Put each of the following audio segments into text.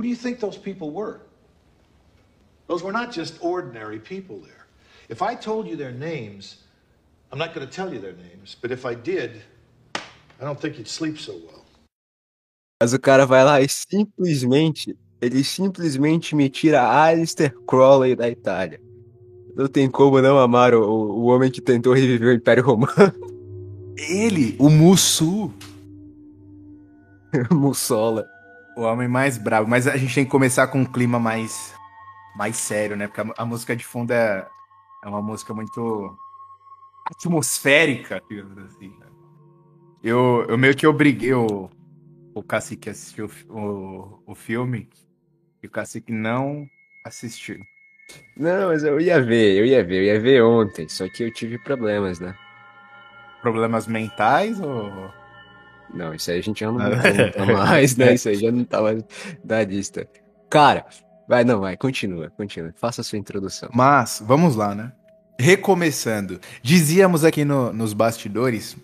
Who do you think those people were? Those were not just ordinary people there. If I told you their names, I'm not going to tell you their names, but if I did, I don't think you'd sleep so well. Mas o cara vai lá e simplesmente, ele simplesmente me tira Alistair Crowley da Itália. Não tem como não amar o, o homem que tentou reviver o Império Romano. Ele, o Mussu. Mussola. O homem mais bravo. Mas a gente tem que começar com um clima mais, mais sério, né? Porque a, a música de fundo é, é uma música muito atmosférica, digamos assim. Né? Eu, eu meio que obriguei o, o Cacique a assistir o, o, o filme e o Cacique não assistiu. Não, mas eu ia ver, eu ia ver, eu ia ver ontem, só que eu tive problemas, né? Problemas mentais ou. Não, isso aí a gente já não conta mais, né? Isso aí já não tá mais da lista. Cara, vai, não, vai, continua, continua. Faça a sua introdução. Mas, vamos lá, né? Recomeçando. Dizíamos aqui no, nos bastidores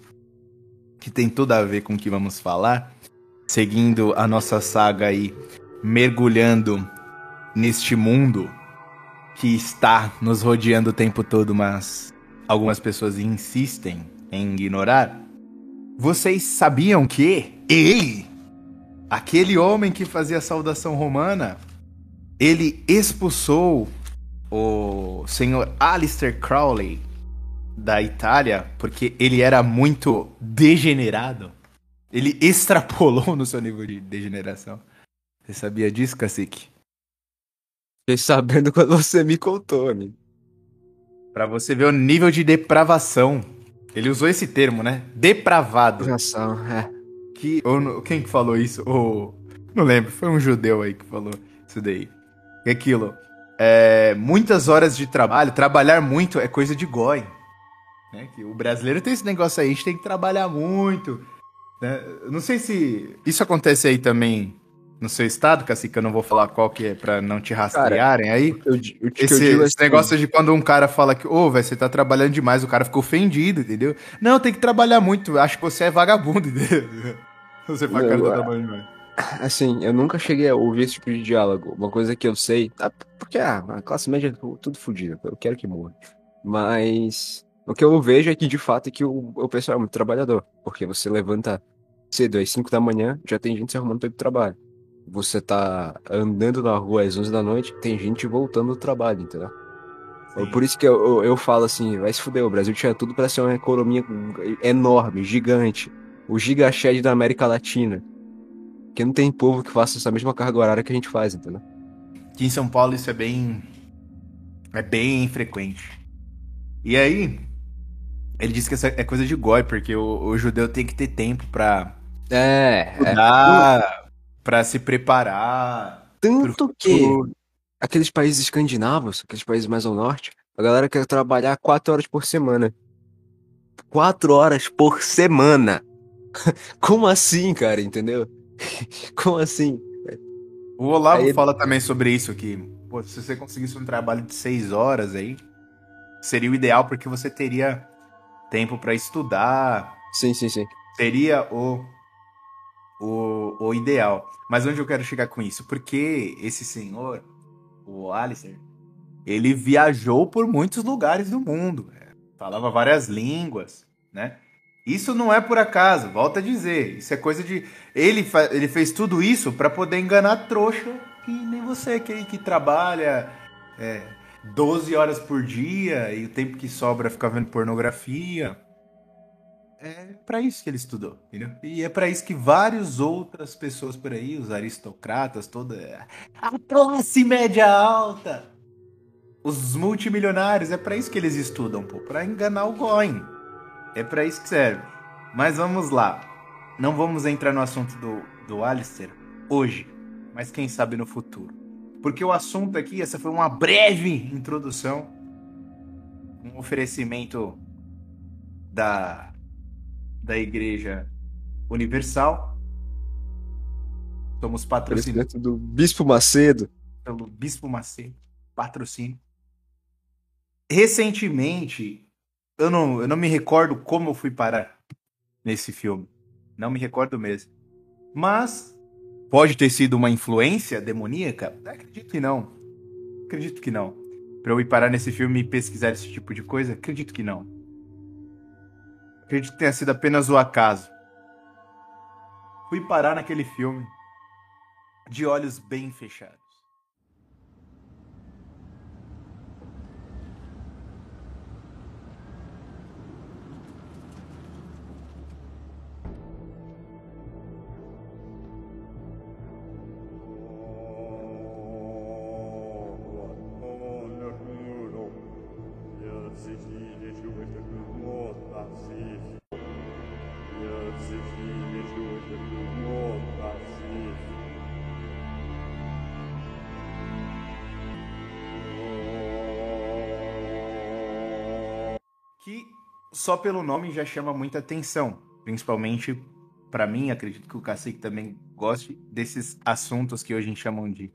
que tem tudo a ver com o que vamos falar, seguindo a nossa saga aí, mergulhando neste mundo que está nos rodeando o tempo todo, mas algumas pessoas insistem em ignorar. Vocês sabiam que ele, aquele homem que fazia a saudação romana, ele expulsou o senhor Alistair Crowley da Itália porque ele era muito degenerado. Ele extrapolou no seu nível de degeneração. Você sabia disso, cacique? Fiquei sabendo quando você me contou, amigo. Pra você ver o nível de depravação. Ele usou esse termo, né? Depravado. Depravação, é. Que, ou, quem que falou isso? Ou, não lembro, foi um judeu aí que falou isso daí. E aquilo. É, muitas horas de trabalho, trabalhar muito é coisa de goi. Né? Que o brasileiro tem esse negócio aí, a gente tem que trabalhar muito. Né? Não sei se isso acontece aí também no seu estado, Cacique, eu não vou falar qual que é pra não te rastrearem cara, aí. Eu, eu, esse, eu esse assim, negócio de quando um cara fala que, ô, oh, você tá trabalhando demais, o cara fica ofendido, entendeu? Não, tem que trabalhar muito, acho que você é vagabundo, entendeu? Você fala que cara tá trabalhando demais. Assim, eu nunca cheguei a ouvir esse tipo de diálogo. Uma coisa que eu sei, tá, porque ah, a classe média é tudo fodido, eu quero que morra. Mas o que eu vejo é que de fato é que o, o pessoal é muito trabalhador, porque você levanta cedo às 5 da manhã, já tem gente se arrumando para ir pro trabalho você tá andando na rua às 11 da noite, tem gente voltando do trabalho, entendeu? Sim. Por isso que eu, eu, eu, falo assim, vai se fuder, o Brasil tinha tudo para ser uma economia enorme, gigante. O gigached da América Latina. Que não tem povo que faça essa mesma carga horária que a gente faz, entendeu? Aqui em São Paulo isso é bem... É bem frequente. E aí, ele disse que essa é coisa de goi, porque o, o judeu tem que ter tempo pra... É, estudar, é para se preparar. Tanto que aqueles países escandinavos, aqueles países mais ao norte, a galera quer trabalhar quatro horas por semana. Quatro horas por semana. Como assim, cara? Entendeu? Como assim? O Olavo aí... fala também sobre isso aqui. Pô, se você conseguisse um trabalho de seis horas aí, seria o ideal porque você teria tempo para estudar. Sim, sim, sim. Seria o o, o ideal. Mas onde eu quero chegar com isso? Porque esse senhor, o Alistair, ele viajou por muitos lugares do mundo. Né? Falava várias línguas, né? Isso não é por acaso, volta a dizer. Isso é coisa de. Ele, ele fez tudo isso para poder enganar trouxa que nem você que, que trabalha é, 12 horas por dia e o tempo que sobra ficar vendo pornografia é para isso que ele estudou, entendeu? E é para isso que várias outras pessoas por aí, os aristocratas, toda a classe média alta, os multimilionários, é para isso que eles estudam, pô, para enganar o Goin. É para isso que serve. Mas vamos lá. Não vamos entrar no assunto do, do Alistair hoje, mas quem sabe no futuro. Porque o assunto aqui, essa foi uma breve introdução, um oferecimento da da Igreja Universal. Somos patrocinados do Bispo Macedo. Pelo Bispo Macedo, patrocínio. Recentemente, eu não, eu não me recordo como eu fui parar nesse filme. Não me recordo mesmo. Mas pode ter sido uma influência demoníaca? Acredito que não. Acredito que não. Pra eu ir parar nesse filme e pesquisar esse tipo de coisa? Acredito que não. Acredito que tenha sido apenas o acaso. Fui parar naquele filme de olhos bem fechados. Só pelo nome já chama muita atenção, principalmente para mim, acredito que o Cacique também goste desses assuntos que hoje chamam de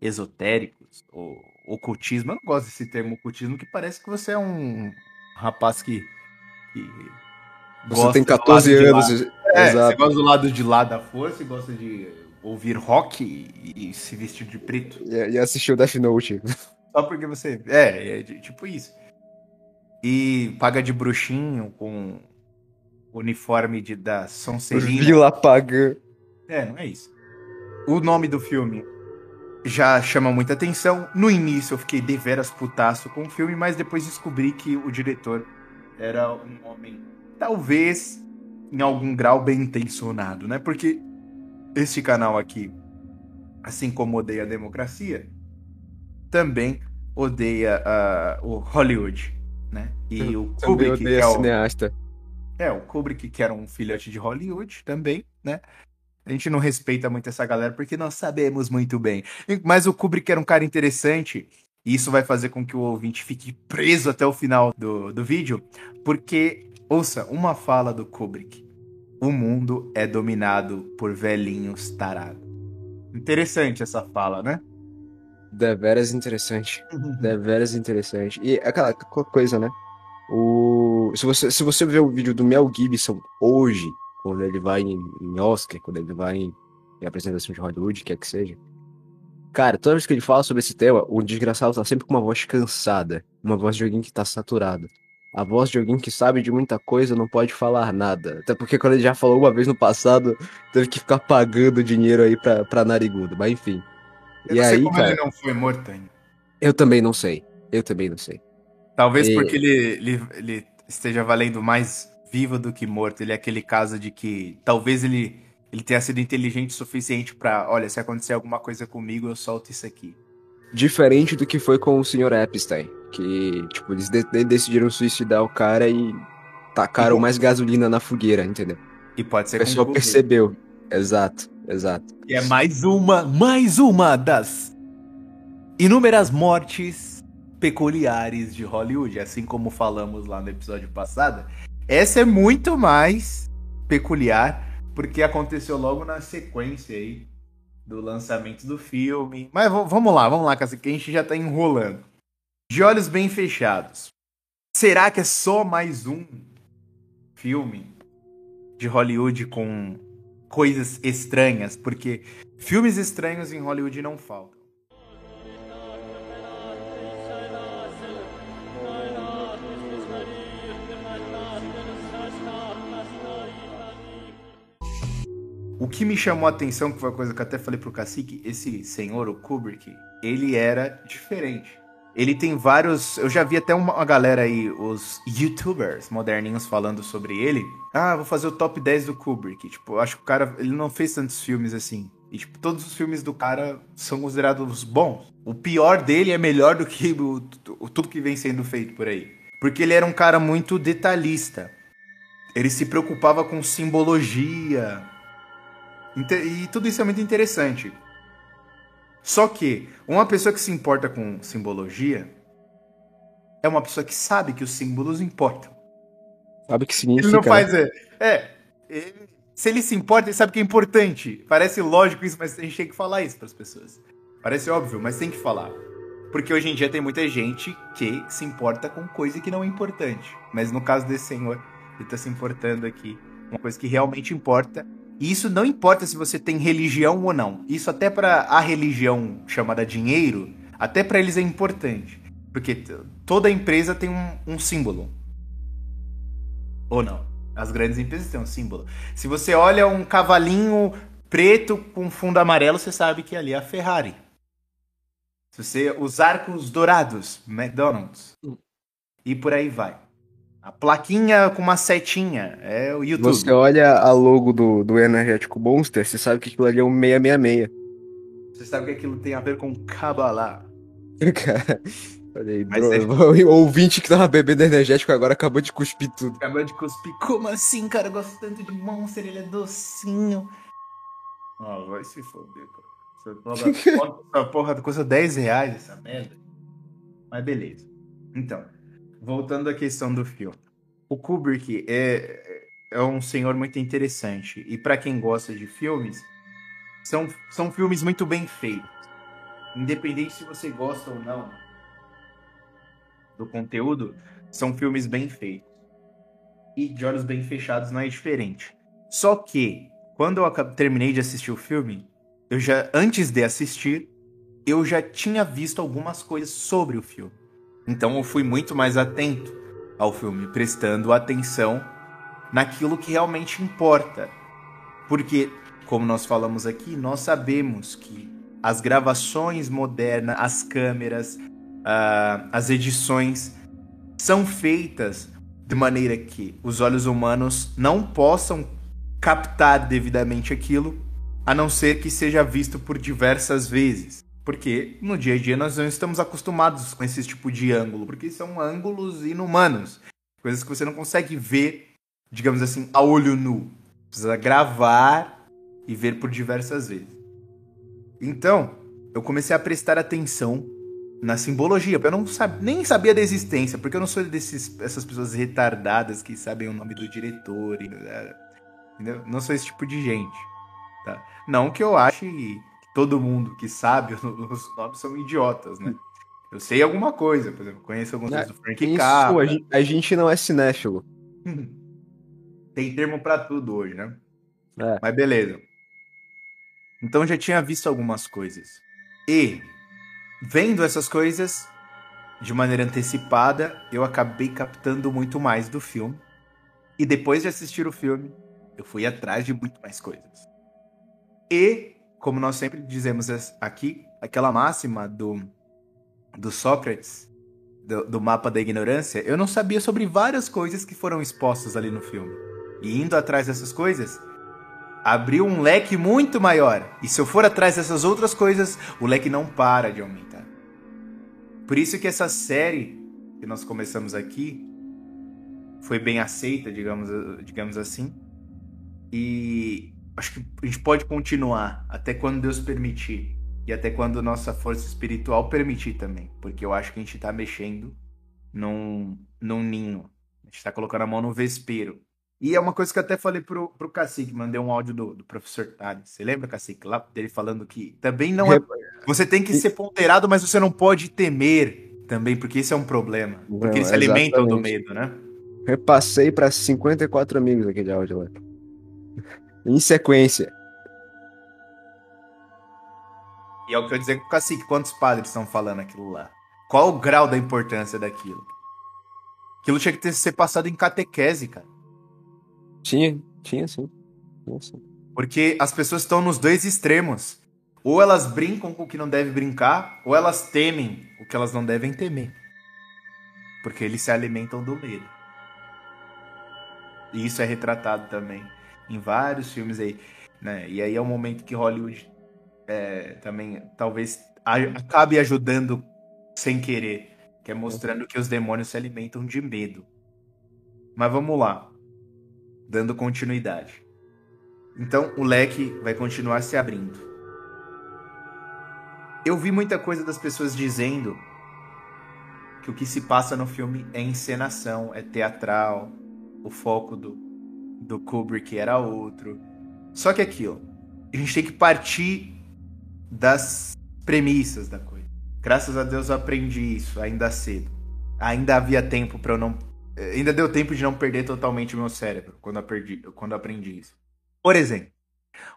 esotéricos ou ocultismo. Eu não gosto desse termo ocultismo, que parece que você é um rapaz que, que Você tem 14 anos. É, Exato. você gosta do lado de lá da força e gosta de ouvir rock e, e se vestir de preto. E, e assistiu Death Note. Só porque você. É, é tipo isso. E paga de bruxinho com uniforme de, da Sonserina. Vila Pagã. É, não é isso. O nome do filme já chama muita atenção. No início eu fiquei deveras putaço com o filme, mas depois descobri que o diretor era um homem, talvez, em algum grau, bem intencionado, né? Porque este canal aqui, assim como odeia a democracia, também odeia ah, o Hollywood, né? E o Kubrick, que é o, cineasta. é, o Kubrick, que era um filhote de Hollywood também, né? A gente não respeita muito essa galera porque nós sabemos muito bem. Mas o Kubrick era um cara interessante e isso vai fazer com que o ouvinte fique preso até o final do, do vídeo, porque, ouça, uma fala do Kubrick. O mundo é dominado por velhinhos tarados. Interessante essa fala, né? Deveras interessante. Deveras interessante. E aquela co- coisa, né? O... Se, você, se você ver o vídeo do Mel Gibson hoje, quando ele vai em, em Oscar, quando ele vai em, em apresentação de Hollywood, quer que seja. Cara, toda vez que ele fala sobre esse tema, o desgraçado tá sempre com uma voz cansada. Uma voz de alguém que tá saturado. A voz de alguém que sabe de muita coisa não pode falar nada. Até porque quando ele já falou uma vez no passado, teve que ficar pagando dinheiro aí pra, pra narigudo. Mas enfim. Eu e não sei aí, como cara, ele não foi morto ainda. eu também não sei. Eu também não sei. Talvez E- porque ele, ele, ele esteja valendo mais vivo do que morto. Ele é aquele caso de que talvez ele, ele tenha sido inteligente o suficiente pra, olha, se acontecer alguma coisa comigo, eu solto isso aqui. Diferente do que foi com o Sr. Epstein. Que, tipo, eles de- de- decidiram suicidar o cara e tacaram mais gasolina na fogueira, entendeu? E pode O ser pessoal o percebeu. Exato, exato. E é mais uma, mais uma das inúmeras mortes peculiares de Hollywood, assim como falamos lá no episódio passado. Essa é muito mais peculiar, porque aconteceu logo na sequência aí do lançamento do filme. Mas vamos lá, vamos lá, que a gente já tá enrolando. De olhos bem fechados. Será que é só mais um filme de Hollywood com coisas estranhas, porque filmes estranhos em Hollywood não faltam. O que me chamou a atenção, que foi uma coisa que eu até falei pro Cacique, esse senhor, o Kubrick, ele era diferente. Ele tem vários. Eu já vi até uma, galera aí, os youtubers moderninhos falando sobre ele. Ah, vou fazer o top 10 do Kubrick. Tipo, acho que o cara. Ele não fez tantos filmes assim. E, tipo, todos os filmes do cara são considerados bons. O pior dele é melhor do que o, tudo que vem sendo feito por aí. Porque ele era um cara muito detalhista. Ele se preocupava com simbologia. E tudo isso é muito interessante. Só que uma pessoa que se importa com simbologia é uma pessoa que sabe que os símbolos importam. Sabe o que Ele significa? não né? faz. É, é, ele- se ele se importa, ele sabe que é importante. Parece lógico isso, mas a gente tem que falar isso para as pessoas. Parece óbvio, mas tem que falar. Porque hoje em dia tem muita gente que se importa com coisa que não é importante. Mas no caso desse senhor, ele tá se importando aqui. Uma coisa que realmente importa E isso não importa se você tem religião ou não. Isso até para a religião chamada dinheiro, até para eles é importante. Porque toda empresa tem um, um símbolo. Ou não? As grandes empresas têm um símbolo. Se você olha um cavalinho preto com fundo amarelo, você sabe que ali é a Ferrari. Se você os arcos dourados, McDonald's. E por aí vai. A plaquinha com uma setinha é o YouTube. Você olha a logo do, do energético Monster, você sabe que aquilo ali é um 666. Você sabe que aquilo tem a ver com Kabbalah. Cara, olha aí, Mas bro, o ouvinte que tava bebendo energético agora acabou de cuspir tudo. Acabou de cuspir. Como assim, cara? Eu gosto tanto de Monster, ele é docinho. Ah, vai se foder, cara. Essa porra, essa porra custa 10 reais essa merda. Mas beleza. Então, voltando à questão do filme. O Kubrick é, é um senhor muito interessante. E para quem gosta de filmes, são, são filmes muito bem feitos. Independente se você gosta ou não do conteúdo, são filmes bem feitos. E de olhos bem fechados não é diferente. Só que, quando eu terminei de assistir o filme, eu já, antes de assistir, eu já tinha visto algumas coisas sobre o filme. Então eu fui muito mais atento ao filme, prestando atenção naquilo que realmente importa. Porque, como nós falamos aqui, nós sabemos que as gravações modernas, as câmeras, ah, as edições são feitas de maneira que os olhos humanos não possam captar devidamente aquilo, a não ser que seja visto por diversas vezes. Porque no dia a dia nós não estamos acostumados com esse tipo de ângulo, porque são ângulos inumanos, coisas que você não consegue ver, digamos assim, a olho nu. Precisa gravar e ver por diversas vezes. Então, eu comecei a prestar atenção na simbologia, eu não sab... nem sabia da existência, porque eu não sou desses essas pessoas retardadas que sabem o nome do diretor, e, é, entendeu? Não sou esse tipo de gente, tá? Não que eu ache todo mundo que sabe os nomes são idiotas, né? Eu sei alguma coisa, por exemplo, conheço algumas É, do Frank Isso, Capra. a gente, a gente não é cinéfilo. Tem termo pra tudo hoje, né? É. Mas beleza. Então já tinha visto algumas coisas. E vendo essas coisas de maneira antecipada, eu acabei captando muito mais do filme. E depois de assistir o filme, eu fui atrás de muito mais coisas. E, como nós sempre dizemos aqui, aquela máxima do, do Sócrates, do, do mapa da ignorância, eu não sabia sobre várias coisas que foram expostas ali no filme. E indo atrás dessas coisas, abriu um leque muito maior. E se eu for atrás dessas outras coisas, o leque não para de aumentar. Por isso que essa série que nós começamos aqui foi bem aceita, digamos, digamos assim. E acho que a gente pode continuar até quando Deus permitir. E até quando nossa força espiritual permitir também. Porque eu acho que a gente tá mexendo num, num ninho. A gente tá colocando a mão no vespeiro. E é uma coisa que eu até falei pro, pro Cacique, mandei um áudio do, do professor Tales. Você lembra, Cacique? Lá dele falando que também não é. Você tem que ser ponderado, mas você não pode temer também, porque isso é um problema. Porque Não, eles se alimentam do medo, né? Repassei pra 54 amigos aquele áudio lá. Em sequência. E é o que eu ia dizer com o Cacique, quantos padres estão falando aquilo lá? Qual o grau da importância daquilo? Aquilo tinha que ter, ser passado em catequese, cara. Tinha, tinha sim. Tinha sim. Porque as pessoas estão nos dois extremos. Ou elas brincam com o que não deve brincar, ou elas temem o que elas não devem temer. Porque eles se alimentam do medo. E isso é retratado também em vários filmes aí. Né? E aí é o momento que Hollywood é, também talvez acabe ajudando sem querer. Que é mostrando que os demônios se alimentam de medo. Mas vamos lá. Dando continuidade. Então o leque vai continuar se abrindo. Eu vi muita coisa das pessoas dizendo que o que se passa no filme é encenação, é teatral, o foco do, do Kubrick era outro. Só que aquilo, a gente tem que partir das premissas da coisa. Graças a Deus eu aprendi isso ainda cedo. Ainda havia tempo para eu não. Ainda deu tempo de não perder totalmente o meu cérebro quando perdi, quando aprendi isso. Por exemplo,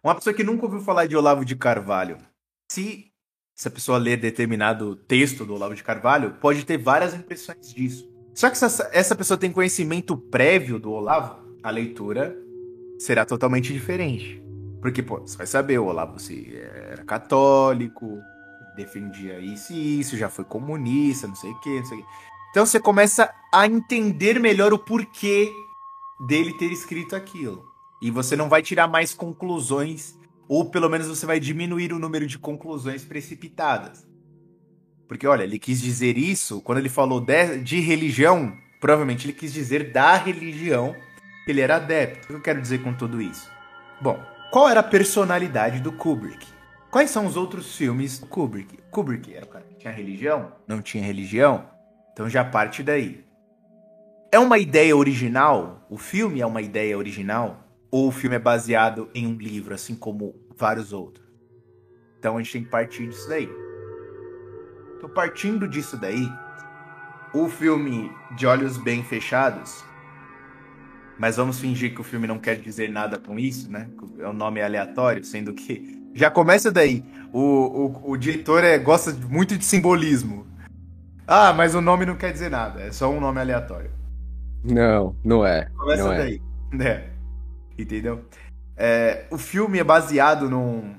Uma pessoa que nunca ouviu falar de Olavo de Carvalho, se essa pessoa ler determinado texto do Olavo de Carvalho, pode ter várias impressões disso. Só que essa, essa pessoa tem conhecimento prévio do Olavo, a leitura será totalmente diferente. Porque, pô, você vai saber, o Olavo se era católico, defendia isso e isso, já foi comunista, não sei o que, não sei o que. Então você começa a entender melhor o porquê dele ter escrito aquilo. E você não vai tirar mais conclusões, ou pelo menos você vai diminuir o número de conclusões precipitadas. Porque, olha, ele quis dizer isso, quando ele falou de, de religião, provavelmente ele quis dizer da religião ele era adepto. O que eu quero dizer com tudo isso? Bom, qual era a personalidade do Kubrick? Quais são os outros filmes do Kubrick? Kubrick era o cara que tinha religião? Não tinha religião? Então já parte daí. É uma ideia original? O filme é uma ideia original? Ou o filme é baseado em um livro, assim como vários outros? Então a gente tem que partir disso daí. Então, partindo disso daí, o filme De Olhos Bem Fechados, mas vamos fingir que o filme não quer dizer nada com isso, né? É um nome aleatório, sendo que já começa daí. O, o, o diretor é, gosta muito de simbolismo. Ah, mas o nome não quer dizer nada, é só um nome aleatório. Não, não é. Começa não daí. É. Né? Entendeu? É, o filme é baseado num,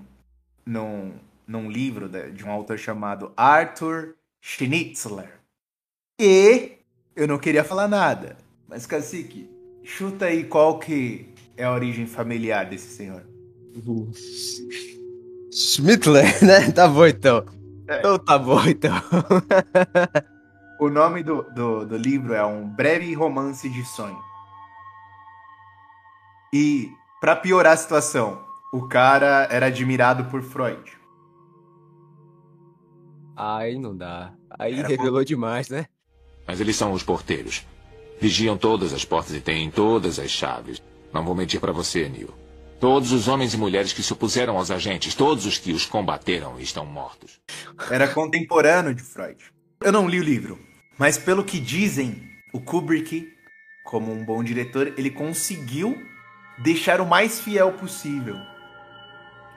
num, num livro de, de um autor chamado Arthur Schnitzler. E eu não queria falar nada, mas Cacique, chuta aí qual que é a origem familiar desse senhor. Schmittler, né? Tá bom então. É. Então tá bom então. o nome do, do, do livro é Um Breve Romance de Sonho. E, para piorar a situação, o cara era admirado por Freud. Aí não dá. Aí era revelou por... demais, né? Mas eles são os porteiros. Vigiam todas as portas e têm todas as chaves. Não vou mentir para você, Neil. Todos os homens e mulheres que se opuseram aos agentes, todos os que os combateram, estão mortos. Era contemporâneo de Freud. Eu não li o livro, mas pelo que dizem, o Kubrick, como um bom diretor, ele conseguiu deixar o mais fiel possível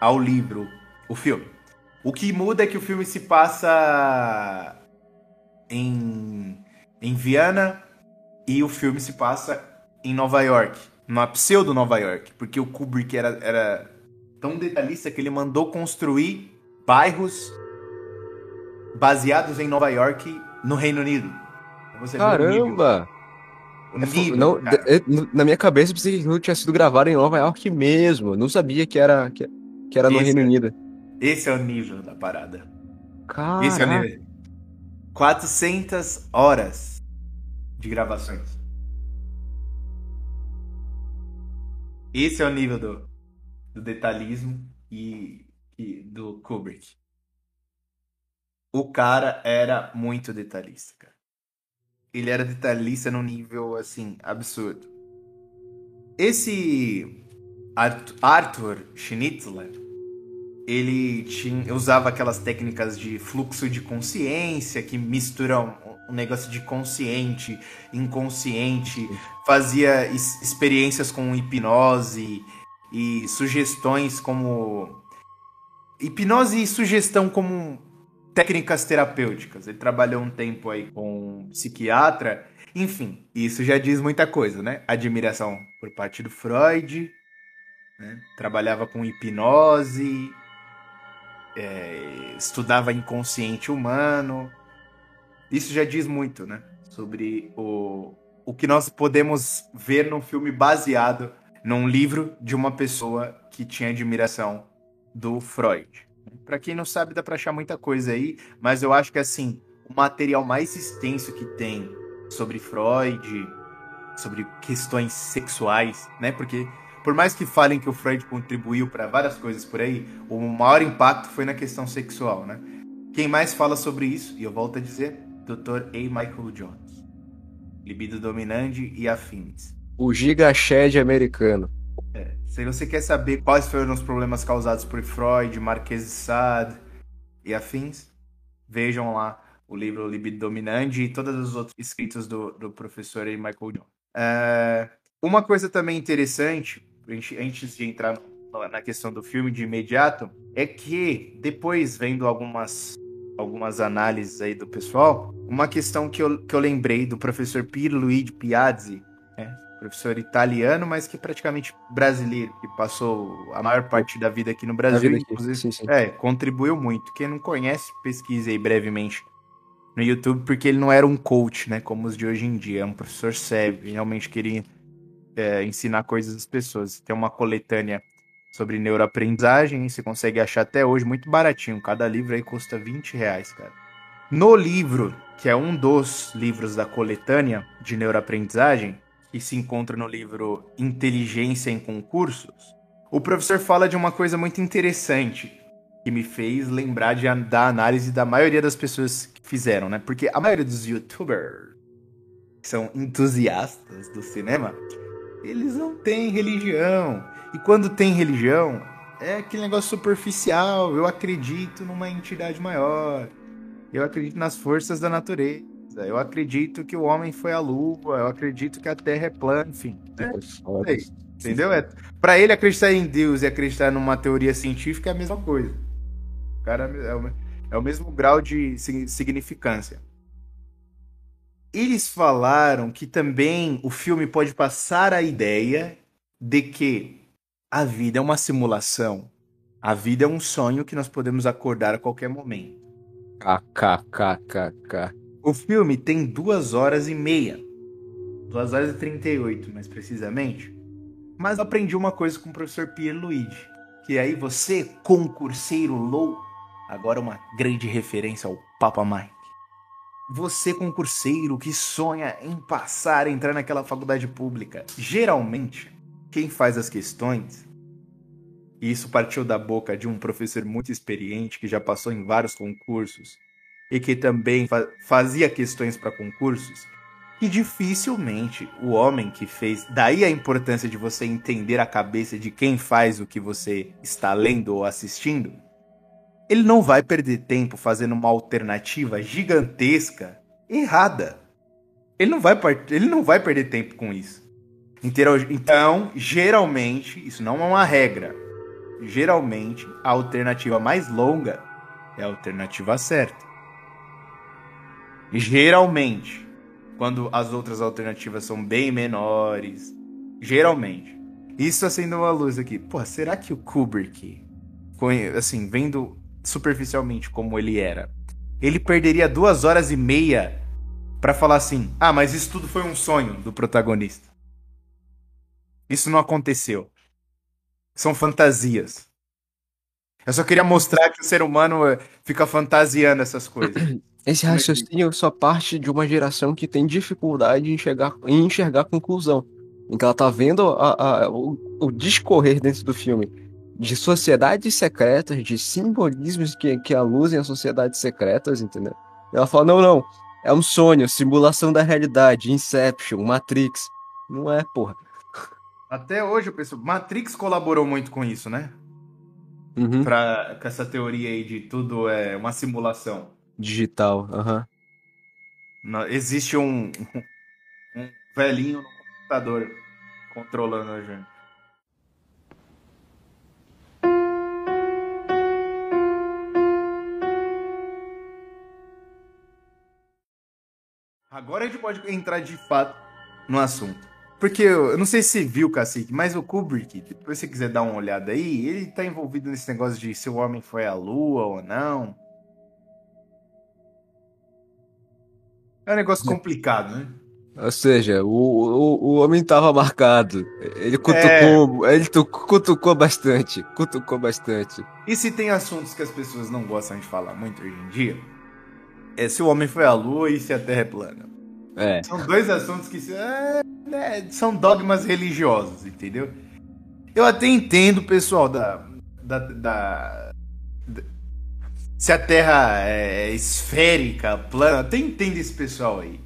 ao livro, o filme. O que muda é que o filme se passa em, em Viana e o filme se passa em Nova York numa pseudo Nova York, porque o Kubrick era, era tão detalhista que ele mandou construir bairros baseados em Nova York no Reino Unido. Você Caramba! Nível, não, na minha cabeça, eu pensei que tinha sido gravado em Nova York mesmo. Eu não sabia que era, que, que era no esse Reino é, Unido. Esse é o nível da parada. Caraca. Esse é o nível. 400 horas de gravações. Esse é o nível do, do detalhismo e, e do Kubrick. O cara era muito detalhista, cara. Ele era detalhista num nível assim absurdo. Esse Arthur Schnitzler, ele tinha, usava aquelas técnicas de fluxo de consciência que misturam um negócio de consciente, inconsciente, fazia experiências com hipnose e sugestões como hipnose e sugestão como técnicas terapêuticas. Ele trabalhou um tempo aí com um psiquiatra, enfim, isso já diz muita coisa, né? Admiração por parte do Freud, né? trabalhava com hipnose, é, estudava inconsciente humano. Isso já diz muito, né? Sobre o, o que nós podemos ver num filme baseado num livro de uma pessoa que tinha admiração do Freud. Para quem não sabe, dá para achar muita coisa aí, mas eu acho que assim, o material mais extenso que tem sobre Freud, sobre questões sexuais, né? Porque por mais que falem que o Freud contribuiu para várias coisas por aí, o maior impacto foi na questão sexual, né? Quem mais fala sobre isso, e eu volto a dizer, Dr. A. Michael Jones. Libido dominante e afins. O Giga Shed americano. É. Se você quer saber quais foram os problemas causados por Freud, Marquês de Sade e afins, vejam lá o livro Libido Dominante e todos os outros escritos do, do professor A. Michael Jones. É, uma coisa também interessante, antes de entrar na questão do filme de imediato é que depois vendo algumas algumas análises aí do pessoal, uma questão que eu, que eu lembrei do professor Pierluigi Piazzi, né? professor italiano, mas que é praticamente brasileiro, que passou a maior parte da vida aqui no Brasil, aqui, inclusive, sim, sim. é, contribuiu muito. Quem não conhece, pesquise aí brevemente no YouTube, porque ele não era um coach, né, como os de hoje em dia, é um professor sério, realmente queria é, ensinar coisas às pessoas. Tem uma coletânea sobre neuroaprendizagem, você consegue achar até hoje muito baratinho, cada livro aí custa 20 reais, cara. No livro, que é um dos livros da coletânea de neuroaprendizagem, que se encontra no livro Inteligência em Concursos, o professor fala de uma coisa muito interessante que me fez lembrar de, da análise da maioria das pessoas que fizeram, né? Porque a maioria dos youtubers que são entusiastas do cinema, eles não têm religião. E quando tem religião, é aquele negócio superficial. Eu acredito numa entidade maior. Eu acredito nas forças da natureza. Eu acredito que o homem foi à lua. Eu acredito que a terra é plana. Enfim. É, Foda. é, entendeu? É, pra ele acreditar em Deus e acreditar numa teoria científica é a mesma coisa. O cara é o, é o mesmo grau de sig- significância. Eles falaram que também o filme pode passar a ideia de que a vida é uma simulação. A vida é um sonho que nós podemos acordar a qualquer momento. KKKKK. O filme tem duas horas e meia. Duas horas e 38, mais precisamente. Mas eu aprendi uma coisa com o professor Pierluigi. Que aí você, concurseiro louco, agora uma grande referência ao Papa Mike. Você, concurseiro que sonha em passar, entrar naquela faculdade pública. Geralmente, quem faz as questões, e isso partiu da boca de um professor muito experiente que já passou em vários concursos e que também fa- fazia questões para concursos, que dificilmente o homem que fez. Daí a importância de você entender a cabeça de quem faz o que você está lendo ou assistindo. Ele não vai perder tempo fazendo uma alternativa gigantesca errada. Ele não vai, ele não vai perder tempo com isso. Intero- Então, geralmente, isso não é uma regra. Geralmente, a alternativa mais longa é a alternativa certa. Geralmente, quando as outras alternativas são bem menores, geralmente. Isso acendeu uma luz aqui. Pô, será que o Kubrick, assim, vendo superficialmente como ele era, ele perderia duas horas e meia pra falar assim: ah, mas isso tudo foi um sonho do protagonista. Isso não aconteceu. São fantasias. Eu só queria mostrar que o ser humano eh, fica fantasiando essas coisas. Esse é raciocínio só parte de uma geração que tem dificuldade em enxergar, em enxergar a conclusão. Em que ela tá vendo a- a- o, o discorrer dentro do filme de sociedades secretas, de simbolismos que, que aluzem a sociedades secretas, entendeu? Ela fala, não, não, é um sonho, simulação da realidade, Inception, Matrix. Não é, porra. Até hoje, eu penso, Matrix colaborou muito com isso, né? Uhum. Pra, com essa teoria aí de tudo é uma simulação. Digital, aham. Não- Existe um, um velhinho no computador controlando a gente. Agora a gente pode entrar de fato no assunto. Porque eu, eu não sei se você viu, Cacique, mas o Kubrick, depois se você quiser dar uma olhada aí, ele tá envolvido nesse negócio de se o homem foi à lua ou não. É um negócio complicado, né? Ou seja, o, o, o homem tava marcado. Ele cutucou, ele tu- cutucou bastante. Cutucou bastante. E se tem assuntos que as pessoas não gostam de falar muito hoje em dia, é se o homem foi à lua e se a terra é plana. É. São dois assuntos que é, né, são dogmas religiosos, entendeu? Eu até entendo, pessoal, da, da, da- da- se a Terra é esférica, plana, até entendo esse pessoal aí.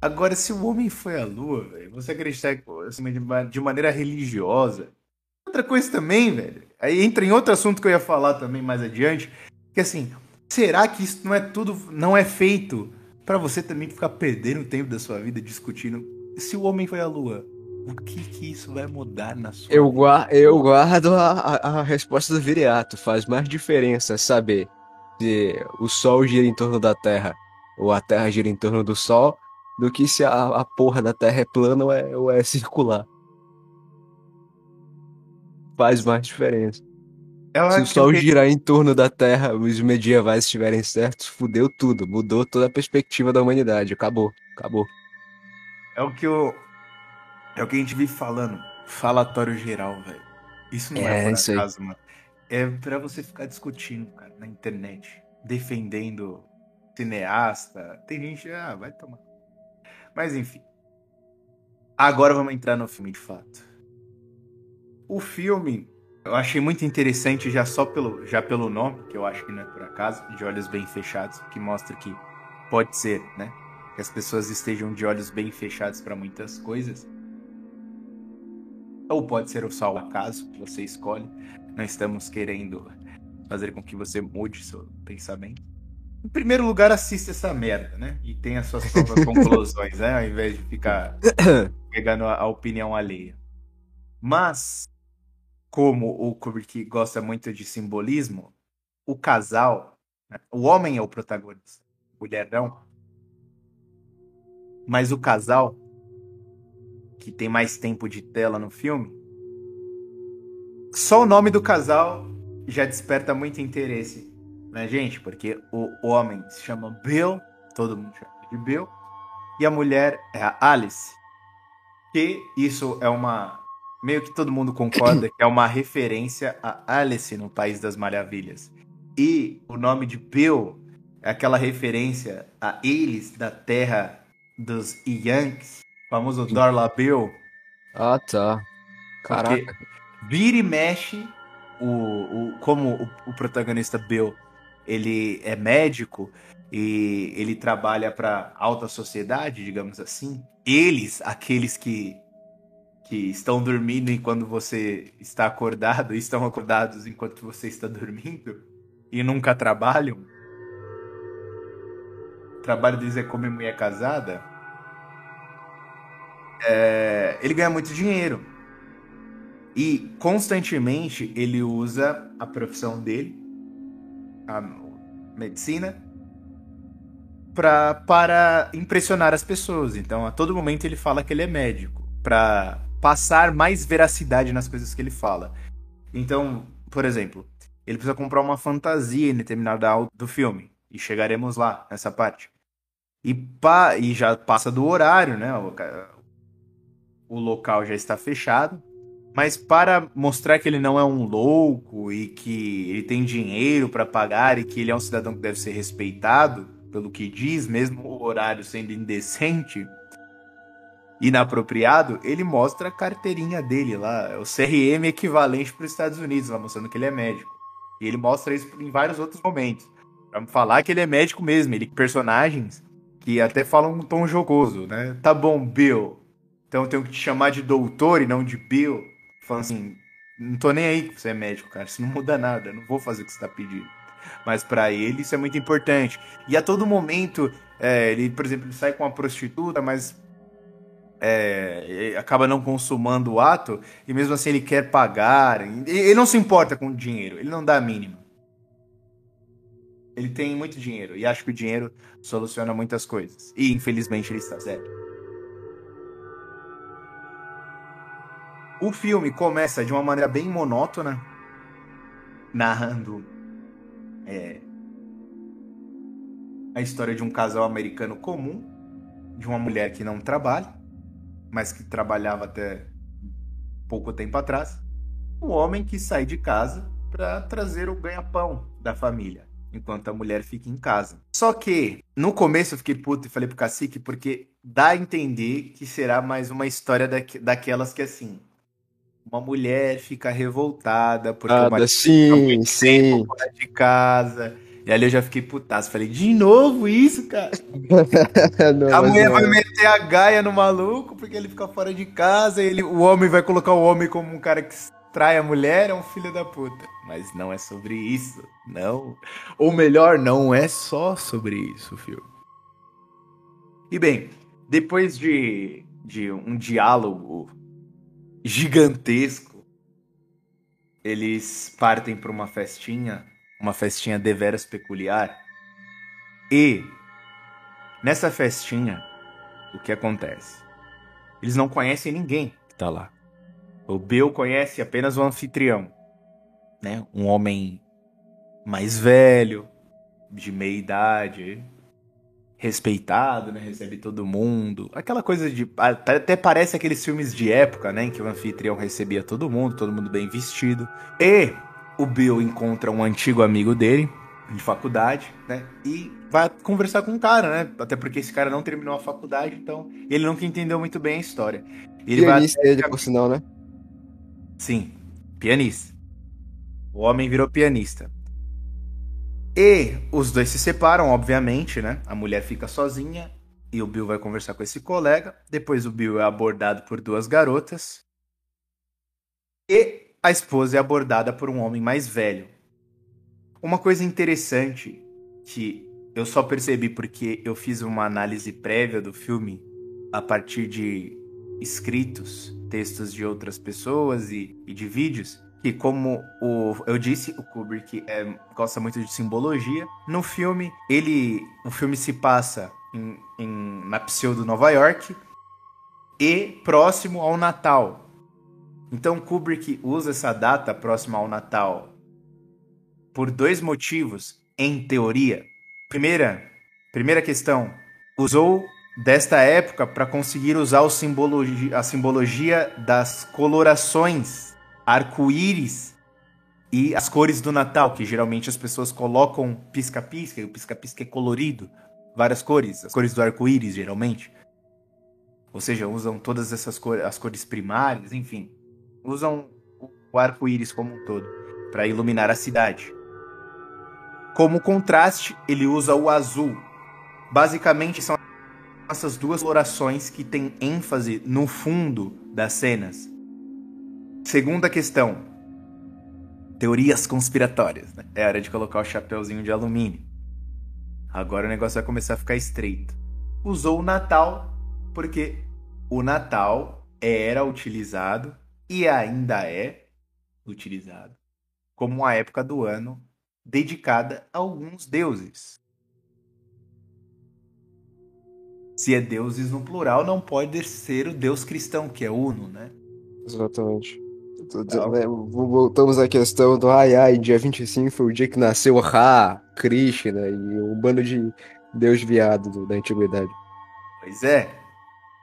Agora, se o homem foi à Lua, velho, você acreditar assim, de ma- de maneira religiosa. Outra coisa também, velho. Aí entra em outro assunto que eu ia falar também mais adiante, que assim, será que isso não é tudo, não é feito Pra você também ficar perdendo tempo da sua vida discutindo se o homem foi à lua. O que que isso vai mudar na sua Eu, vida? eu guardo a, a, a resposta do Viriato. Faz mais diferença saber se o Sol gira em torno da Terra ou a Terra gira em torno do Sol do que se a, a porra da Terra é plana ou é, ou é circular. Faz mais diferença. Eu Se o Sol que- girar em torno da Terra, os medievais estiverem certos, fudeu tudo. Mudou toda a perspectiva da humanidade. Acabou. Acabou. É o que eu. É o que a gente vive falando. Falatório geral, velho. Isso não é, É, por acaso, mano. É pra você ficar discutindo, cara, na internet. Defendendo cineasta. Tem gente, ah, vai tomar. Mas enfim. Agora vamos entrar no filme de fato. O filme eu achei muito interessante já só pelo, já pelo nome, que eu acho que não é por acaso, de olhos bem fechados, que mostra que pode ser, né? Que as pessoas estejam de olhos bem fechados para muitas coisas. Ou pode ser o só o acaso que você escolhe. Não estamos querendo fazer com que você mude seu pensamento. Em primeiro lugar, assista essa merda, né? E tenha suas próprias conclusões, né? Ao invés de ficar pegando a, a opinião alheia. Mas, como o Kubrick gosta muito de simbolismo, o casal, né? o homem é o protagonista, mulher não. Mas o casal, que tem mais tempo de tela no filme, só o nome do casal já desperta muito interesse na gente, porque o homem se chama Bill, todo mundo chama de Bill, e a mulher é a Alice, que isso é uma. Meio que todo mundo concorda que é uma referência a Alice no País das Maravilhas. E o nome de Bill é aquela referência a eles da terra dos Yankees, famoso Dorla Bill. Ah, tá. Caraca. Vira e mexe, o, o, como o, o protagonista Bill, ele é médico e ele trabalha para alta sociedade, digamos assim. Eles, aqueles que, que estão dormindo enquanto você está acordado, estão acordados enquanto você está dormindo e nunca trabalham. O trabalho deles é comer mulher casada. É, ele ganha muito dinheiro. E constantemente ele usa a profissão dele, a medicina, pra, para impressionar as pessoas. Então, a todo momento ele fala que ele é médico, para passar mais veracidade nas coisas que ele fala. Então, por exemplo, ele precisa comprar uma fantasia em determinada aula do filme, e chegaremos lá nessa parte. E, pa, e já passa do horário, né? O, o local já está fechado. Mas para mostrar que ele não é um louco e que ele tem dinheiro para pagar e que ele é um cidadão que deve ser respeitado pelo que diz, mesmo o horário sendo indecente, inapropriado, ele mostra a carteirinha dele lá, o CRM equivalente para os Estados Unidos, lá mostrando que ele é médico. E ele mostra isso em vários outros momentos, para falar que ele é médico mesmo. Ele personagens que até falam um tom jocoso, né? Tá bom, Bill. Então eu tenho que te chamar de doutor e não de Bill. Falando assim, não tô nem aí que você é médico, cara. Isso não muda nada. Não vou fazer o que você tá pedindo. Mas para ele isso é muito importante. E a todo momento, é, ele, por exemplo, ele sai com uma prostituta, mas é, acaba não consumando o ato. E mesmo assim ele quer pagar. Ele não se importa com o dinheiro. Ele não dá a mínima. Ele tem muito dinheiro. E acho que o dinheiro soluciona muitas coisas. E infelizmente ele está certo. O filme começa de uma maneira bem monótona, narrando é, a história de um casal americano comum, de uma mulher que não trabalha, mas que trabalhava até pouco tempo atrás, um homem que sai de casa para trazer o ganha-pão da família, enquanto a mulher fica em casa. Só que no começo eu fiquei puto e falei pro cacique porque dá a entender que será mais uma história daqu daquelas que assim uma mulher fica revoltada porque ah, marido sim, sim. fora de casa. E ali eu já fiquei putaço. Falei, de novo isso, cara? Não, a mulher não vai é. meter a gaia no maluco porque ele fica fora de casa. E ele, o homem vai colocar o homem como um cara que trai a mulher. É um filho da puta. Mas não é sobre isso. Não. Ou melhor, não é só sobre isso, filho. E bem, depois de, de um diálogo gigantesco. Eles partem para uma festinha, uma festinha deveras peculiar. E nessa festinha, o que acontece? Eles não conhecem ninguém que tá lá. O Bill conhece apenas o anfitrião, né? Um homem mais velho, de meia idade, respeitado, né? Recebe todo mundo. Aquela coisa de. Até parece aqueles filmes de época, né? Em que o anfitrião recebia todo mundo, todo mundo bem vestido. E o Bill encontra um antigo amigo dele, de faculdade, né? E vai conversar com o cara, né? Até porque esse cara não terminou a faculdade, então ele nunca entendeu muito bem a história. Ele pianista vai... ele, por sinal, né? Sim, pianista. O homem virou pianista. E os dois se separam, obviamente, né? A mulher fica sozinha e o Bill vai conversar com esse colega. Depois o Bill é abordado por duas garotas. E a esposa é abordada por um homem mais velho. Uma coisa interessante que eu só percebi porque eu fiz uma análise prévia do filme a partir de escritos, textos de outras pessoas e, e de vídeos que como o, eu disse, o Kubrick é, gosta muito de simbologia. No filme, ele, o filme se passa em, em, na pseudo Nova York e próximo ao Natal. Então Kubrick usa essa data próxima ao Natal por dois motivos, em teoria. Primeira, primeira questão, usou desta época para conseguir usar simbologia, a simbologia das colorações arco-íris e as cores do Natal, que geralmente as pessoas colocam pisca-pisca, e o pisca-pisca é colorido, várias cores, as cores do arco-íris, geralmente. Ou seja, usam todas essas cores, as cores primárias, enfim. Usam o arco-íris como um todo para iluminar a cidade. Como contraste, ele usa o azul. Basicamente são essas duas colorações que têm ênfase no fundo das cenas. Segunda questão. Teorias conspiratórias. Né? É hora de colocar o chapéuzinho de alumínio. Agora o negócio vai começar a ficar estreito. Usou o Natal porque o Natal era utilizado e ainda é utilizado como uma época do ano dedicada a alguns deuses. Se é deuses no plural, não pode ser o deus cristão, que é uno, né? Exatamente. Voltamos à questão do ai ai, dia 25 foi o dia que nasceu Ra, Krishna e um bando de deus viado da antiguidade. Pois é.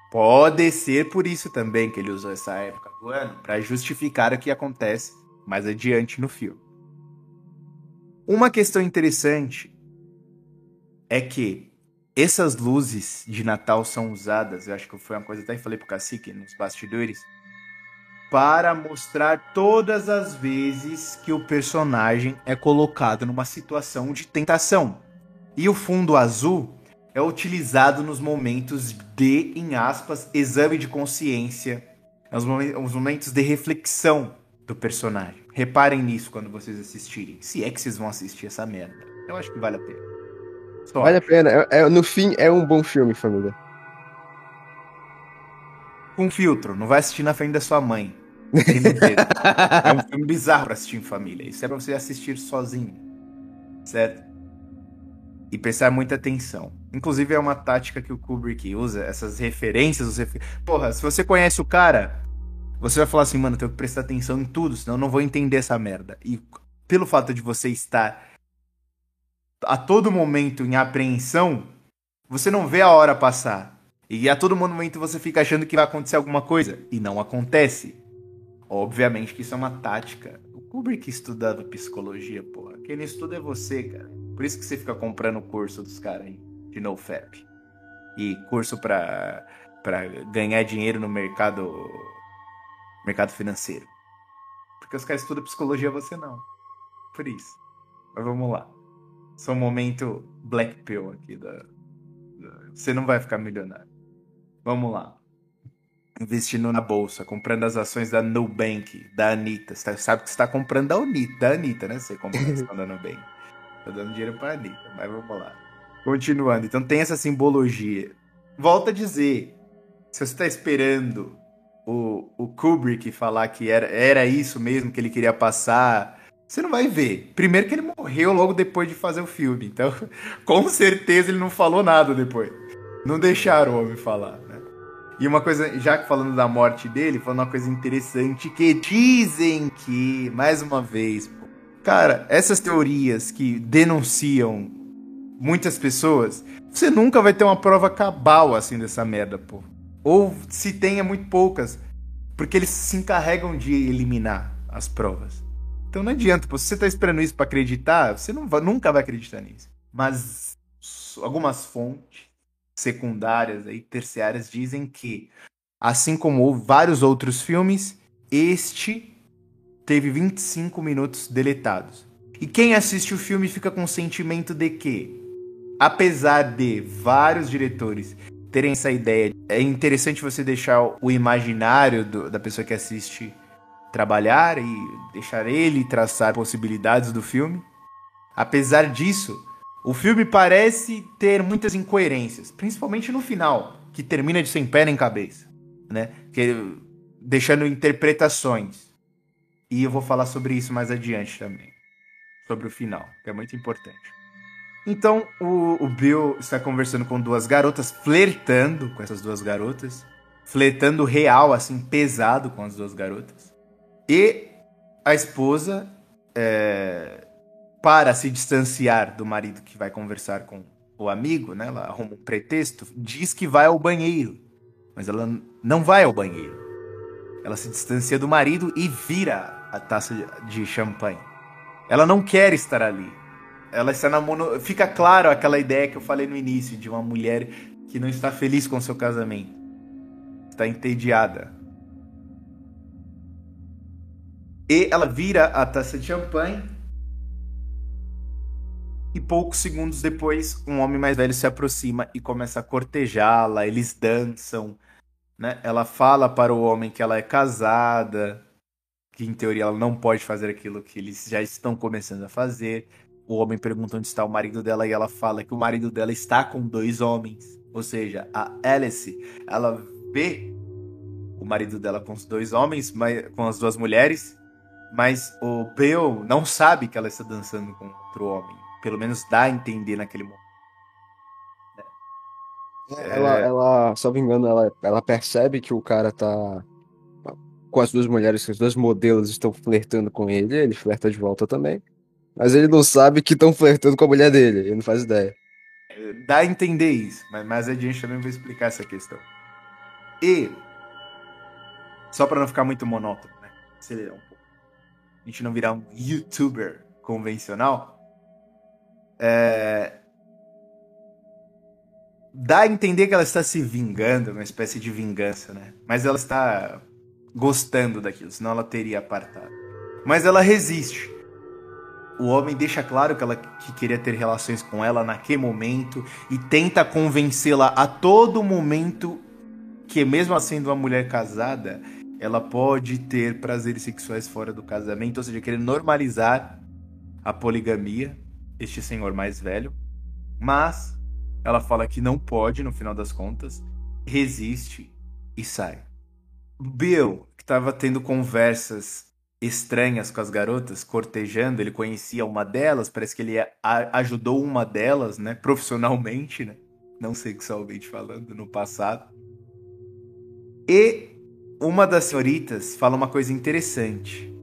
Pode ser por isso também que ele usou essa época do ano para justificar o que acontece mais adiante no filme. Uma questão interessante é que essas luzes de Natal são usadas, eu acho que foi uma coisa até falei pro Cacique nos bastidores, para mostrar todas as vezes que o personagem é colocado numa situação de tentação. E o fundo azul é utilizado nos momentos de, em aspas, exame de consciência, nos momentos de reflexão do personagem. Reparem nisso quando vocês assistirem. Se é que vocês vão assistir essa merda. Eu acho que vale a pena. Só vale acho. a pena. É, é, no fim, é um bom filme, família com filtro, não vai assistir na frente da sua mãe. é um filme bizarro pra assistir em família. Isso é pra você assistir sozinho. Certo? E prestar muita atenção. Inclusive, é uma tática que o Kubrick usa, essas referências. Os refer... Porra, se você conhece o cara, você vai falar assim, mano, tenho que prestar atenção em tudo, senão eu não vou entender essa merda. E pelo fato de você estar a todo momento em apreensão, você não vê a hora passar. E a todo momento você fica achando que vai acontecer alguma coisa. E não acontece. Obviamente que isso é uma tática. O Kubrick estudando psicologia, porra. Quem não estuda é você, cara. Por isso que você fica comprando o curso dos caras aí, de NoFap. E curso pra, pra ganhar dinheiro no mercado mercado financeiro. Porque os caras estudam psicologia, você não. Por isso. Mas vamos lá. Só um momento Black Pill aqui da. Você não vai ficar milionário. Vamos lá. Investindo na bolsa, comprando as ações da Nubank, da Anitta. Você tá, sabe que você está comprando da Anitta, da Anitta, né? Você compra a ação da Nubank. Tô dando dinheiro pra Anitta, mas vamos lá. Continuando, então tem essa simbologia. Volta a dizer, se você está esperando o, o Kubrick falar que era, era isso mesmo que ele queria passar, você não vai ver. Primeiro que ele morreu logo depois de fazer o filme, então com certeza ele não falou nada depois. Não deixaram o homem falar? E uma coisa, já que falando da morte dele, falando uma coisa interessante que dizem que, mais uma vez, cara, essas teorias que denunciam muitas pessoas, você nunca vai ter uma prova cabal assim dessa merda, pô. Ou se tem, é muito poucas. Porque eles se encarregam de eliminar as provas. Então não adianta, pô, se você tá esperando isso para acreditar, você não vai, nunca vai acreditar nisso. Mas algumas fontes secundárias aí, terciárias, dizem que, assim como vários outros filmes, este teve 25 minutos deletados. E quem assiste o filme fica com o sentimento de que, apesar de vários diretores terem essa ideia. É interessante você deixar o imaginário do, da pessoa que assiste trabalhar e deixar ele traçar possibilidades do filme. Apesar disso, o filme parece ter muitas incoerências, principalmente no final, que termina de sem pé nem cabeça, né? Que, deixando interpretações. E eu vou falar sobre isso mais adiante também, sobre o final, que é muito importante. Então o, o Bill está conversando com duas garotas, flertando com essas duas garotas, flertando real, assim, pesado com as duas garotas. E a esposa, é, para se distanciar do marido que vai conversar com o amigo, né? Ela arruma um pretexto, diz que vai ao banheiro, mas ela não vai ao banheiro. Ela se distancia do marido e vira a taça de champanhe. Ela não quer estar ali. Ela está na mono... Fica claro aquela ideia que eu falei no início de uma mulher que não está feliz com seu casamento. Está entediada. E ela vira a taça de champanhe. E poucos segundos depois, um homem mais velho se aproxima e começa a cortejá-la. Eles dançam. Né? Ela fala para o homem que ela é casada, que em teoria ela não pode fazer aquilo que eles já estão começando a fazer o homem pergunta onde está o marido dela e ela fala que o marido dela está com dois homens. Ou seja, a Alice, ela vê o marido dela com os dois homens, com as duas mulheres, mas o Bill não sabe que ela está dançando com outro homem. Pelo menos dá a entender naquele momento. É... Ela, ela, só me engano, ela, ela percebe que o cara tá com as duas mulheres, que as duas modelos estão flertando com ele, ele flerta de volta também. Mas ele não sabe que estão flertando com a mulher dele, ele não faz ideia. Dá a entender isso, mas mais adiante também vou explicar essa questão. E, só para não ficar muito monótono, né? Acelerar um pouco. A gente não virar um youtuber convencional. É... Dá a entender que ela está se vingando, uma espécie de vingança, né? Mas ela está gostando daquilo, senão ela teria apartado. Mas ela resiste o homem deixa claro que ela que queria ter relações com ela naquele momento e tenta convencê-la a todo momento que mesmo sendo uma mulher casada, ela pode ter prazeres sexuais fora do casamento, ou seja, querer normalizar a poligamia, este senhor mais velho. Mas ela fala que não pode no final das contas, resiste e sai. Bill, que estava tendo conversas estranhas com as garotas, cortejando. Ele conhecia uma delas, parece que ele ajudou uma delas, né, profissionalmente, né? Não sexualmente falando, no passado. E uma das senhoritas fala uma coisa interessante.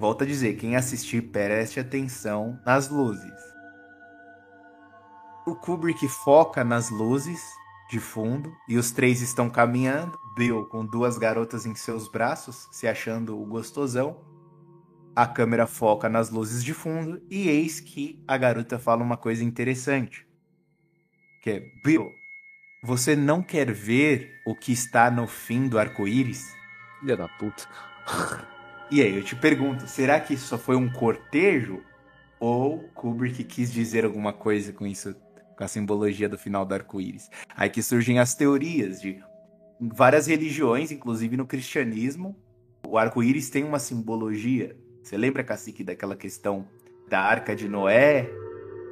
Volto a dizer, quem assistir, preste atenção nas luzes. O Kubrick foca nas luzes de fundo e os três estão caminhando. Bill com duas garotas em seus braços, se achando o gostosão. A câmera foca nas luzes de fundo e eis que a garota fala uma coisa interessante. Que é, Bill, você não quer ver o que está no fim do arco-íris? Filha da puta. e aí, eu te pergunto, será que isso só foi um cortejo? Ou Kubrick quis dizer alguma coisa com isso com a simbologia do final do arco-íris. Aí que surgem as teorias de várias religiões, inclusive no cristianismo, o arco-íris tem uma simbologia. Você lembra, Cacique, daquela questão da arca de Noé,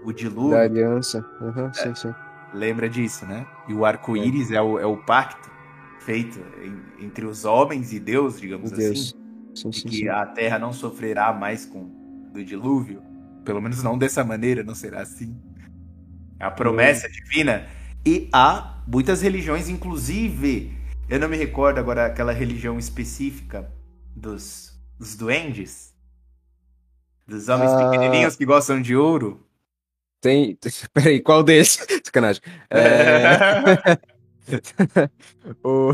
o dilúvio? Da aliança. Uhum, é, sim, sim. Lembra disso, né? E o arco-íris é. é. o, é o pacto. feito em- entre os homens e Deus, digamos Meu Deus. Sim, sim, que sim. a Terra não sofrerá mais com do dilúvio, pelo menos não dessa maneira, não será assim. É a promessa divina. E há muitas religiões, inclusive, eu não me recordo agora aquela religião específica dos, dos duendes, dos homens Ah. pequenininhos que gostam de ouro. Tem. Peraí, qual desses? Sacanagem. É... o...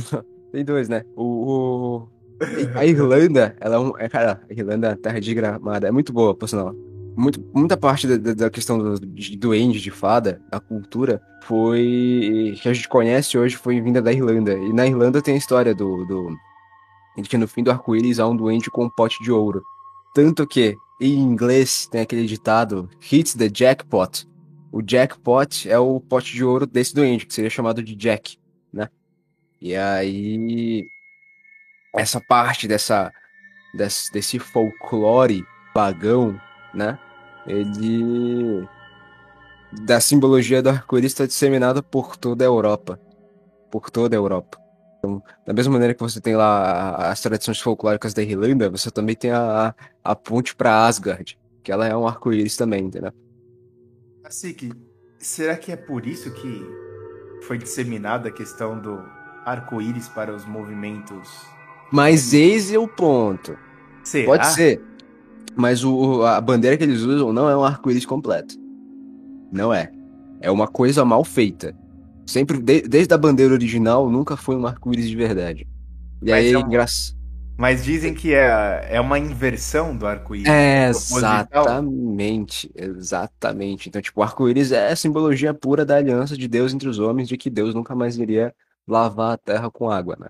Tem dois, né? O, o- A Irlanda, ela é um. É, cara, a Irlanda é terra desgramada. É muito boa, por sinal. Muito, muita parte da, da- da questão do, de duende, de fada, da cultura, foi. que a gente conhece hoje foi vinda da Irlanda. E na Irlanda tem a história do. do de que no fim do arco-íris há um duende com um pote de ouro. Tanto que, em inglês, tem aquele ditado: hits the jackpot. O jackpot é o pote de ouro desse duende, que seria chamado de Jack, né? E aí, essa parte dessa, desse, desse folclore pagão, né? Ele. Da simbologia do arco-íris está disseminada por toda a Europa. Por toda a Europa. Então, da mesma maneira que você tem lá as tradições folclóricas da Irlanda, você também tem a, a, a ponte para Asgard, que ela é um arco-íris também, entendeu? Assim, que será que é por isso que foi disseminada a questão do arco-íris para os movimentos? Mas eis é o ponto. Será? Pode ser. Mas o, a bandeira que eles usam não é um arco-íris completo. Não é. É uma coisa mal feita. Sempre, de- desde a bandeira original, nunca foi um arco-íris de verdade. E Mas aí, é um- engraçado. Mas dizem que é, é uma inversão do arco-íris. É, exatamente, exatamente. Então, tipo, o arco-íris é a simbologia pura da aliança de Deus entre os homens, de que Deus nunca mais iria lavar a terra com água, né?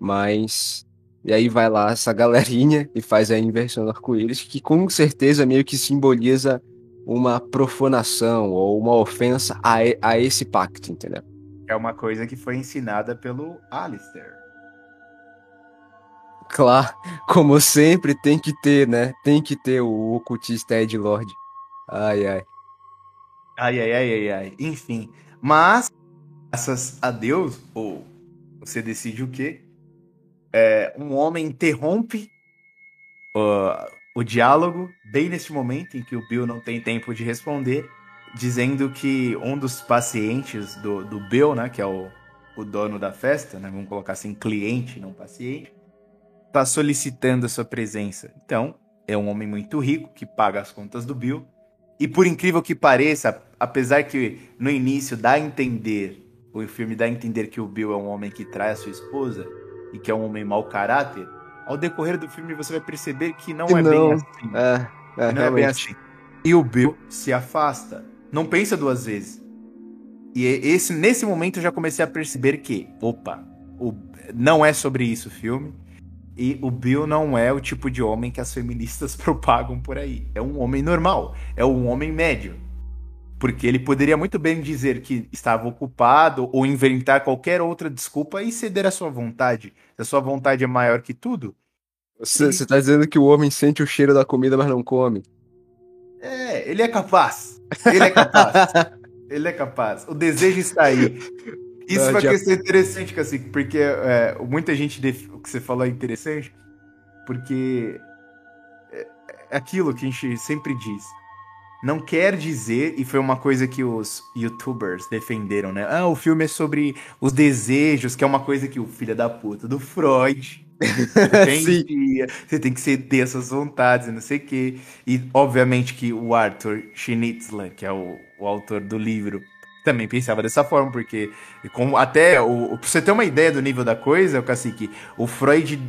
Mas, e aí vai lá essa galerinha e faz a inversão do arco-íris, que com certeza meio que simboliza uma profanação ou uma ofensa a, a esse pacto, entendeu? É uma coisa que foi ensinada pelo Alistair. Claro, como sempre, tem que ter, né? Tem que ter o ocultista Ed Lord. Ai, ai. Ai, ai, ai, ai, ai. Enfim. Mas, graças a Deus, ou você decide o quê? É, um homem interrompe ó, o diálogo bem neste momento em que o Bill não tem tempo de responder, dizendo que um dos pacientes do, do Bill, né, que é o, o dono da festa, né, vamos colocar assim, cliente, não paciente, está solicitando a sua presença. Então, é um homem muito rico que paga as contas do Bill. E por incrível que pareça, apesar que no início dá a entender, o filme dá a entender que o Bill é um homem que trai a sua esposa e que é um homem mau caráter, ao decorrer do filme você vai perceber que não é bem não. assim. É, é, não é bem assim. E o Bill se afasta. Não pensa duas vezes. E esse, nesse momento eu já comecei a perceber que, opa, o- não é sobre isso o filme. E o Bill não é o tipo de homem que as feministas propagam por aí. É um homem normal. É um homem médio. Porque ele poderia muito bem dizer que estava ocupado ou inventar qualquer outra desculpa e ceder à sua vontade. Se a sua vontade é maior que tudo, Você, você tá dizendo que o homem sente o cheiro da comida, mas não come. É, ele é capaz. Ele é capaz. ele é capaz. O desejo está aí. Isso Ah, vai já- ser interessante, Cacique, porque é, muita gente. def- O que você falou é interessante, porque é é aquilo que a gente sempre diz. Não quer dizer, e foi uma coisa que os youtubers defenderam, né? Ah, o filme é sobre os desejos, que é uma coisa que o filho da puta do Freud defendia. Você tem que ceder essas vontades e não sei o quê. E, obviamente, que o Arthur Schnitzler, que é o, o autor do livro, também pensava dessa forma, porque como até o, pra você ter uma ideia do nível da coisa, o Cacique, o Freud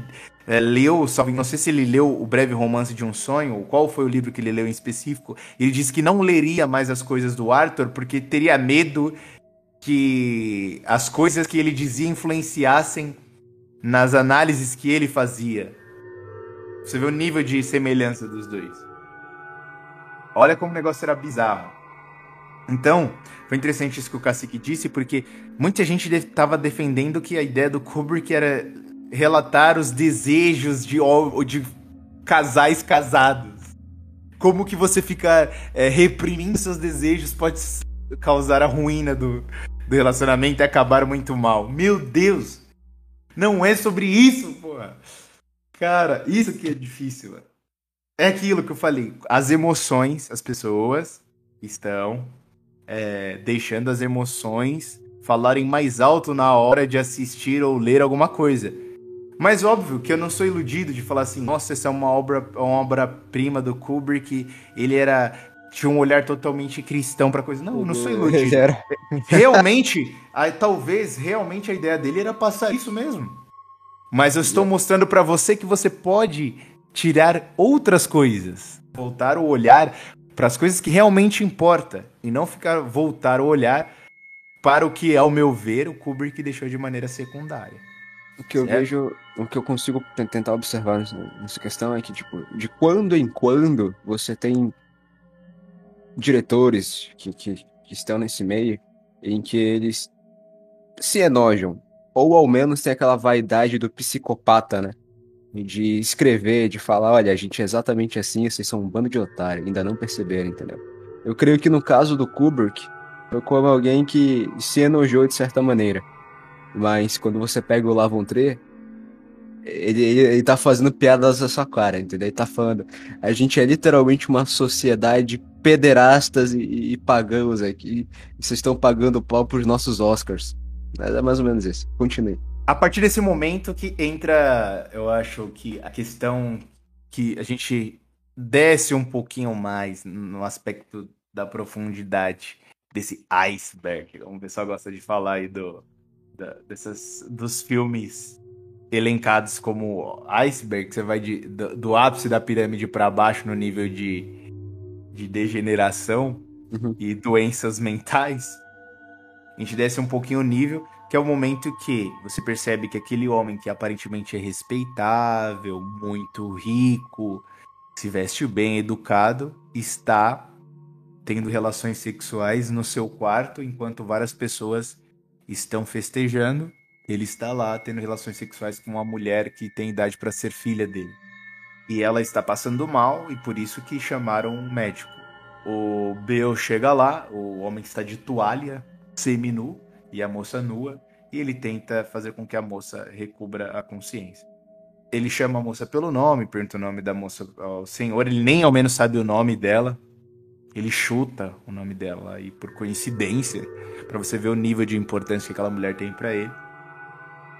é, leu, salvo- não sei se ele leu o Breve Romance de um Sonho, ou qual foi o livro que ele leu em específico, ele disse que não leria mais as coisas do Arthur porque teria medo que as coisas que ele dizia influenciassem nas análises que ele fazia. Você vê o nível de semelhança dos dois. Olha como o negócio era bizarro. Então, foi interessante isso que o Cacique disse, porque muita gente estava defendendo que a ideia do Kubrick era relatar os desejos de, de casais casados. Como que você ficar é, reprimindo seus desejos pode causar a ruína do, do relacionamento e acabar muito mal. Meu Deus! Não é sobre isso, porra. Cara, isso que é difícil, mano. É aquilo que eu falei. As emoções, as pessoas estão é, deixando as emoções falarem mais alto na hora de assistir ou ler alguma coisa. Mas óbvio que eu não sou iludido de falar assim, nossa, essa é uma obra, uma obra-prima do Kubrick, ele era tinha um olhar totalmente cristão para coisa. Não, eu não sou iludido. Realmente, aí, talvez realmente a ideia dele era passar isso mesmo. Mas eu estou mostrando para você que você pode tirar outras coisas, voltar o olhar para as coisas que realmente importa e não ficar voltar o olhar para o que, ao meu ver, o Kubrick deixou de maneira secundária. O que eu Certo. vejo, o que eu consigo tentar observar nessa questão é que, tipo, de quando em quando você tem diretores que, que, que estão nesse meio em que eles se enojam, ou ao menos tem aquela vaidade do psicopata, né? De escrever, de falar, olha, a gente é exatamente assim, vocês são um bando de otários, ainda não perceberam, entendeu? Eu creio que no caso do Kubrick, foi como alguém que se enojou de certa maneira. Mas quando você pega o Lavon Trier, ele, ele, ele tá fazendo piadas na sua cara, entendeu? Ele tá falando. A gente é literalmente uma sociedade de pederastas e, e pagãos aqui. E vocês estão pagando pau pros nossos Oscars. É mais ou menos isso. Continue. A partir desse momento que entra, eu acho que a questão que a gente desce um pouquinho mais no aspecto da profundidade desse iceberg. Como o pessoal gosta de falar aí do, da- dessas, dos filmes elencados como iceberg, você vai de, do, do ápice da pirâmide para baixo no nível de, de degeneração Uhum. e doenças mentais. A gente desce um pouquinho o nível, que é o momento que você percebe que aquele homem que aparentemente é respeitável, muito rico, se veste bem, educado, está tendo relações sexuais no seu quarto enquanto várias pessoas estão festejando. Ele está lá tendo relações sexuais com uma mulher que tem idade para ser filha dele. E ela está passando mal e por isso que chamaram um médico. O Bill chega lá, o homem está de toalha, seminu, e a moça nua, e ele tenta fazer com que a moça recubra a consciência. Ele chama a moça pelo nome, pergunta o nome da moça ao senhor, ele nem ao menos sabe o nome dela. Ele chuta o nome dela e por coincidência, para você ver o nível de importância que aquela mulher tem para ele.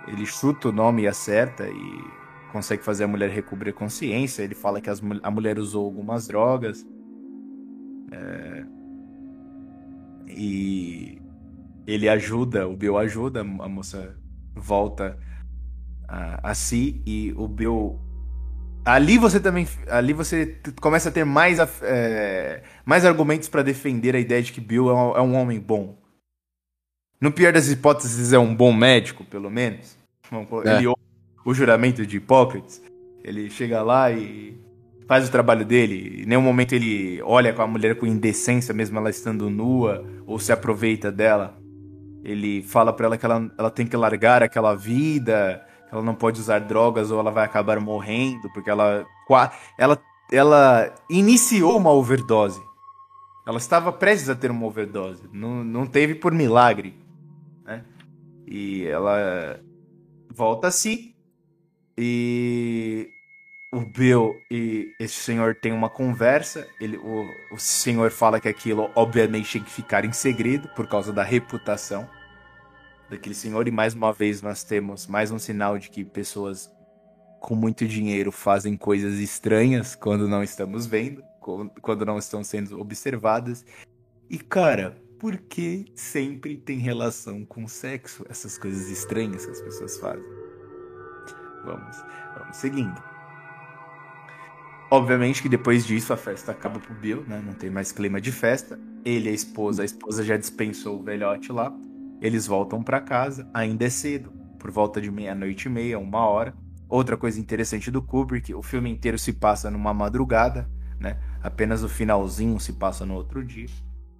Ele chuta o nome e acerta e consegue fazer a mulher recobrar a consciência. Ele fala que as a mulher usou algumas drogas. É, E ele ajuda, o Bill ajuda, a moça volta a, a si e o Bill. Ali você também. Ali você começa a ter mais, é, mais argumentos para defender a ideia de que Bill é um, é um homem bom. No pior das hipóteses, é um bom médico, pelo menos. É. Ele ouve o juramento de Hipócrates. Ele chega lá e faz o trabalho dele. Em nenhum momento ele olha com a mulher com indecência, mesmo ela estando nua, ou se aproveita dela. Ele fala pra ela que ela, ela tem que largar aquela vida, ela não pode usar drogas ou ela vai acabar morrendo, porque ela, ela, ela iniciou uma overdose. Ela estava prestes a ter uma overdose. Não, não teve por milagre. Né? E ela volta a si. E o Bill e esse senhor têm uma conversa. Ele, o, o senhor fala que aquilo, obviamente, tem que ficar em segredo por causa da reputação daquele senhor. E mais uma vez nós temos mais um sinal de que pessoas com muito dinheiro fazem coisas estranhas quando não estamos vendo, quando não estão sendo observadas. E cara, por que sempre tem relação com sexo essas coisas estranhas que as pessoas fazem? Vamos, vamos seguindo. Obviamente que depois disso a festa acaba pro Bill, né? Não tem mais clima de festa. Ele a esposa, a esposa já dispensou o velhote lá. Eles voltam pra casa, ainda é cedo, por volta de meia-noite e meia, uma hora. Outra coisa interessante do Kubrick, o filme inteiro se passa numa madrugada, né? Apenas o finalzinho se passa no outro dia,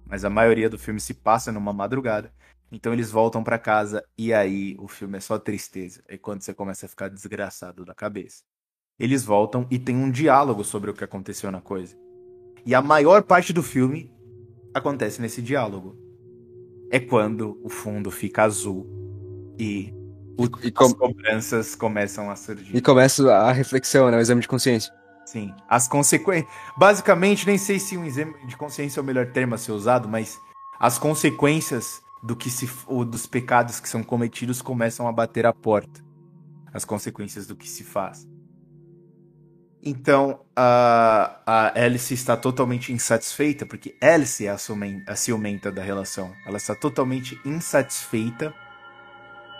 mas a maioria do filme se passa numa madrugada. Então eles voltam pra casa e aí o filme é só tristeza. É quando você começa a ficar desgraçado da cabeça. Eles voltam e tem um diálogo sobre o que aconteceu na coisa. E a maior parte do filme acontece nesse diálogo. É quando o fundo fica azul e o- E as com- cobranças começam a surgir. E começa a reflexão, né? O exame de consciência. Sim, as consequências. Basicamente, nem sei se um exame de consciência é o melhor termo a ser usado, mas as consequências do que se ou dos pecados que são cometidos começam a bater a porta. As consequências do que se faz. Então, a, a Alice está totalmente insatisfeita, porque Alice é a, ciumen- a ciumenta da relação. Ela está totalmente insatisfeita.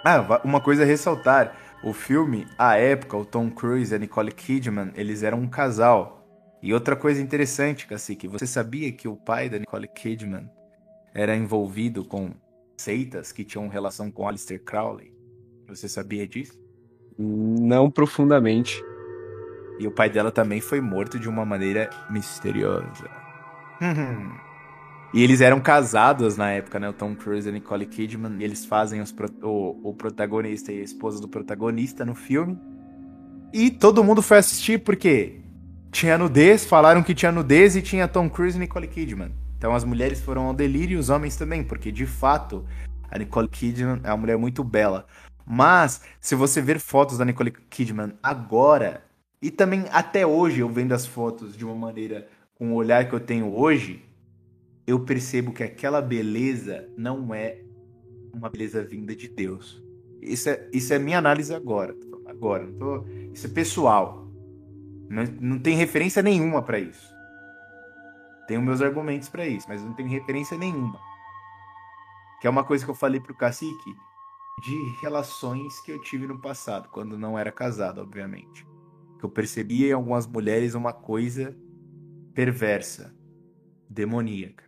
Ah, uma coisa a ressaltar. O filme, à época, o Tom Cruise e a Nicole Kidman, eles eram um casal. E outra coisa interessante, Cacique, você sabia que o pai da Nicole Kidman era envolvido com seitas que tinham relação com Aleister Crowley? Você sabia disso? Não profundamente. E o pai dela também foi morto de uma maneira misteriosa. e eles eram casados na época, né? O Tom Cruise e a Nicole Kidman. E eles fazem os o, o protagonista e a esposa do protagonista no filme. E todo mundo foi assistir porque tinha nudez, falaram que tinha nudez e tinha Tom Cruise e Nicole Kidman. Então as mulheres foram ao delírio e os homens também, porque de fato a Nicole Kidman é uma mulher muito bela. Mas, se você ver fotos da Nicole Kidman agora, e também até hoje, eu vendo as fotos de uma maneira, com o olhar que eu tenho hoje, eu percebo que aquela beleza não é uma beleza vinda de Deus. Isso é, isso é minha análise agora. Agora, tô, isso é pessoal. Não, não tem referência nenhuma pra isso. Tenho meus argumentos pra isso, mas não tem referência nenhuma. Que é uma coisa que eu falei pro cacique de relações que eu tive no passado, quando não era casado, obviamente. Que eu percebia em algumas mulheres uma coisa perversa, demoníaca.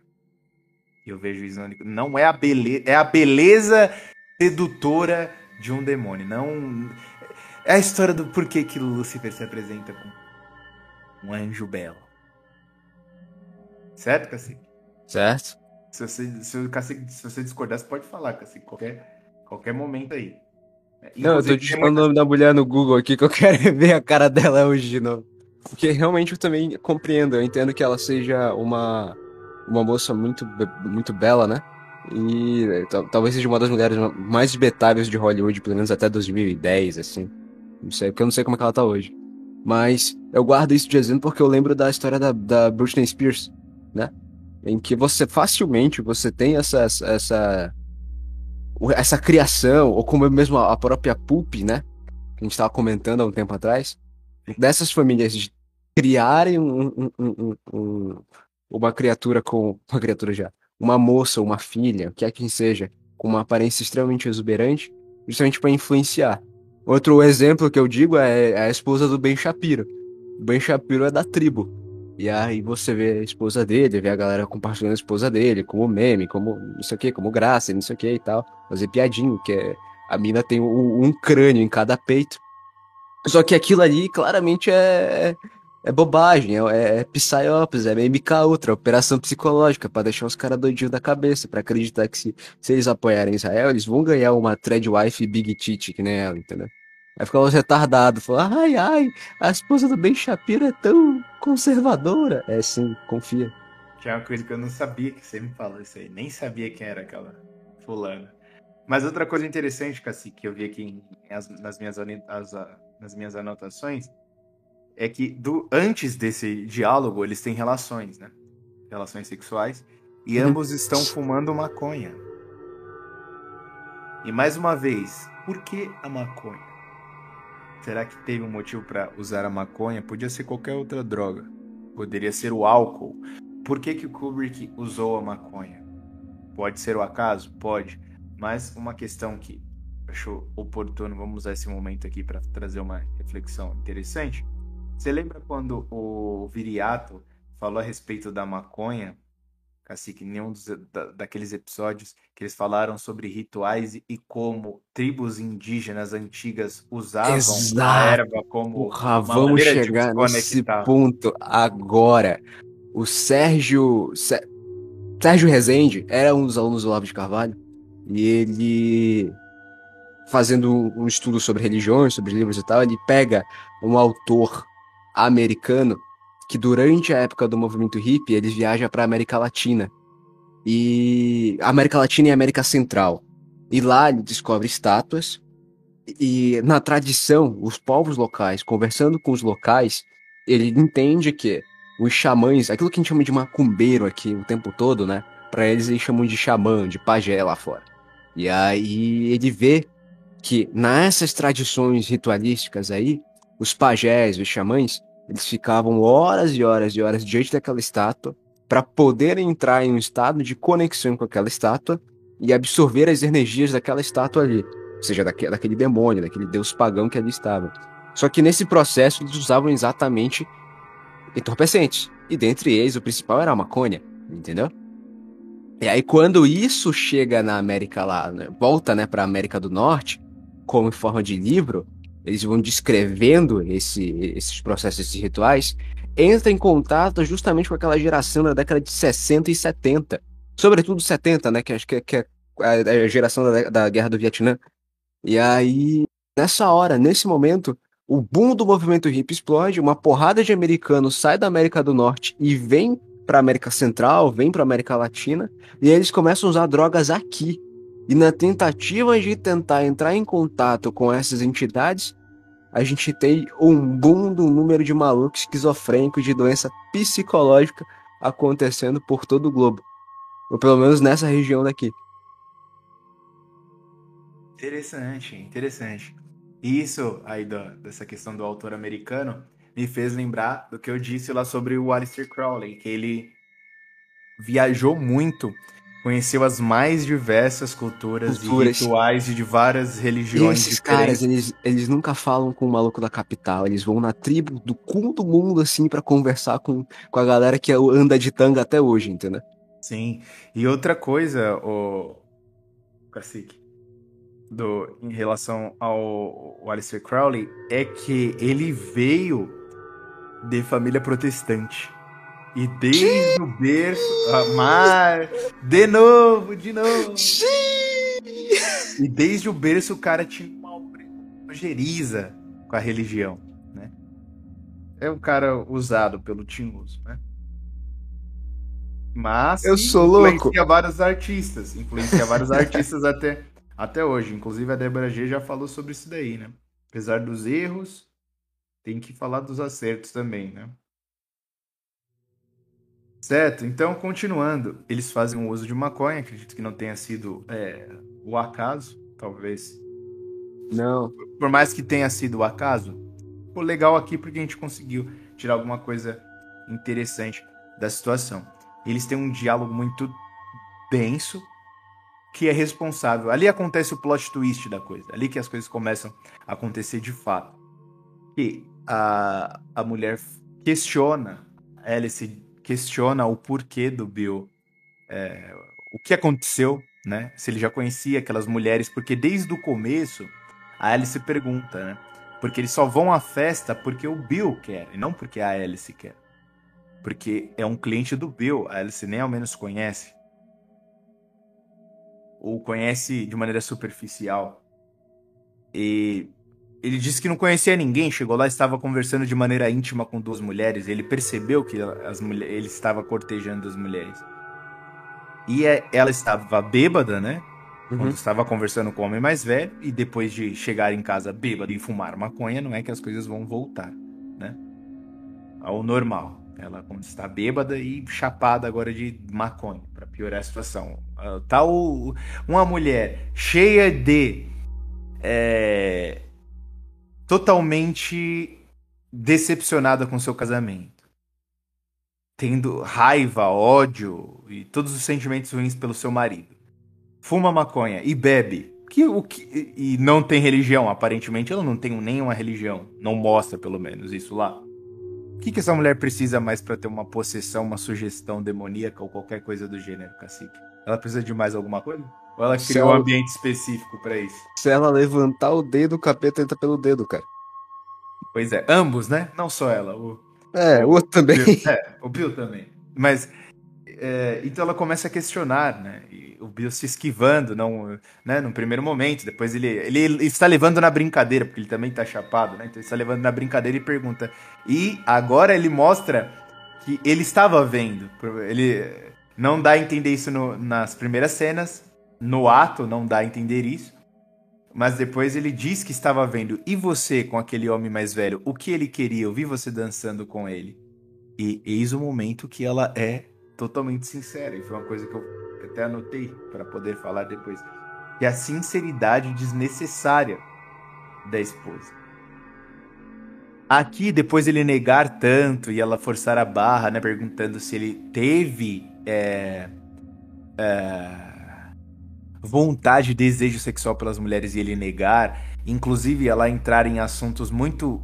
Eu vejo isso. Não é a beleza. É a beleza sedutora de um demônio. Não. É a história do porquê que Lúcifer se apresenta como um anjo belo. Certo, Cacique? Certo? Se você, se, o Cacique, se você discordar, você pode falar, Cacique. Qualquer, qualquer momento aí. Não, eu tô digitando o nome da mulher no Google aqui que eu quero ver a cara dela hoje de novo. Porque realmente eu também compreendo, eu entendo que ela seja uma, uma moça muito, muito bela, né? E tal- talvez seja uma das mulheres mais espetáveis de Hollywood, pelo menos até 2010, assim. Não sei, porque eu não sei como é que ela tá hoje. Mas eu guardo isso de exemplo porque eu lembro da história da, da Britney Spears, né? Em que você facilmente, você tem essa, essa, essa, criação, ou como mesmo a própria Pulp, né? Que a gente tava comentando há um tempo atrás, dessas famílias de criarem um- um- um- uma criatura com. Uma criatura já. Uma moça, uma filha, o que é que seja, com uma aparência extremamente exuberante, justamente para influenciar. Outro exemplo que eu digo é é a esposa do Ben Shapiro. O Ben Shapiro é da tribo. E aí você vê a esposa dele, vê a galera compartilhando a esposa dele, como meme, como não sei o que, como graça, não sei o que e tal. Fazer piadinho, que é, a mina tem um, um crânio em cada peito. Só que aquilo ali claramente é, é bobagem, é, é psyops, é MK Ultra, operação psicológica, pra deixar os caras doidinhos da cabeça, pra acreditar que se, se eles apoiarem Israel, eles vão ganhar uma Threadwife Big Titi, que nem ela, entendeu? Aí fica os retardados, falando, ai, ai, a esposa do Ben Shapiro é tão conservadora. É sim, confia. Que é uma coisa que eu não sabia que você me falou isso aí. Nem sabia quem era aquela fulana. Mas outra coisa interessante, Cacique, que eu vi aqui em- as- nas, minhas, as- nas minhas anotações, é que do, antes desse diálogo, eles têm relações, né? Relações sexuais. E Uhum. ambos estão fumando maconha. E mais uma vez, por que a maconha? Será que teve um motivo para usar a maconha? Podia ser qualquer outra droga. Poderia ser o álcool. Por que, que o Kubrick usou a maconha? Pode ser o acaso? Pode. Mas uma questão que eu acho oportuno, vamos usar esse momento aqui para trazer uma reflexão interessante. Você lembra quando o Viriato falou a respeito da maconha? Cacique, em nenhum dos, da, daqueles episódios que eles falaram sobre rituais e, como tribos indígenas antigas usavam a Exato. erva como Porra, vamos chegar se nesse ponto agora. O Sérgio. Sé- Sérgio Rezende era um dos alunos do Olavo de Carvalho. E ele, fazendo um estudo sobre religiões, sobre livros e tal, ele pega um autor americano que durante a época do movimento hippie ele viaja para América Latina. E América Latina e América Central. E lá ele descobre estátuas E na tradição, os povos locais, conversando com os locais, ele entende que os xamãs, aquilo que a gente chama de macumbeiro aqui o tempo todo, né? Pra eles eles chamam de xamã, de pajé lá fora. E aí ele vê que nessas tradições ritualísticas aí, os pajés, os xamãs, eles ficavam horas e horas e horas diante daquela estátua para poder entrar em um estado de conexão com aquela estátua e absorver as energias daquela estátua ali, ou seja, daquele, daquele demônio, daquele deus pagão que ali estava. Só que nesse processo eles usavam exatamente entorpecentes, e dentre eles o principal era a maconha, entendeu? E aí quando isso chega na América lá, né, volta né, para a América do Norte, como em forma de livro, eles vão descrevendo esse, esses processos, esses rituais, entra em contato justamente com aquela geração da década de 60 e 70. Sobretudo 70, né? Que acho que, é, que é a geração da, da Guerra do Vietnã. E aí, nessa hora, nesse momento, o boom do movimento hip explode, uma porrada de americanos sai da América do Norte e vem para América Central, vem para América Latina, e eles começam a usar drogas aqui. E na tentativa de tentar entrar em contato com essas entidades, a gente tem um boom do número de malucos esquizofrênicos de doença psicológica acontecendo por todo o globo. Ou pelo menos nessa região daqui. Interessante, interessante. Isso aí dessa questão do autor americano me fez lembrar do que eu disse lá sobre o Aleister Crowley, que ele viajou muito, conheceu as mais diversas culturas, culturas. e rituais de várias religiões Esses diferentes. caras, eles, eles nunca falam com o maluco da capital, eles vão na tribo do cu do mundo, assim, para conversar com, com a galera que anda de tanga até hoje, entendeu? Sim. E outra coisa, o Cacique, do, em relação ao, ao Alistair Crowley, é que ele veio de família protestante. E desde o berço. Amar. De novo, de novo. E desde o berço o cara tinha uma ojeriza com a religião, né? É um cara usado pelo Tinhoso, né? Mas eu sou louco. Influencia vários artistas, influencia vários artistas até, até hoje. Inclusive a Débora G já falou sobre isso daí, né? Apesar dos erros, tem que falar dos acertos também, né? Certo, então continuando, eles fazem um uso de maconha, acredito que não tenha sido é, o acaso, talvez. Não. Por mais que tenha sido o acaso, o legal aqui porque a gente conseguiu tirar alguma coisa interessante da situação. Eles têm um diálogo muito denso, que é responsável. Ali acontece o plot twist da coisa, ali que as coisas começam a acontecer de fato. E a, a mulher questiona, Alice questiona o porquê do Bill, é, o que aconteceu, né? Se ele já conhecia aquelas mulheres, porque desde o começo a Alice pergunta, né? Porque eles só vão à festa porque o Bill quer, e não porque a Alice quer porque é um cliente do Bill, a Alice nem ao menos conhece. Ou conhece de maneira superficial. E ele disse que não conhecia ninguém, chegou lá estava conversando de maneira íntima com duas mulheres, ele percebeu que as mulher, ele estava cortejando as mulheres. E é, ela estava bêbada, né? Uhum. Quando estava conversando com o homem mais velho, e depois de chegar em casa bêbada e fumar maconha, não é que as coisas vão voltar, né? Ao normal. Ela quando está bêbada e chapada agora de maconha, para piorar a situação. Uh, tá o, uma mulher cheia de. É, totalmente decepcionada com seu casamento. Tendo raiva, ódio e todos os sentimentos ruins pelo seu marido. Fuma maconha e bebe. Que, o que, e não tem religião, aparentemente ela não tem nenhuma religião. Não mostra, pelo menos, isso lá. O que, que essa mulher precisa mais para ter uma possessão, uma sugestão demoníaca ou qualquer coisa do gênero, cacique? Ela precisa de mais alguma coisa? Ou ela criou ela... um ambiente específico para isso? Se ela levantar o dedo, o capeta entra pelo dedo, cara. Pois é, ambos, né? Não só ela. O... É, o outro também. Bill, é, o Bill também. Mas é, então ela começa a questionar, né? E o Bill se esquivando, não, né? No primeiro momento, depois ele, ele, ele está levando na brincadeira, porque ele também está chapado, né? Então ele está levando na brincadeira e pergunta. E agora ele mostra que ele estava vendo. Ele não dá a entender isso no, nas primeiras cenas, no ato não dá a entender isso. Mas depois ele diz que estava vendo. E você com aquele homem mais velho? O que ele queria? Eu vi você dançando com ele. E eis o momento que ela é totalmente sincera. E foi uma coisa que eu até anotei para poder falar depois. Que a sinceridade desnecessária da esposa. Aqui, depois ele negar tanto e ela forçar a barra, né? Perguntando se ele teve é, é, vontade, desejo sexual pelas mulheres e ele negar. Inclusive, ela entrar em assuntos muito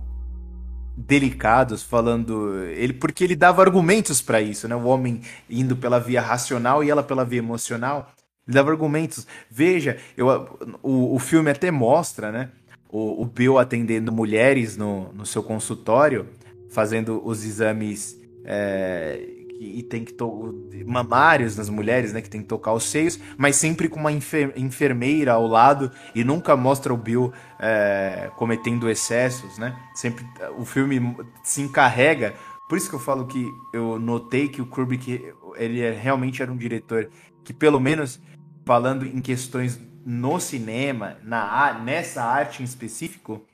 delicados, falando ele porque ele dava argumentos para isso, né? O homem indo pela via racional e ela pela via emocional. Ele dava argumentos. Veja, eu, o, o filme até mostra, né? o, o Bill atendendo mulheres no, no seu consultório, fazendo os exames é, e tem que mamários nas mulheres, né, que tem que tocar os seios, mas sempre com uma enfer enfermeira ao lado e nunca mostra o Bill é, cometendo excessos, né? Sempre o filme se encarrega. Por isso que eu falo que eu notei que o Kubrick ele é, realmente era um diretor que pelo menos falando em questões no cinema, na, nessa arte em específico,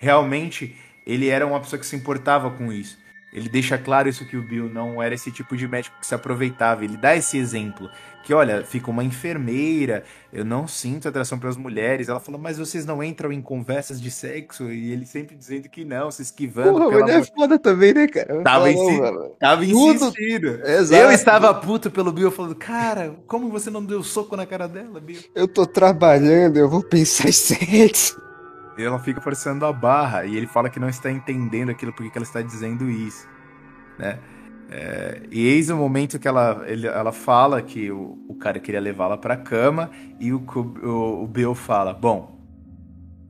realmente ele era uma pessoa que se importava com isso. Ele deixa claro isso que o Bill não era esse tipo de médico que se aproveitava. Ele dá esse exemplo. Que, olha, fica uma enfermeira, eu não sinto atração pelas mulheres. Ela falou, mas vocês não entram em conversas de sexo? E ele sempre dizendo que não, se esquivando. Porra, mas é foda também, né, cara? Tava, insi... tava insistindo. Exato. Eu estava puto pelo Bill, falando, cara, como você não deu soco na cara dela, Bill? Eu tô trabalhando, eu vou pensar em sexo. Ela fica forçando a barra e ele fala que não está entendendo aquilo porque ela está dizendo isso, né? É, e eis o momento que ela, ele, ela fala que o, o cara queria levá-la para a cama e o, o, o Bill fala: Bom,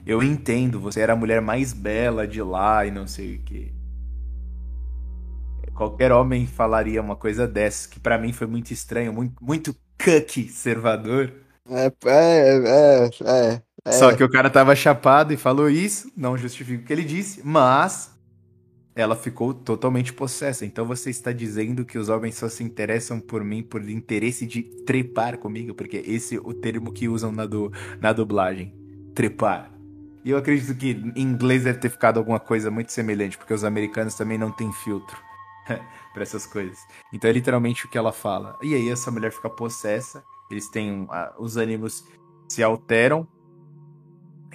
eu entendo, você era a mulher mais bela de lá e não sei o que. Qualquer homem falaria uma coisa dessa, que para mim foi muito estranho, muito, muito cuck servador. É, é, é, é. É. Só que o cara tava chapado e falou isso, não justifica o que ele disse, mas ela ficou totalmente possessa. Então você está dizendo que os homens só se interessam por mim por interesse de trepar comigo, porque esse é o termo que usam na, do, na dublagem. Trepar. E eu acredito que em inglês deve ter ficado alguma coisa muito semelhante, porque os americanos também não têm filtro para essas coisas. Então é literalmente o que ela fala. E aí essa mulher fica possessa, eles têm. os ânimos se alteram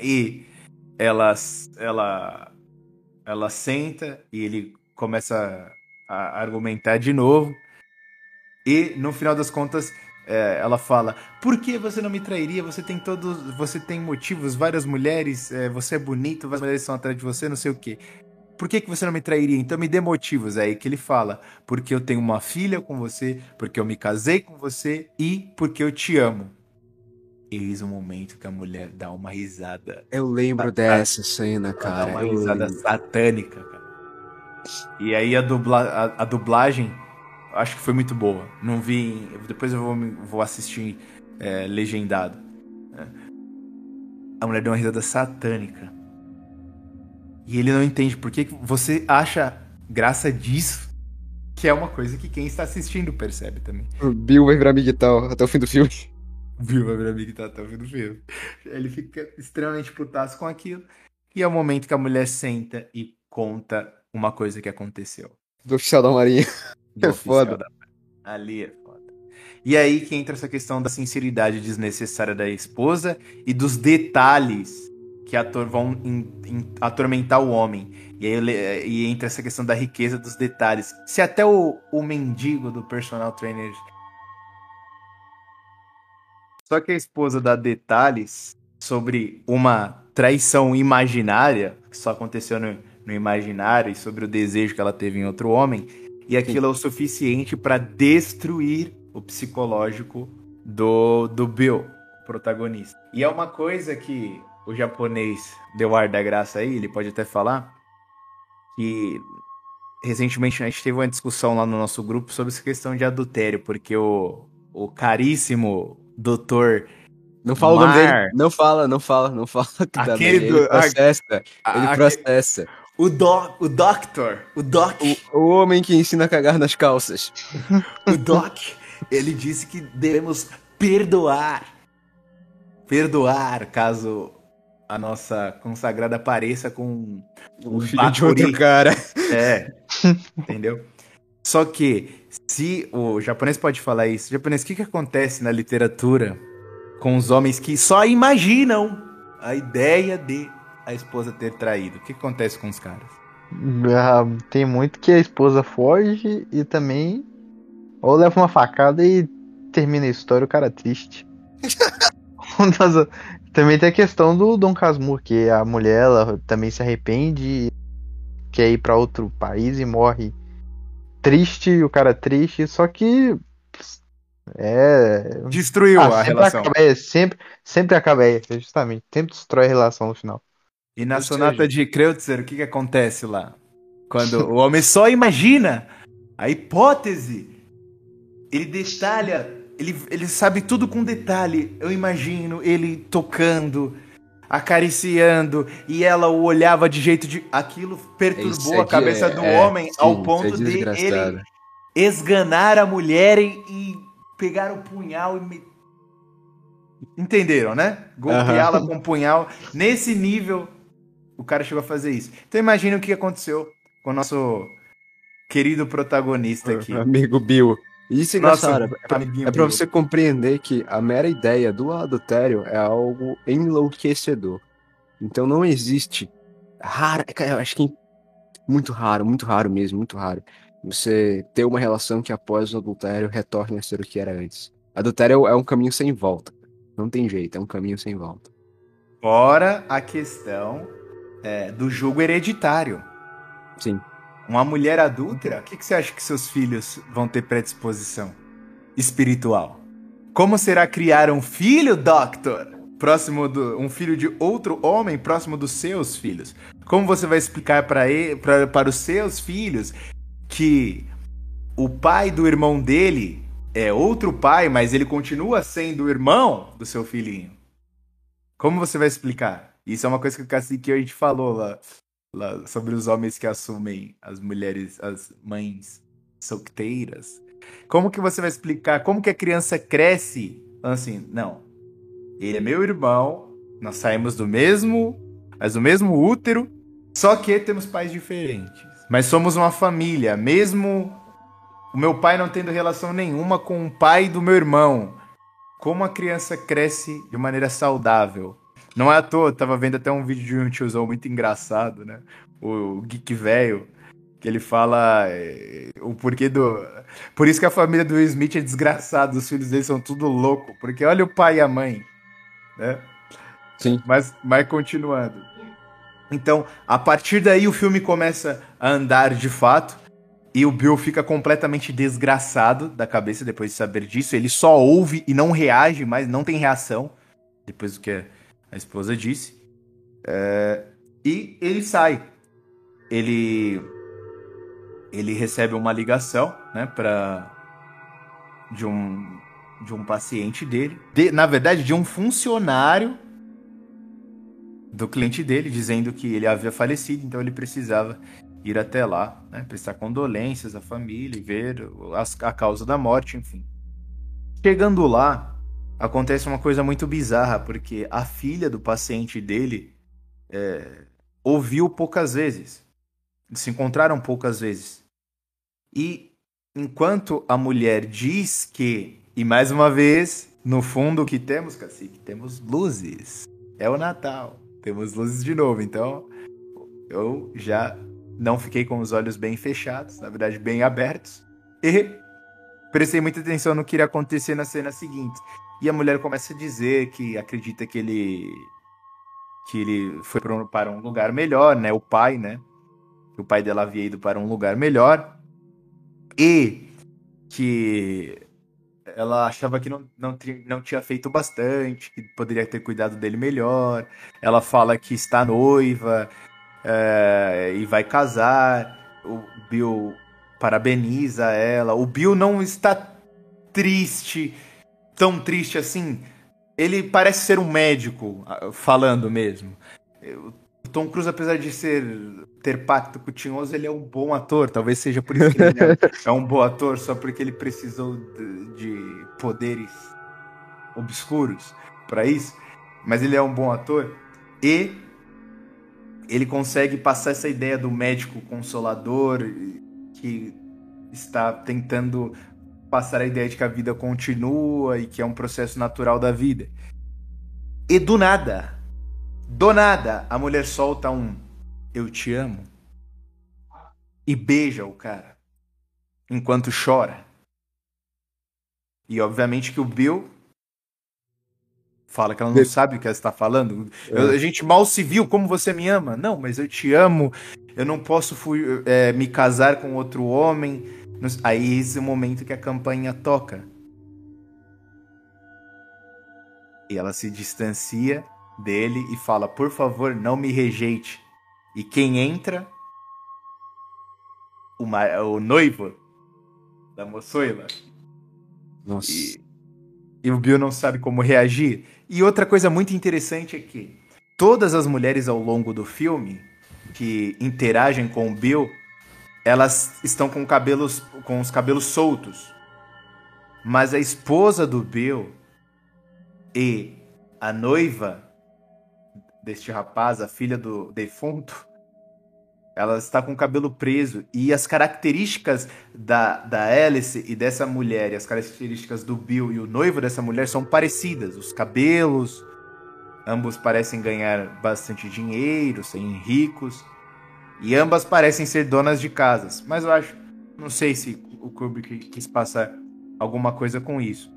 e ela, ela, ela senta e ele começa a argumentar de novo. E no final das contas, é, ela fala: Por que você não me trairia? Você tem todos, você tem motivos, várias mulheres, é, você é bonito, várias mulheres estão atrás de você, não sei o que. Por que, que você não me trairia? Então me dê motivos. É aí que ele fala: Porque eu tenho uma filha com você, porque eu me casei com você e porque eu te amo. Eis o momento que a mulher dá uma risada. Eu lembro dessa cena, cara. Dá uma risada satânica, cara. E aí a, dubla, a, a, dublagem, acho que foi muito boa. Não vi. Depois eu vou, vou assistir é, legendado. É. A mulher deu uma risada satânica. E ele não entende por que você acha graça disso. Que é uma coisa que quem está assistindo percebe também. O Bill vai virar Miguel até o fim do filme. Viu, vai virar tá até o fim do filme. Ele fica extremamente putaço com aquilo. E é o momento que a mulher senta e conta uma coisa que aconteceu. Do oficial da Marinha. Do é foda. Da... Ali é foda. E aí que entra essa questão da sinceridade desnecessária da esposa e dos detalhes que ator vão in, in, atormentar o homem. E aí e entra essa questão da riqueza dos detalhes. Se até o, o mendigo do personal trainer só que a esposa dá detalhes sobre uma traição imaginária, que só aconteceu no, no imaginário, e sobre o desejo que ela teve em outro homem, e aquilo é o suficiente para destruir o psicológico do, do Bill, protagonista. E é uma coisa que o japonês deu ar da graça aí, ele pode até falar, que recentemente a gente teve uma discussão lá no nosso grupo sobre essa questão de adultério, porque o, o caríssimo doutor. Não fala Mar... o nome dele. Não fala, não fala, não fala. Aquele do... Ele processa. A... Ele processa. O, do... o Doctor. O Doc. O, o homem que ensina a cagar nas calças. o Doc, ele disse que devemos perdoar. Perdoar caso a nossa consagrada pareça com O filho de outro cara. É, entendeu? Só que, se o japonês pode falar isso, japonês, o que, que acontece na literatura com os homens que só imaginam a ideia de a esposa ter traído? O que, que acontece com os caras? Ah, Tem muito que a esposa foge e também ou leva uma facada e termina a história o cara triste. Um das- também tem a questão do Dom Casmurro, que a mulher ela também se arrepende, quer ir pra outro país e morre triste, o cara triste, só que é Destruiu Ah, a sempre relação. acaba, é, sempre, sempre acaba, é, justamente, sempre destrói a relação no final. E na Ou sonata seja- de Kreutzer, o que, que acontece lá? Quando o homem só imagina a hipótese, ele detalha, ele, ele sabe tudo com detalhe. Eu imagino ele tocando, acariciando, e ela o olhava de jeito de. Aquilo perturbou Isso a cabeça é- do é, homem ao sim, ponto isso é de ele esganar a mulher e, e pegar o punhal e me... Entenderam, né? Golpeá-la com o punhal. Nesse nível, o cara chegou a fazer isso. Então imagina o que aconteceu com o nosso querido protagonista aqui. Amigo Bill. Isso é Nossa, engraçado. É pra, é pra você compreender que a mera ideia do adultério é algo enlouquecedor. Então não existe. Raro, cara, eu acho que é muito raro, muito raro mesmo, muito raro. Você ter uma relação que após o adultério retorne a ser o que era antes. Adultério é um caminho sem volta. Não tem jeito, é um caminho sem volta. Fora a questão é, do jogo hereditário. Sim. Uma mulher adúltera, o que, que você acha que seus filhos vão ter predisposição espiritual? Como será criar um filho, Doctor? Próximo do. Um filho de outro homem próximo dos seus filhos? Como você vai explicar para ele, pra- para os seus filhos que o pai do irmão dele é outro pai, mas ele continua sendo o irmão do seu filhinho? Como você vai explicar? Isso é uma coisa que o Cacique a gente falou lá, sobre os homens que assumem as mulheres, as mães solteiras. Como que você vai explicar? Como que a criança cresce? Assim, não. Ele é meu irmão, nós saímos do mesmo, mas do mesmo útero, só que temos pais diferentes. Mas somos uma família, mesmo o meu pai não tendo relação nenhuma com o pai do meu irmão. Como a criança cresce de maneira saudável? Não é à toa, eu tava vendo até um vídeo de um tiozão muito engraçado, né? O Geek Velho, que ele fala é, o porquê do. Por isso que a família do Will Smith é desgraçada, os filhos dele são tudo louco, porque olha o pai e a mãe, né? Sim. Mas, mas continuando. Então, a partir daí o filme começa a andar de fato. E o Bill fica completamente desgraçado da cabeça depois de saber disso. Ele só ouve e não reage, mas não tem reação. Depois do que a esposa disse. É, e ele sai. Ele. Ele recebe uma ligação, né, pra. De um. De um paciente dele. De- na verdade, de um funcionário do cliente dele, dizendo que ele havia falecido, então ele precisava ir até lá, né, prestar condolências à família e ver a causa da morte, enfim. Chegando lá, acontece uma coisa muito bizarra, porque a filha do paciente dele é, ouviu poucas vezes. Se encontraram poucas vezes. E enquanto a mulher diz que, e mais uma vez, no fundo o que temos, cacique? Temos luzes. É o Natal. Temos luzes de novo, então eu já não fiquei com os olhos bem fechados, na verdade bem abertos, e prestei muita atenção no que iria acontecer na cena seguinte. E a mulher começa a dizer que acredita que ele que ele foi para um lugar melhor, né? O pai, né? Que o pai dela havia ido para um lugar melhor e que ela achava que não, não, não tinha feito bastante, que poderia ter cuidado dele melhor. Ela fala que está noiva é, e vai casar. O Bill parabeniza ela. O Bill não está triste, tão triste assim. Ele parece ser um médico, ah, falando mesmo. O Tom Cruise, apesar de ser ter pacto com o Tinhoso, ele é um bom ator. Talvez seja por isso que ele é, é um bom ator, só porque ele precisou de, de poderes obscuros para isso. Mas ele é um bom ator. E ele consegue passar essa ideia do médico consolador que está tentando passar a ideia de que a vida continua e que é um processo natural da vida. E do nada, do nada, a mulher solta um eu te amo e beija o cara enquanto chora. E obviamente que o Bill fala que ela não sabe o que ela está falando. Eu, a gente mal se viu, como você me ama? Não, mas eu te amo, eu não posso fui, é, me casar com outro homem. Aí esse é o momento que a campanha toca. E ela se distancia dele e fala: Por favor, não me rejeite. E quem entra? O, o noivo da moçoila. Nossa. E, e o Bill não sabe como reagir. E outra coisa muito interessante é que todas as mulheres ao longo do filme que interagem com o Bill, elas estão com cabelos com os cabelos soltos. Mas a esposa do Bill e a noiva deste rapaz, a filha do defunto, ela está com o cabelo preso. E as características da, da Alice e dessa mulher, e as características do Bill e o noivo dessa mulher são parecidas. Os cabelos, ambos parecem ganhar bastante dinheiro, serem ricos. E ambas parecem ser donas de casas. Mas eu acho, não sei se o Kubrick quis passar alguma coisa com isso.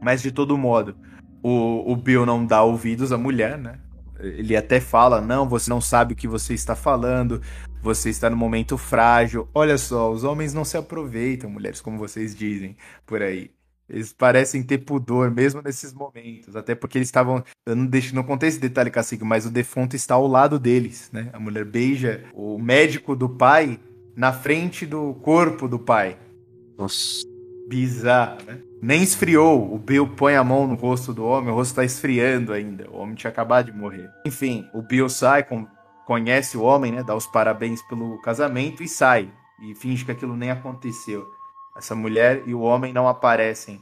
Mas de todo modo, o, o Bill não dá ouvidos à mulher, né? Ele até fala: Não, você não sabe o que você está falando, você está no momento frágil. Olha só, os homens não se aproveitam, mulheres, como vocês dizem por aí. Eles parecem ter pudor, mesmo nesses momentos. Até porque eles estavam. Eu não, deixo, não contei esse detalhe, Cacique, mas o defunto está ao lado deles, né? A mulher beija o médico do pai na frente do corpo do pai. Nossa. Bizarro, né? Nem esfriou. O Bill põe a mão no rosto do homem, o rosto tá esfriando ainda. O homem tinha acabado de morrer. Enfim, o Bill sai, com, conhece o homem, né? Dá os parabéns pelo casamento e sai. E finge que aquilo nem aconteceu. Essa mulher e o homem não aparecem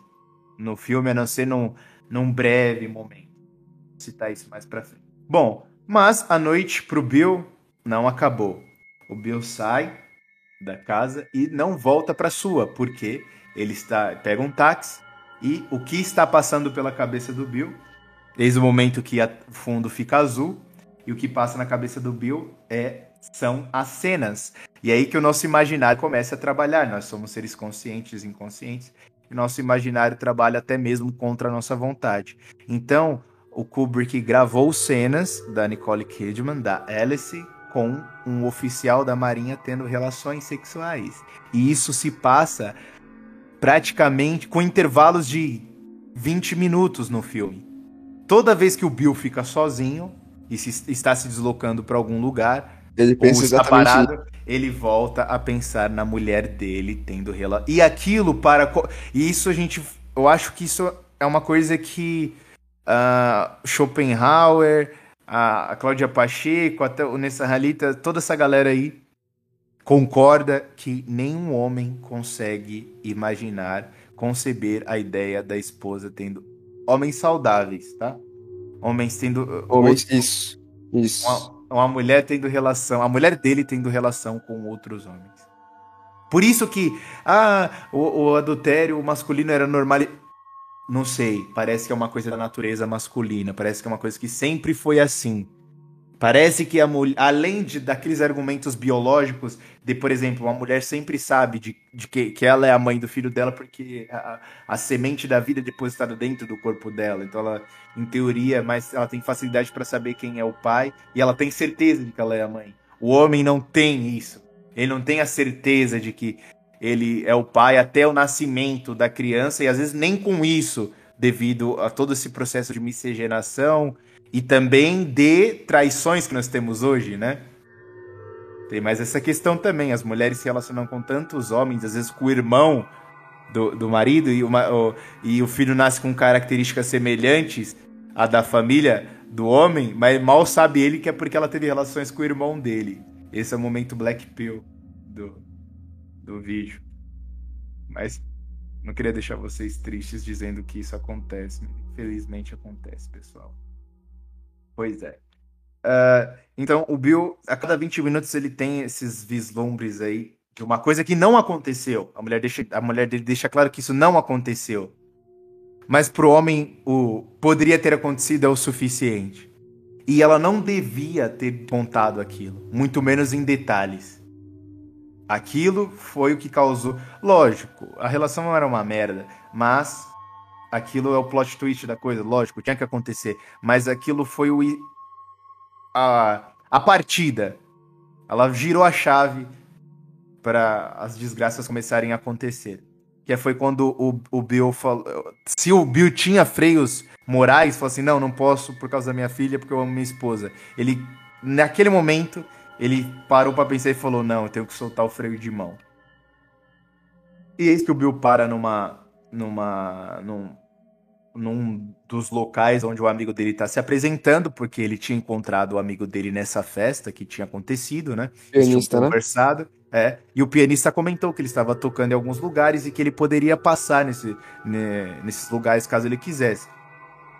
no filme, a não ser num, num breve momento. Vou citar isso mais pra frente. Bom, mas a noite pro Bill não acabou. O Bill sai da casa e não volta para sua, porque ele está pega um táxi e o que está passando pela cabeça do Bill, desde o momento que o fundo fica azul, e o que passa na cabeça do Bill é são as cenas. E é aí que o nosso imaginário começa a trabalhar. Nós somos seres conscientes e inconscientes, e nosso imaginário trabalha até mesmo contra a nossa vontade. Então, o Kubrick gravou cenas da Nicole Kidman, da Alice, com um oficial da Marinha tendo relações sexuais. E isso se passa praticamente com intervalos de 20 minutos no filme. Toda vez que o Bill fica sozinho e se, está se deslocando para algum lugar, ele pensa exatamente parado, ele volta a pensar na mulher dele tendo relação. E aquilo para. E isso a gente. Eu acho que isso é uma coisa que uh, Schopenhauer, a, a Cláudia Pacheco, até o Nessa Halita, toda essa galera aí concorda que nenhum homem consegue imaginar, conceber a ideia da esposa tendo homens saudáveis, tá? Homens tendo Homens, isso. Isso. uma, uma mulher tendo relação, a mulher dele tendo relação com outros homens. Por isso que ah, o, o adultério masculino era normal. Não sei, parece que é uma coisa da natureza masculina, parece que é uma coisa que sempre foi assim. Parece que a mulher, além de daqueles argumentos biológicos, de, por exemplo, uma mulher sempre sabe de, de que, que ela é a mãe do filho dela porque a, a semente da vida é depositada dentro do corpo dela. Então ela, em teoria, mas ela tem facilidade para saber quem é o pai e ela tem certeza de que ela é a mãe. O homem não tem isso. Ele não tem a certeza de que ele é o pai até o nascimento da criança e às vezes nem com isso, devido a todo esse processo de miscigenação e também de traições que nós temos hoje, né? Tem mais essa questão também. As mulheres se relacionam com tantos homens, às vezes com o irmão do, do marido, e, uma, o, e o filho nasce com características semelhantes à da família do homem, mas mal sabe ele que é porque ela teve relações com o irmão dele. Esse é o momento Black Pill do, do vídeo. Mas não queria deixar vocês tristes dizendo que isso acontece. Infelizmente acontece, pessoal. Pois é. Ah, então, o Bill, a cada 20 minutos, ele tem esses vislumbres aí de uma coisa que não aconteceu. A mulher, deixa, a mulher dele deixa claro que isso não aconteceu. Mas pro homem, o poderia ter acontecido é o suficiente. E ela não devia ter contado aquilo, muito menos em detalhes. Aquilo foi o que causou. Lógico, a relação não era uma merda, mas aquilo é o plot twist da coisa, lógico, tinha que acontecer. Mas aquilo foi o. a, a partida. Ela girou a chave para as desgraças começarem a acontecer. Que foi quando o, o Bill falou. Se o Bill tinha freios morais, falou assim: não, não posso por causa da minha filha, porque eu amo minha esposa. Ele, naquele momento, ele parou pra pensar e falou: não, eu tenho que soltar o freio de mão. E eis que o Bill para numa. numa. num, num dos locais onde o amigo dele tá se apresentando, porque ele tinha encontrado o amigo dele nessa festa que tinha acontecido, né? Pianista, né? conversado. É, e o pianista comentou que ele estava tocando em alguns lugares e que ele poderia passar nesse, né, nesses lugares caso ele quisesse.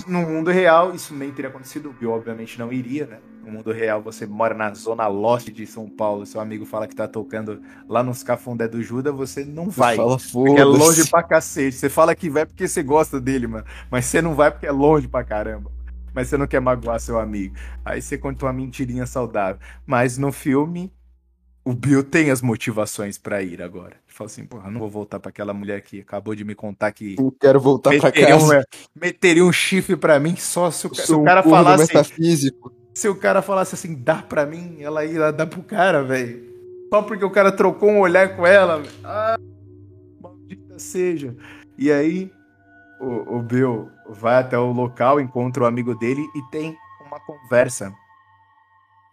No mundo real, isso nem teria acontecido. O Bill, obviamente, não iria, né? No mundo real, você mora na zona leste de São Paulo, seu amigo fala que tá tocando lá nos Cafundé do Judas, você não vai. Fala Porque é longe pra cacete. Você fala que vai porque você gosta dele, mano. Mas você não vai porque é longe pra caramba. Mas você não quer magoar seu amigo. Aí você conta uma mentirinha saudável. Mas no filme, o Bill tem as motivações pra ir agora. Ele fala assim, porra, não vou voltar pra aquela mulher que acabou de me contar que Não quero voltar pra meteria, casa. um, meteria um chifre pra mim só se o, se o um cara corno falasse. metafísico. Se o cara falasse assim, dá pra mim, ela ia dar pro cara, velho. Só porque o cara trocou um olhar com ela. Ah, maldita seja. E aí, o, o Bill vai até o local, encontra o amigo dele e tem uma conversa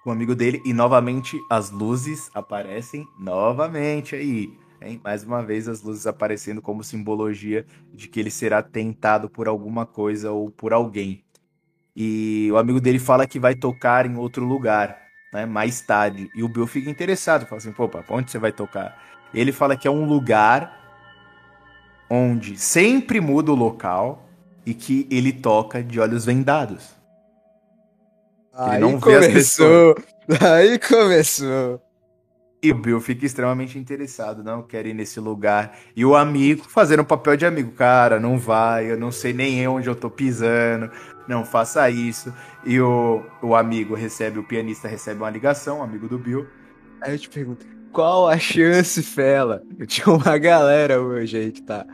com o amigo dele. E novamente as luzes aparecem novamente aí. Hein? Mais uma vez as luzes aparecendo como simbologia de que ele será tentado por alguma coisa ou por alguém. E o amigo dele fala que vai tocar em outro lugar, né? Mais tarde. E o Bill fica interessado, fala assim, pô, onde você vai tocar? Ele fala que é um lugar onde sempre muda o local e que ele toca de olhos vendados. Aí não começou. Aí começou. E o Bill fica extremamente interessado, não quer ir nesse lugar. E o amigo fazendo um papel de amigo, cara, não vai, eu não sei nem onde eu tô pisando, não faça isso. E o, o amigo recebe, o pianista recebe uma ligação, um amigo do Bill. Aí eu te pergunto, qual a chance, Fela? Eu tinha uma galera hoje aí que tá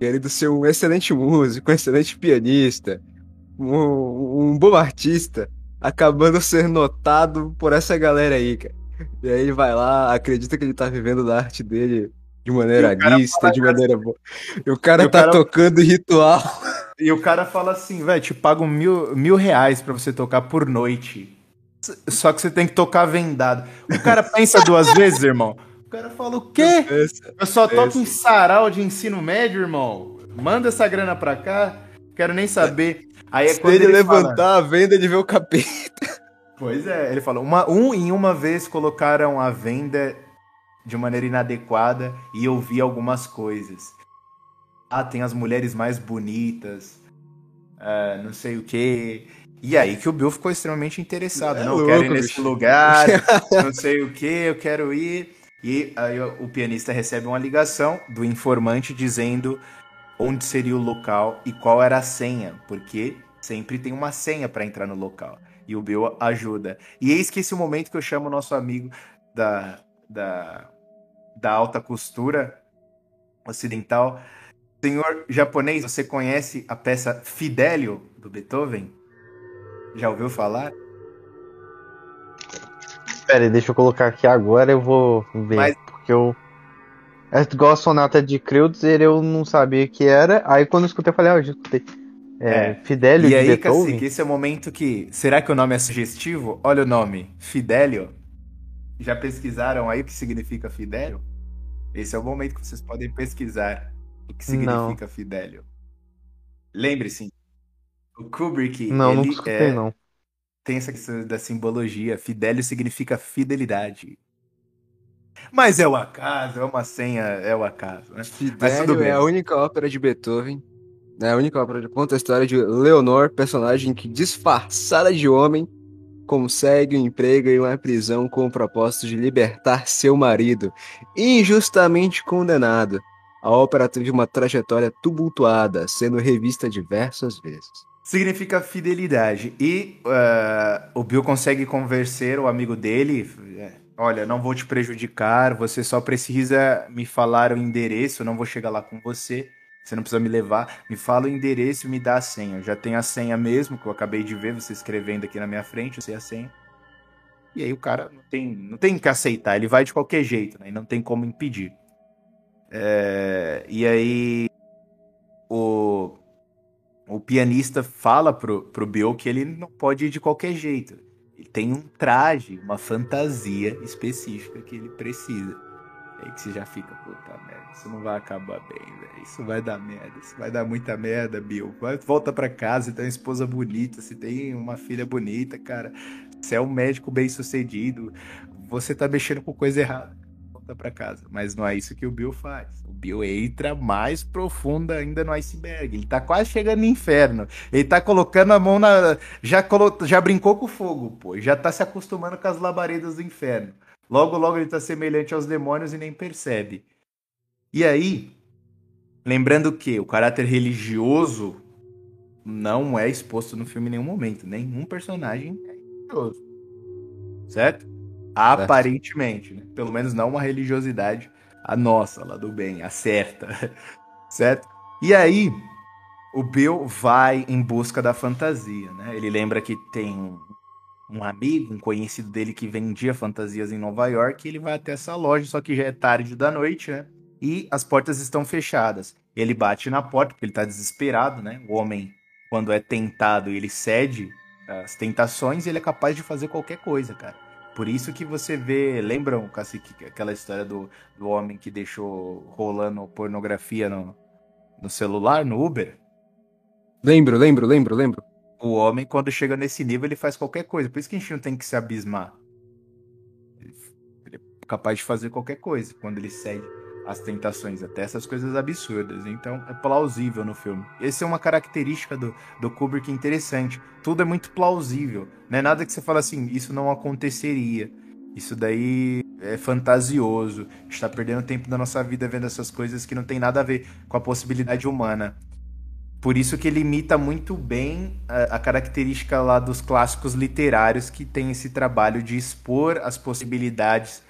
querendo ser um excelente músico, um excelente pianista, um, um bom artista, acabando sendo notado por essa galera aí, cara. E aí ele vai lá, acredita que ele tá vivendo da arte dele de maneira lista, de maneira boa. E o cara E o tá cara- tocando ritual. E o cara fala assim, velho, te pago mil, mil reais pra você tocar por noite. Só que você tem que tocar vendado. O cara pensa duas vezes, irmão. O cara fala, o quê? Eu só toco em sarau de ensino médio, irmão. Manda essa grana pra cá. Quero nem saber. Aí é quando ele, ele fala- levantar a venda, ele vê o capeta. Pois é, ele falou, uma, um em uma vez colocaram a venda de maneira inadequada e eu vi algumas coisas. Ah, tem as mulheres mais bonitas, ah, não sei o quê. E aí que o Bill ficou extremamente interessado. É não, eu quero ir louco, nesse bicho. lugar, não sei o que, eu quero ir. E aí o pianista recebe uma ligação do informante dizendo onde seria o local e qual era a senha, porque sempre tem uma senha para entrar no local. E o Bill ajuda. E eis que esse momento que eu chamo o nosso amigo da, da, da alta costura ocidental. Senhor japonês, você conhece a peça Fidelio do Beethoven? Já ouviu falar? Pera aí, deixa eu colocar aqui agora, eu vou ver. Mas- Porque eu. É igual a sonata de Kreutzer, eu não sabia que era. Aí quando eu escutei, eu falei, ah, eu já escutei. É, É. Fidelio e de aí, Beethoven? Cacique, esse é o momento que. Será que o nome é sugestivo? Olha o nome, Fidelio. Já pesquisaram aí o que significa Fidelio? Esse é o momento que vocês podem pesquisar o que significa Fidelio. Lembre-se, o Kubrick Não, ele nunca escutei, é- não. tem essa questão da simbologia. Fidelio significa fidelidade. Mas é o acaso, é uma senha, é o acaso, né? Mas tudo Fidelio bem. é a única ópera de Beethoven. É a única ópera que conta a história de Leonor, personagem que disfarçada de homem consegue um emprego em uma prisão com o propósito de libertar seu marido, injustamente condenado. A ópera teve uma trajetória tumultuada, sendo revista diversas vezes. Significa fidelidade. E uh, o Bill consegue convencer o amigo dele. Olha, não vou te prejudicar, você só precisa me falar o endereço, eu não vou chegar lá com você. Você não precisa me levar. Me fala o endereço e me dá a senha. Eu já tenho a senha mesmo, que eu acabei de ver você escrevendo aqui na minha frente, eu sei a senha. E aí o cara não tem, não tem que aceitar, ele vai de qualquer jeito, né? E não tem como impedir. É, e aí o, o pianista fala pro, pro Bill que ele não pode ir de qualquer jeito. Tem um traje, uma fantasia específica que ele precisa. É aí que você já fica, puta merda, isso não vai acabar bem, velho. Isso vai dar merda, isso vai dar muita merda, Bill. Vai, volta pra casa, você tem uma esposa bonita, você tem uma filha bonita, cara. Você é um médico bem sucedido, você tá mexendo com coisa errada. Volta pra casa. Mas não é isso que o Bill faz. O Bill entra mais profundo ainda no iceberg. Ele tá quase chegando no inferno. Ele tá colocando a mão na. Já, colo... já brincou com o fogo, pô. Já tá se acostumando com as labaredas do inferno. Logo, logo ele tá semelhante aos demônios e nem percebe. E aí, lembrando que o caráter religioso não é exposto no filme em nenhum momento. Nenhum personagem é religioso. Certo? Aparentemente, né? Pelo menos não uma religiosidade a nossa, lá do bem, a certa. certo? E aí, o Bill vai em busca da fantasia, né? Ele lembra que tem um, amigo, um conhecido dele que vendia fantasias em Nova York, e ele vai até essa loja, só que já é tarde da noite, né? E as portas estão fechadas. Ele bate na porta porque ele tá desesperado, né? O homem, quando é tentado, ele cede às tentações e ele é capaz de fazer qualquer coisa, cara. Por isso que você vê, lembram, Cacique, aquela história do, do homem que deixou rolando pornografia no, no celular, no Uber? Lembro, lembro, lembro, lembro. O homem, quando chega nesse nível, ele faz qualquer coisa. Por isso que a gente não tem que se abismar. Ele é capaz de fazer qualquer coisa quando ele cede às tentações, até essas coisas absurdas. Então, é plausível no filme. Essa é uma característica do, do Kubrick interessante. Tudo é muito plausível. Não é nada que você fala assim, isso não aconteceria. Isso daí é fantasioso. A gente tá perdendo tempo da nossa vida vendo essas coisas que não tem nada a ver com a possibilidade humana. Por isso que ele imita muito bem a, a característica lá dos clássicos literários que tem esse trabalho de expor as possibilidades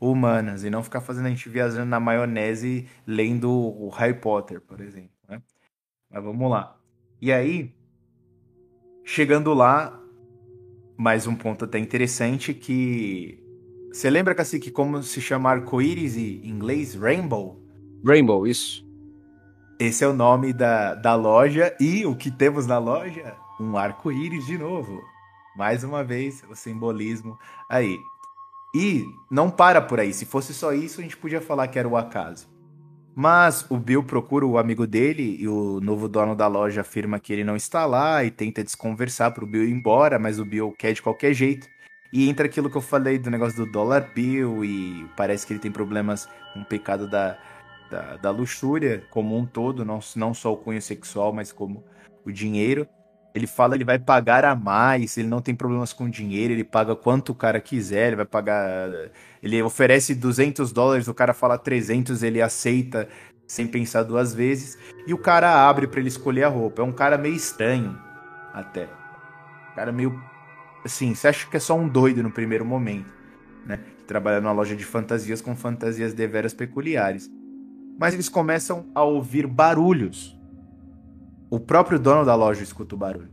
humanas e não ficar fazendo a gente viajando na maionese lendo o Harry Potter, por exemplo. Né? Mas vamos lá. E aí, chegando lá, mais um ponto até interessante que você lembra Cacique como se chama arco-íris em inglês? Rainbow? Rainbow, isso. Esse é o nome da, da loja e o que temos na loja? Um arco-íris de novo. Mais uma vez, o simbolismo aí. E não para por aí. Se fosse só isso, a gente podia falar que era o acaso. Mas o Bill procura o amigo dele e o novo dono da loja afirma que ele não está lá e tenta desconversar pro Bill ir embora, mas o Bill quer de qualquer jeito. E entra aquilo que eu falei do negócio do dólar bill e parece que ele tem problemas com o pecado da, da, da luxúria como um todo, não, não só o cunho sexual, mas como o dinheiro. Ele fala ele vai pagar a mais, ele não tem problemas com dinheiro, ele paga quanto o cara quiser, ele vai pagar. Ele oferece 200 dólares, o cara fala 300, ele aceita sem pensar duas vezes. E o cara abre para ele escolher a roupa. É um cara meio estranho, até. Um cara meio. Assim, você acha que é só um doido no primeiro momento, né? Que trabalha numa loja de fantasias com fantasias deveras peculiares. Mas eles começam a ouvir barulhos. O próprio dono da loja escuta o barulho.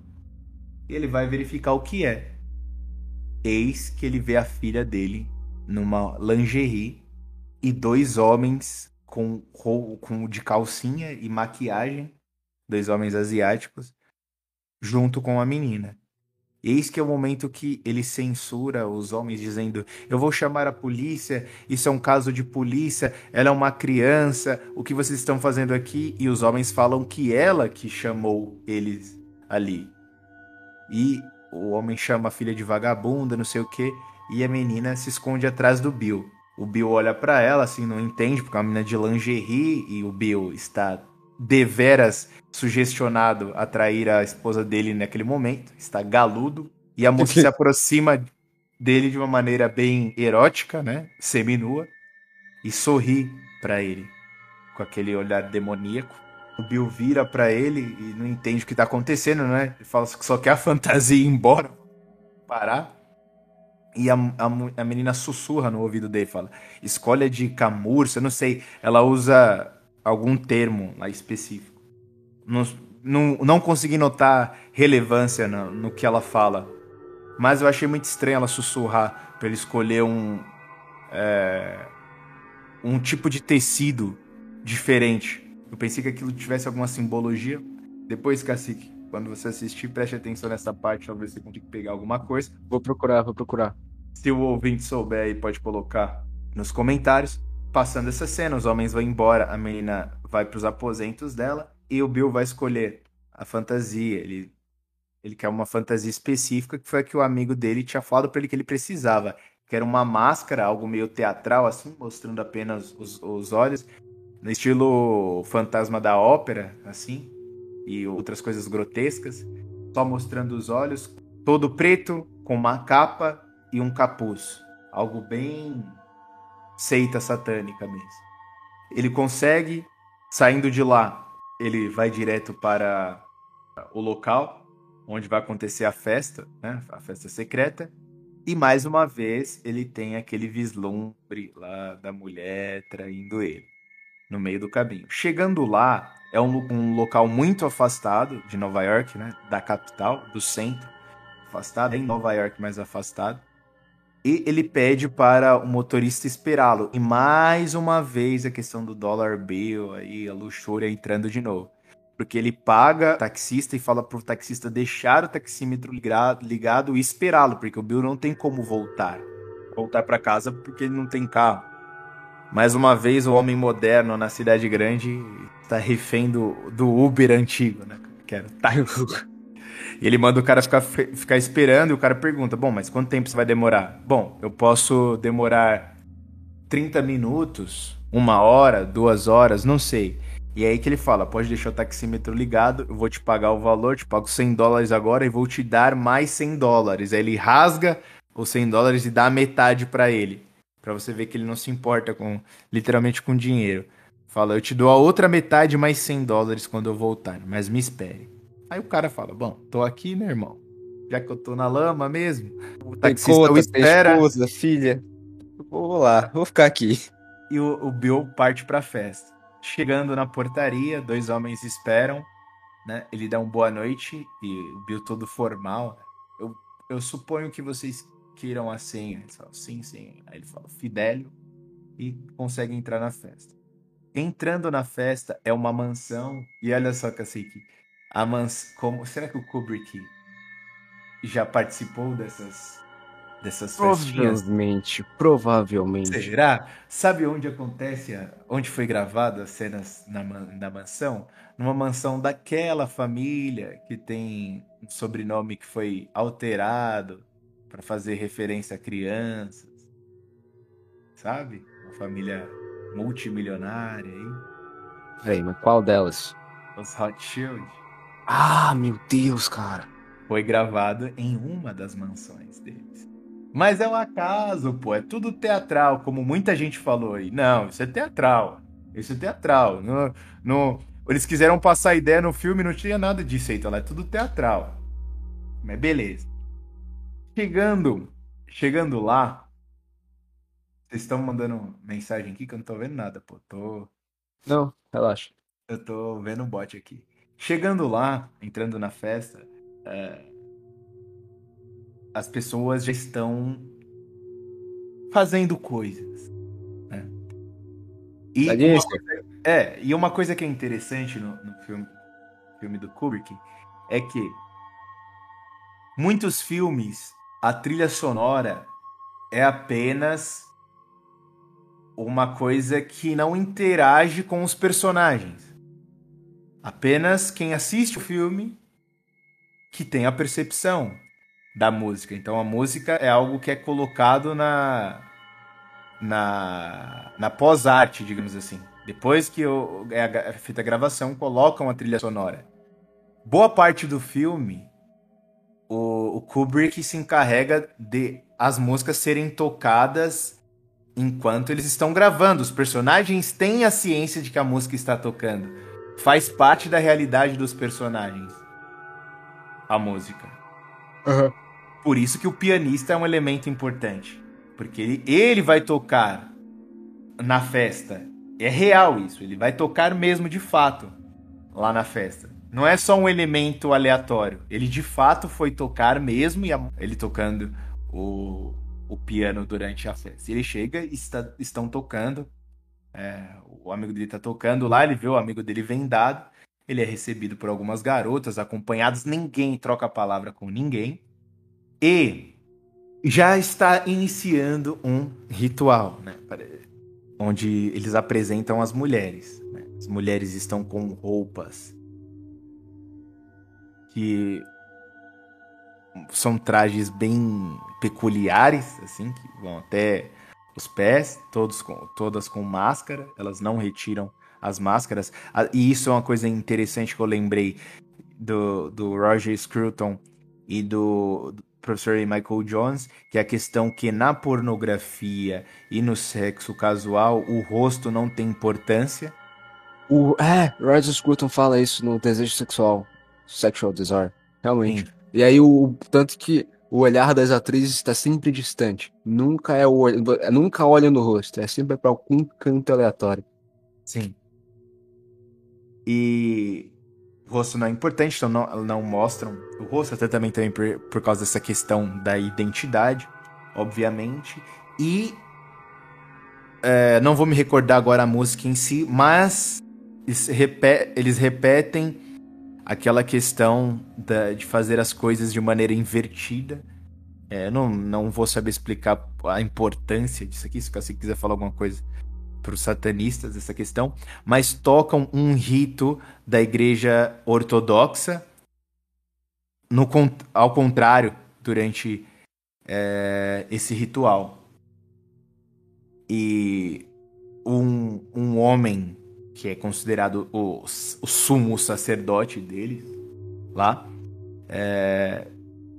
E ele vai verificar o que é. Eis que ele vê a filha dele numa lingerie e dois homens com, com de calcinha e maquiagem, dois homens asiáticos, junto com a menina. Eis que é o momento que ele censura os homens, dizendo: Eu vou chamar a polícia, isso é um caso de polícia, ela é uma criança, o que vocês estão fazendo aqui? E os homens falam que ela que chamou eles ali. E o homem chama a filha de vagabunda, não sei o que, e a menina se esconde atrás do Bill. O Bill olha pra ela, assim, não entende, porque é uma menina de lingerie, e o Bill está deveras sugestionado a trair a esposa dele naquele momento, está galudo, E a moça se aproxima dele de uma maneira bem erótica, né? Seminua. E sorri pra ele. Com aquele olhar demoníaco. O Bill vira pra ele e não entende o que tá acontecendo, né? Ele fala que só quer a fantasia ir embora. Parar. E a, a, a menina sussurra no ouvido dele, fala: escolha de camurça, não sei. Ela usa algum termo lá específico. Não, não, não consegui notar relevância no, no que ela fala. Mas eu achei muito estranho ela sussurrar para ele escolher um. É, um tipo de tecido diferente. Eu pensei que aquilo tivesse alguma simbologia. Depois, Cacique, quando você assistir, preste atenção nessa parte, talvez você consiga pegar alguma coisa. Vou procurar, vou procurar. Se o ouvinte souber aí, pode colocar nos comentários. Passando essa cena, os homens vão embora, a menina vai para os aposentos dela e o Bill vai escolher a fantasia. Ele, ele quer uma fantasia específica, que foi a que o amigo dele tinha falado para ele que ele precisava. Que era uma máscara, algo meio teatral, assim, mostrando apenas os, os olhos, no estilo fantasma da ópera, assim, e outras coisas grotescas, só mostrando os olhos, todo preto, com uma capa e um capuz. Algo bem seita satânica mesmo. Ele consegue, saindo de lá, ele vai direto para o local onde vai acontecer a festa, né? A festa secreta. E mais uma vez ele tem aquele vislumbre lá da mulher traindo ele no meio do caminho. Chegando lá, é um, um local muito afastado de Nova York, né? Da capital, do centro. Afastado, em Nova York, mais afastado. E ele pede para o motorista esperá-lo. E mais uma vez a questão do dollar bill aí, a luxúria entrando de novo. Porque ele paga o taxista e fala pro taxista deixar o taxímetro ligado, e esperá-lo, porque o Bill não tem como voltar. Voltar para casa porque ele não tem carro. Mais uma vez o homem moderno na cidade grande está refém do, do Uber antigo, né? Que era E ele manda o cara ficar, ficar esperando e o cara pergunta: Bom, mas quanto tempo você vai demorar? Bom, eu posso demorar 30 minutos, uma hora, duas horas, não sei. E é aí que ele fala: Pode deixar o taxímetro ligado, eu vou te pagar o valor, te pago 100 dólares agora e vou te dar mais 100 dólares. Aí ele rasga os 100 dólares e dá metade para ele. para você ver que ele não se importa com, literalmente, com dinheiro. Fala: Eu te dou a outra metade mais 100 dólares quando eu voltar, mas me espere. Aí o cara fala: Bom, tô aqui, meu irmão. Já que eu tô na lama mesmo, o taxista conta, espera. Esposa, filha. Vou lá, vou ficar aqui. E o, o Bill parte pra festa. Chegando na portaria, dois homens esperam, né? Ele dá um boa noite e o Bill todo formal. Eu, eu suponho que vocês queiram a senha. Ele fala, sim, sim. Aí ele fala, Fidélio, e consegue entrar na festa. Entrando na festa é uma mansão, e olha só, Cacique, a mans... como será que o Kubrick já participou dessas dessas festinhas? Provavelmente, provavelmente. Será? Sabe onde acontece, a... onde foi gravada as cenas na, na mansão? Numa mansão daquela família que tem um sobrenome que foi alterado para fazer referência a crianças. Sabe? Uma família multimilionária aí. Mas qual delas? Os Hot Shield. Ah, meu Deus, cara. Foi gravado em uma das mansões deles. Mas é um acaso, pô. É tudo teatral, como muita gente falou aí. Não, isso é teatral. Isso é teatral. No, no, eles quiseram passar a ideia no filme, não tinha nada disso aí. Então é tudo teatral. Mas beleza. Chegando, chegando lá, vocês estão mandando mensagem aqui que eu não tô vendo nada, pô. Tô. Não, relaxa. Eu tô vendo um bot aqui. Chegando lá, entrando na festa, é, as pessoas já estão fazendo coisas. Né? E uma coisa, é, e uma coisa que é interessante no, no filme, filme do Kubrick é que muitos filmes a trilha sonora é apenas uma coisa que não interage com os personagens. Apenas quem assiste o filme que tem a percepção da música. Então a música é algo que é colocado na na, na pós-arte, digamos assim. Depois que o, é feita a gravação, colocam a trilha sonora. Boa parte do filme, o, o Kubrick se encarrega de as músicas serem tocadas enquanto eles estão gravando. Os personagens têm a ciência de que a música está tocando. Faz parte da realidade dos personagens. A música. Aham. Por isso que o pianista é um elemento importante. Porque ele, ele vai tocar na festa. É real isso. Ele vai tocar mesmo de fato lá na festa. Não é só um elemento aleatório. Ele de fato foi tocar mesmo e a- ele tocando o, o piano durante a festa. Ele chega e está, estão tocando. É, o amigo dele está tocando lá, ele vê o amigo dele vendado. Ele é recebido por algumas garotas, acompanhados. Ninguém troca a palavra com ninguém. E já está iniciando um ritual, né? Onde eles apresentam as mulheres. né? As mulheres estão com roupas que são trajes bem peculiares, assim, que vão até os pés, todos com, todas com máscara, elas não retiram as máscaras. E isso é uma coisa interessante que eu lembrei do, do Roger Scruton e do, do professor Michael Jones, que é a questão que na pornografia e no sexo casual o rosto não tem importância. O, é, Roger Scruton fala isso no Desejo Sexual, Sexual Desire, realmente. Sim. E aí, o tanto que o olhar das atrizes está sempre distante. Nunca é o olho, nunca olha no rosto, é sempre para algum canto aleatório. Sim. E o rosto não é importante, então não, não mostram o rosto, até também, também por, por causa dessa questão da identidade, obviamente. E é, não vou me recordar agora a música em si, mas eles, eles repetem aquela questão da- de fazer as coisas de maneira invertida. É, não, não vou saber explicar a importância disso aqui, se você quiser falar alguma coisa para os satanistas essa questão, mas tocam um rito da igreja ortodoxa, no, ao contrário, durante é, esse ritual. E um, um homem que é considerado o, o sumo sacerdote deles lá é,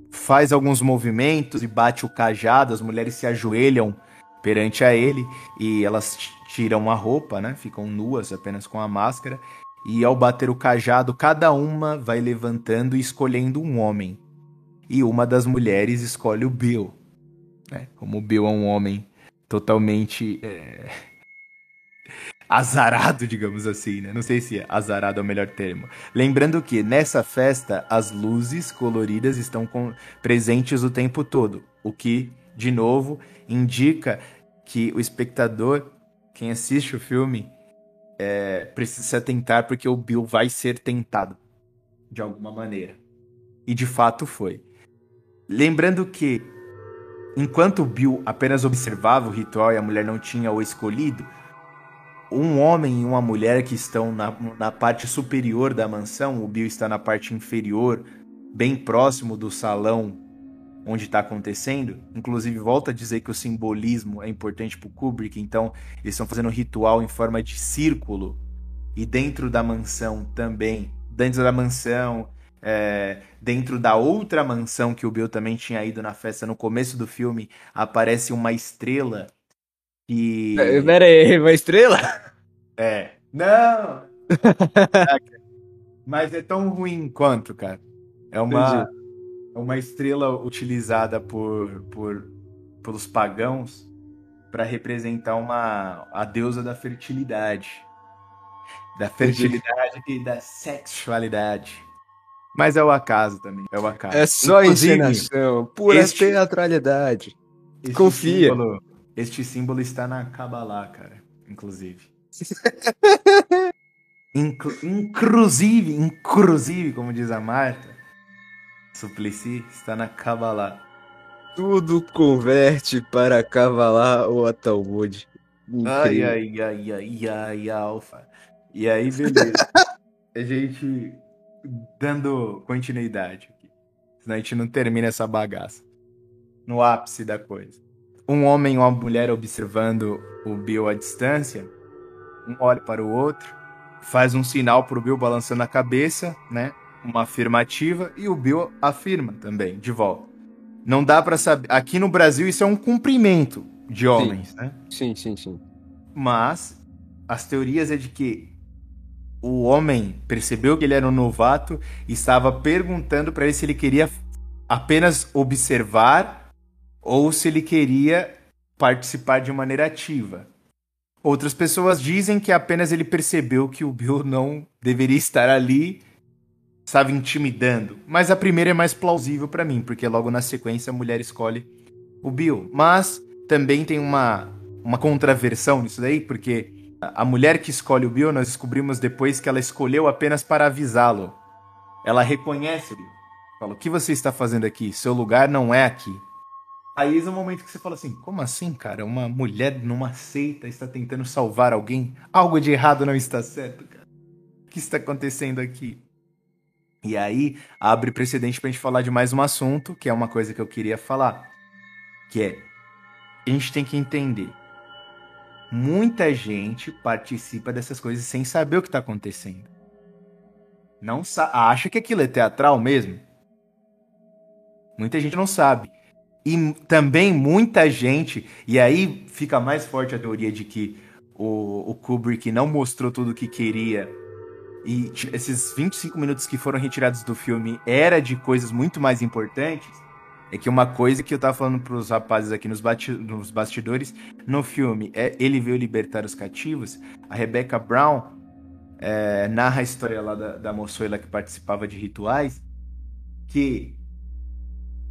faz alguns movimentos e bate o cajado, as mulheres se ajoelham perante a ele e elas tiram a roupa, né? Ficam nuas apenas com a máscara. E ao bater o cajado, cada uma vai levantando e escolhendo um homem. E uma das mulheres escolhe o Bill. Né? Como o Bill é um homem totalmente é, azarado, digamos assim, né? Não sei se azarado é o melhor termo. Lembrando que nessa festa as luzes coloridas estão com- presentes o tempo todo, o que, de novo, indica que o espectador, quem assiste o filme, é, precisa se atentar porque o Bill vai ser tentado de alguma maneira. E de fato foi. Lembrando que enquanto o Bill apenas observava o ritual e a mulher não tinha o escolhido, um homem e uma mulher que estão na, na parte superior da mansão, o Bill está na parte inferior, bem próximo do salão onde está acontecendo. Inclusive, volta a dizer que o simbolismo é importante para o Kubrick, então eles estão fazendo um ritual em forma de círculo. E dentro da mansão também, dentro da mansão, é, dentro da outra mansão que o Bill também tinha ido na festa no começo do filme, aparece uma estrela que. É, Pera aí, uma estrela? É. Não! Mas é tão ruim quanto, cara. É uma, é uma estrela utilizada por, por pelos pagãos para representar uma a deusa da fertilidade. Da fertilidade e da sexualidade. Mas é o acaso também. É o acaso. É só encenação, pura este- teatralidade. este Confia. símbolo- este símbolo está na Kabbalah, cara. Inclusive. Inclu- inclusive, inclusive, como diz a Marta, Suplicy está na Kabbalah. Tudo converte para cavalar ou a Talmud. Ai, ai, ai, ai, ai, alfa. E aí, beleza. a gente dando continuidade aqui. Senão a gente não termina essa bagaça. No ápice da coisa. Um homem e uma mulher observando o Bill à distância. Um olha para o outro. Faz um sinal pro Bill balançando a cabeça, né? uma afirmativa e o Bill afirma também, de volta. Não dá pra saber. Aqui no Brasil isso é um cumprimento de homens, né? Sim, sim, sim. Mas as teorias é de que o homem percebeu que ele era um novato e estava perguntando para ele se ele queria apenas observar ou se ele queria participar de maneira ativa. Outras pessoas dizem que apenas ele percebeu que o Bill não deveria estar ali, estava intimidando. Mas a primeira é mais plausível para mim, porque logo na sequência a mulher escolhe o Bill. Mas também tem uma, uma contraversão nisso daí, porque a mulher que escolhe o Bill, nós descobrimos depois que ela escolheu apenas para avisá-lo. Ela reconhece o Bill. Fala: O que você está fazendo aqui? Seu lugar não é aqui. Aí é o momento que você fala assim: Como assim, cara? Uma mulher numa seita está tentando salvar alguém? Algo de errado não está certo, cara. O que está acontecendo aqui? E aí abre precedente pra gente falar de mais um assunto, que é uma coisa que eu queria falar. Que é: a gente tem que entender. Muita gente participa dessas coisas sem saber o que está acontecendo. Não acha que aquilo é teatral mesmo? Muita gente não sabe. E também muita gente, e aí fica mais forte a teoria de que o, o Kubrick não mostrou tudo o que queria. E esses 25 minutos que foram retirados do filme era de coisas muito mais importantes. É que uma coisa que eu tava falando pros rapazes aqui nos, nos bastidores, no filme, é Ele Veio Libertar os Cativos, a Rebecca Brown é, narra a história lá da, da moçoila que participava de rituais, que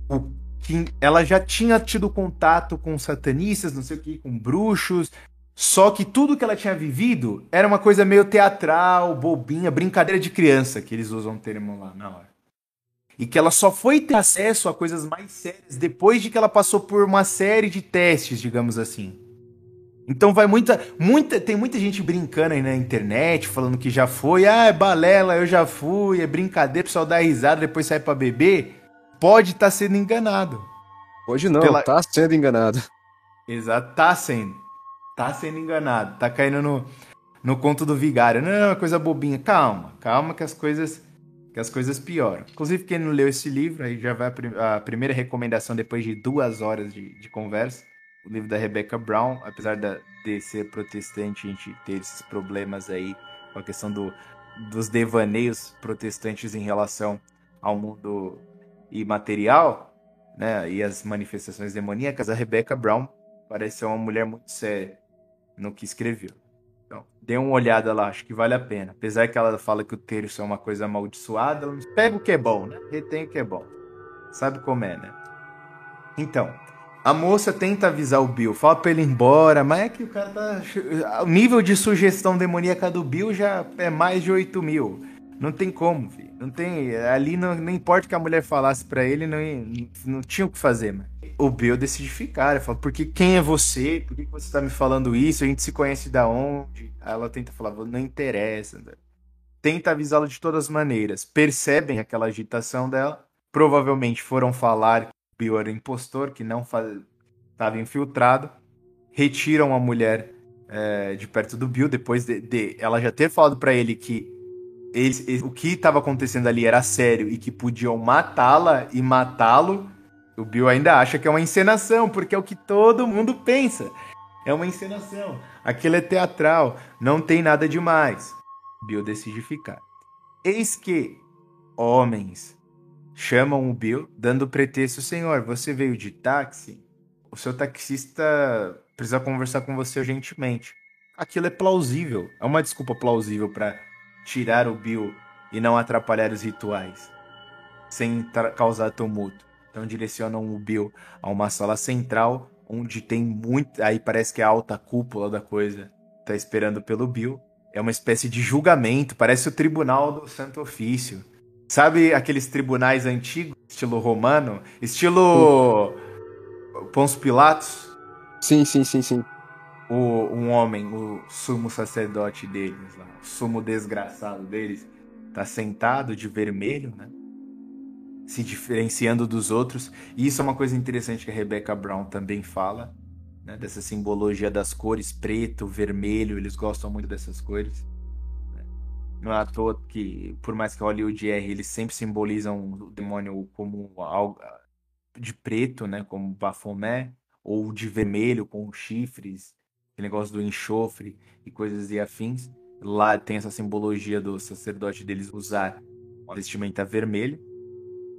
o que ela já tinha tido contato com satanistas, não sei o que, com bruxos. Só que tudo que ela tinha vivido era uma coisa meio teatral, bobinha, brincadeira de criança, que eles usam o termo lá na hora. E que ela só foi ter acesso a coisas mais sérias depois de que ela passou por uma série de testes, digamos assim. Então vai muita, muita, tem muita gente brincando aí na internet, falando que já foi, ah, é balela, eu já fui, é brincadeira, o pessoal dá risada, depois sai para beber pode estar tá sendo enganado. Hoje não, Pela... tá sendo enganado. Exato, tá sendo. Tá sendo enganado. Tá caindo no, no conto do vigário. Não, é uma coisa bobinha. Calma, calma que as coisas que as coisas pioram. Inclusive, quem não leu esse livro, aí já vai a, a primeira recomendação depois de duas horas de, de conversa. O livro da Rebecca Brown, apesar da, de ser protestante, a gente ter esses problemas aí com a questão do, dos devaneios protestantes em relação ao mundo e material, né, e as manifestações demoníacas, a Rebecca Brown parece ser uma mulher muito séria no que escreveu. Então, dê uma olhada lá, acho que vale a pena. Apesar que ela fala que o terço é uma coisa amaldiçoada, ela pega o que é bom, né? Retém o que é bom. Sabe como é, né? Então, a moça tenta avisar o Bill, fala pra ele ir embora, mas é que o cara tá. O nível de sugestão demoníaca do Bill já é mais de 8 mil. Não tem como, filho. Não tem. Ali não, não importa que a mulher falasse para ele, não, não, tinha o que fazer, mano. O Bill decide ficar. Ele fala, porque quem é você? Por que você tá me falando isso? A gente se conhece da onde? Aí ela tenta falar, não interessa. Né? Tenta avisá-lo de todas as maneiras. Percebem aquela agitação dela. Provavelmente foram falar que o Bill era impostor, que não estava infiltrado. Retiram a mulher é, de perto do Bill, depois de, de ela já ter falado para ele que eles, eles, o que estava acontecendo ali era sério e que podiam matá-la e matá-lo, o Bill ainda acha que é uma encenação, porque é o que todo mundo pensa. É uma encenação. Aquilo é teatral, não tem nada demais. Bill decide ficar. Eis que homens chamam o Bill, dando pretexto: Senhor, você veio de táxi? O seu taxista precisa conversar com você urgentemente. Aquilo é plausível. É uma desculpa plausível para tirar o Bill e não atrapalhar os rituais, sem causar tumulto. Então direcionam o Bill a uma sala central, onde tem muito. Aí parece que é a alta cúpula da coisa tá esperando pelo Bill. É uma espécie de julgamento, parece o tribunal do Santo Ofício. Sabe aqueles tribunais antigos, estilo romano? Estilo. Pons Pilatos? Sim, sim, sim, sim o, um homem, o sumo sacerdote deles, o sumo desgraçado deles, tá sentado de vermelho, né? Se diferenciando dos outros. E isso é uma coisa interessante que a Rebecca Brown também fala, né? Dessa simbologia das cores, preto, vermelho, eles gostam muito dessas cores. Né? Não é à toa que, por mais que Hollywood erre, eles sempre simbolizam o demônio como algo de preto, né? Como Baphomet, ou de vermelho com chifres, aquele negócio do enxofre e coisas e afins. Lá tem essa simbologia do sacerdote deles usar uma vestimenta vermelha.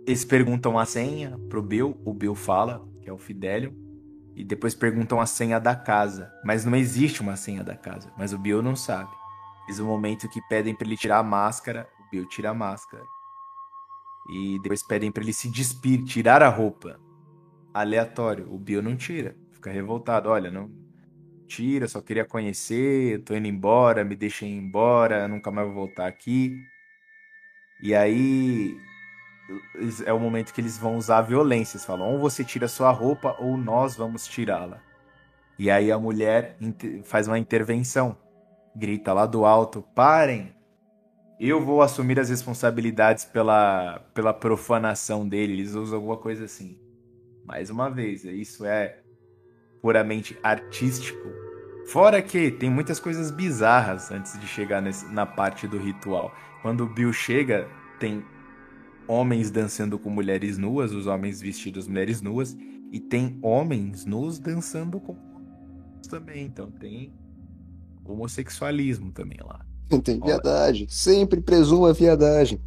Eles perguntam a senha pro Bill, o Bill fala, que é o Fidelio, e depois perguntam a senha da casa, mas não existe uma senha da casa, mas o Bill não sabe. Diz o momento que pedem para ele tirar a máscara, o Bill tira a máscara. E depois pedem para ele se despir, tirar a roupa. Aleatório, o Bill não tira, fica revoltado, olha, não tira, só queria conhecer, tô indo embora, me deixem embora, nunca mais vou voltar aqui. E aí é o momento que eles vão usar a violência. Eles falam: ou você tira sua roupa ou nós vamos tirá-la. E aí a mulher faz uma intervenção, grita lá do alto: parem! Eu vou assumir as responsabilidades pela, pela profanação dele. Eles usam alguma coisa assim. Mais uma vez, isso é puramente artístico. Fora que tem muitas coisas bizarras antes de chegar nesse, na parte do ritual. Quando o Bill chega, tem homens dançando com mulheres nuas, os homens vestidos mulheres nuas, e tem homens nus dançando com também. Então tem homossexualismo também lá. Tem viadagem. Sempre presuma viadagem.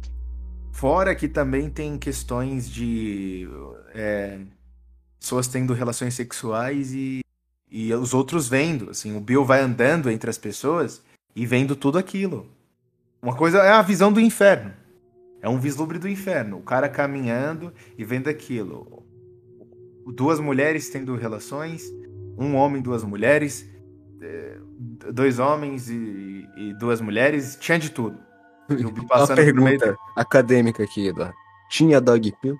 Fora que também tem questões de é, pessoas tendo relações sexuais e, e os outros vendo. Assim, o Bill vai andando entre as pessoas e vendo tudo aquilo. Uma coisa é a visão do inferno. É um vislumbre do inferno. O cara caminhando e vendo aquilo. Duas mulheres tendo relações, um homem, duas mulheres, é, dois homens e, e duas mulheres, tinha de tudo. Uma pergunta meio... acadêmica aqui, Eduardo. Tinha dog pill?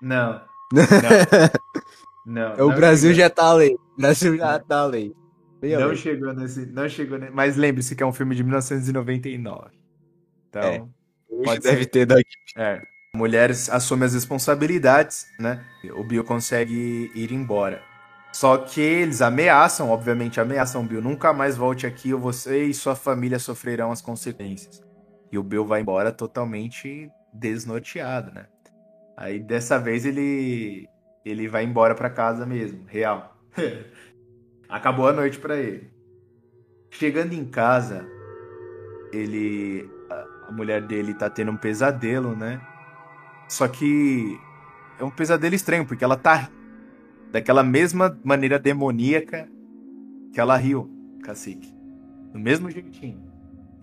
Não. Não. não o Brasil chegou. já tá além. O Brasil já tá além. não chegou nesse. Não chegou nesse, Mas lembre-se que é um filme de 1999. Então. É. Pode deve ser. ter daqui. É. Mulheres assumem as responsabilidades, né? O Bill consegue ir embora. Só que eles ameaçam, obviamente ameaçam Bill, nunca mais volte aqui ou você e sua família sofrerão as consequências. E o Bill vai embora totalmente desnorteado, né? Aí dessa vez ele ele vai embora para casa mesmo, real. Acabou a noite para ele. Chegando em casa, ele a mulher dele tá tendo um pesadelo, né? Só que é um pesadelo estranho, porque ela tá daquela mesma maneira demoníaca que ela riu, cacique. Do mesmo jeitinho.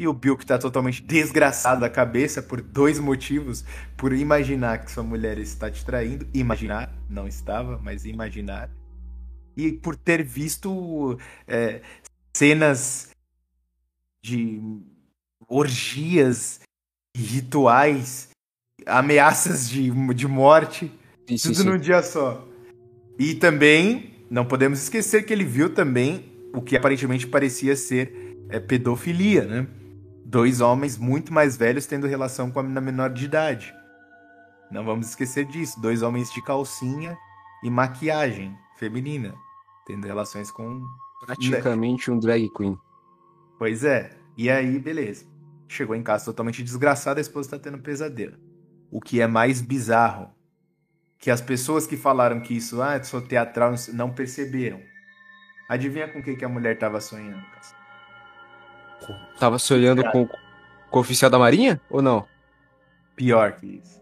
E o Bill que tá totalmente desgraçado da cabeça por dois motivos. Por imaginar que sua mulher está te traindo. Imaginar, não estava, mas imaginar. E por ter visto é, cenas de orgias, rituais, ameaças de, de morte. Sim, tudo sim, num dia só. E também, não podemos esquecer que ele viu também o que aparentemente parecia ser é, pedofilia, né? Dois homens muito mais velhos tendo relação com a menor de idade. Não vamos esquecer disso. Dois homens de calcinha e maquiagem feminina. Tendo relações com. Praticamente um drag queen. Pois é. E aí, beleza. Chegou em casa totalmente desgraçada, a esposa está tendo pesadelo. O que é mais bizarro, que as pessoas que falaram que isso ah, é só teatral não perceberam. Adivinha com o que, que a mulher estava sonhando? Tava sonhando com, com o oficial da marinha ou não? Pior que isso.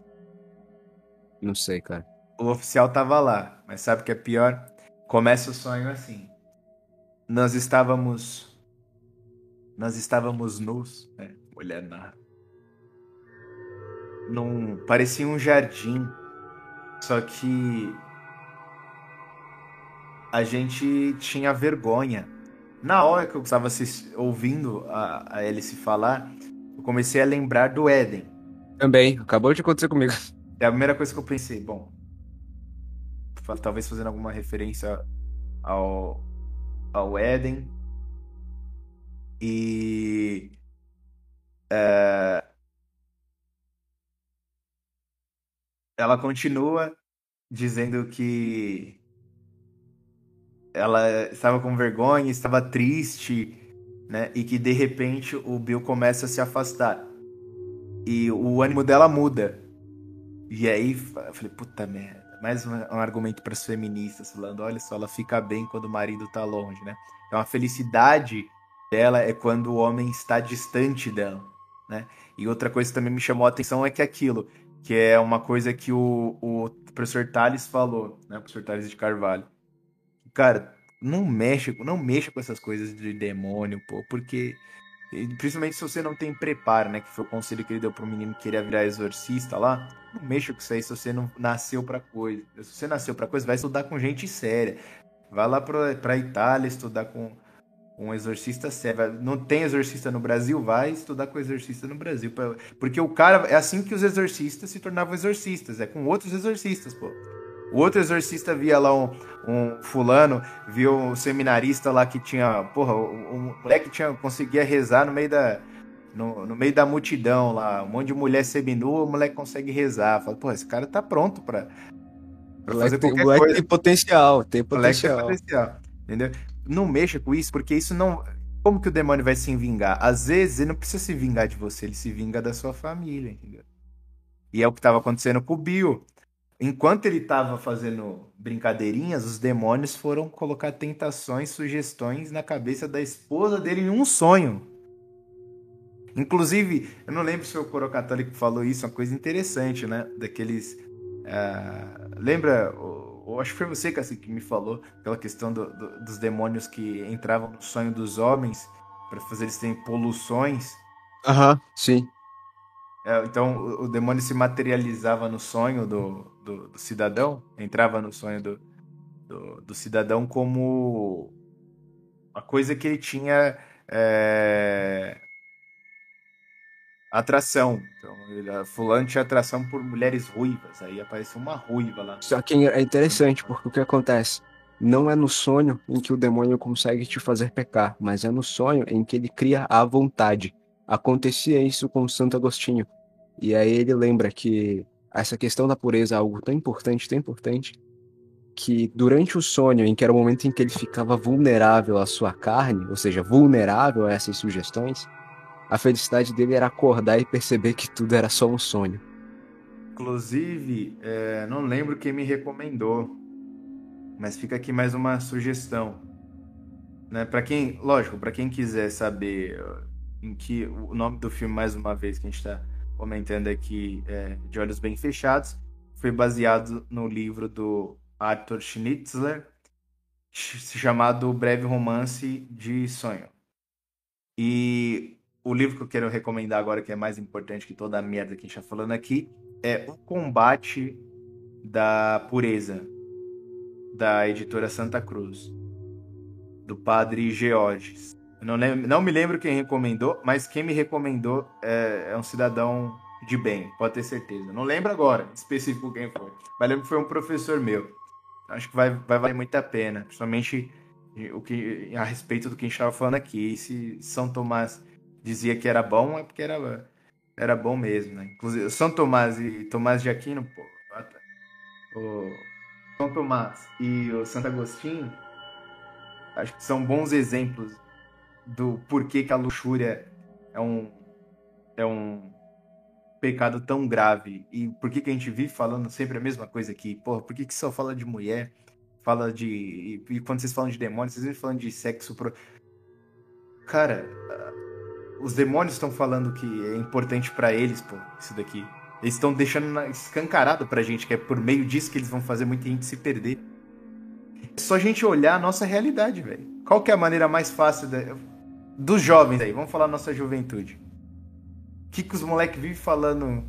Não sei, cara. O oficial tava lá, mas sabe o que é pior? Começa o sonho assim. Nós estávamos. Nós estávamos nus. Né? mulher na. Num, parecia um jardim. Só que a gente tinha vergonha. Na hora que eu estava ouvindo a, a Alice falar, eu comecei a lembrar do Éden. Também, acabou de acontecer comigo. É a primeira coisa que eu pensei, bom, talvez fazendo alguma referência ao, ao Éden. E é... Ela continua dizendo que ela estava com vergonha, estava triste, né? E que de repente o Bill começa a se afastar. E o ânimo dela muda. E aí eu falei, puta merda. Mais um, um argumento para as feministas, falando: olha só, ela fica bem quando o marido tá longe, né? Então a felicidade dela é quando o homem está distante dela, né? E outra coisa que também me chamou a atenção é que aquilo, que é uma coisa que o, o professor Tales falou, né? O professor Tales de Carvalho. Cara, não mexe, não mexa com essas coisas de demônio, pô, porque principalmente se você não tem preparo, né, que foi o conselho que ele deu pro menino que queria virar exorcista lá, não mexa com isso aí se você não nasceu para coisa. Se você nasceu para coisa, vai estudar com gente séria. Vai lá pra, pra Itália estudar com um exorcista sério. Não tem exorcista no Brasil? Vai estudar com exorcista no Brasil. Porque o cara. É assim que os exorcistas se tornavam exorcistas. É com outros exorcistas, pô. O outro exorcista via lá um, um fulano, viu um seminarista lá que tinha. Porra, um moleque tinha, conseguia rezar no meio da. No, no meio da multidão lá, um monte de mulher seminua, o moleque consegue rezar. Fala, pô, esse cara tá pronto pra, pra fazer tem, qualquer coisa. tem potencial, tem potencial. Tem potencial, entendeu? Não mexa com isso, porque isso não. Como que o demônio vai se vingar? Às vezes ele não precisa se vingar de você, ele se vinga da sua família, entendeu? E é o que estava acontecendo com o Bill. Enquanto ele estava fazendo brincadeirinhas, os demônios foram colocar tentações, sugestões na cabeça da esposa dele em um sonho. Inclusive, eu não lembro se o coro católico falou isso, uma coisa interessante, né? Daqueles. Uh, lembra? Eu acho que foi você, que me falou aquela questão do, do, dos demônios que entravam no sonho dos homens para fazer eles terem poluições. Aham, uhum, sim. É, então o, o, demônio se materializava no sonho do, do, do cidadão, entrava no sonho do, do, do, cidadão como a coisa que ele tinha é, atração. Então, ele, fulano tinha atração por mulheres ruivas, aí apareceu uma ruiva lá. Só que é interessante, porque o que acontece? Não é no sonho em que o demônio consegue te fazer pecar, mas é no sonho em que ele cria a vontade. Acontecia isso com Santo Agostinho. E aí ele lembra que essa questão da pureza é algo tão importante, tão importante, que durante o sonho, em que era o momento em que ele ficava vulnerável à sua carne, ou seja, vulnerável a essas sugestões, a felicidade dele era acordar e perceber que tudo era só um sonho. Inclusive, é, não lembro quem me recomendou, mas fica aqui mais uma sugestão. Né? Para quem, lógico, para quem quiser saber em que o nome do filme mais uma vez que a gente está comentando aqui é, de olhos bem fechados foi baseado no livro do Arthur Schnitzler chamado Breve Romance de Sonho. E o livro que eu quero recomendar agora, que é mais importante que toda a merda que a gente está falando aqui, é O Combate da Pureza, da editora Santa Cruz, do padre Georges. Não, lembro, não me lembro quem recomendou, mas quem me recomendou é, é, um cidadão de bem, pode ter certeza. Não lembro agora, específico quem foi. Mas lembro que foi um professor meu. Acho que vai, vai valer muito a pena, principalmente o que, a respeito do que a gente estava falando aqui. E se São Tomás dizia que era bom, é porque era, era bom mesmo, né? Inclusive, São Tomás e Tomás de Aquino, pô, o São Tomás e o Santo Agostinho, acho que são bons exemplos do porquê que a luxúria é um, é um pecado tão grave e por que, que a gente vive falando sempre a mesma coisa aqui? Porra, por que, que só fala de mulher? Fala de. E, quando vocês falam de demônios, vocês vivem falando de sexo. Pro... Cara, os demônios estão falando que é importante para eles, pô, isso daqui. Eles estão deixando escancarado pra gente que é por meio disso que eles vão fazer muita gente se perder. É só a gente olhar a nossa realidade, velho. Qual que é a maneira mais fácil de dos jovens aí, vamos falar nossa juventude. O que, que os moleques vivem falando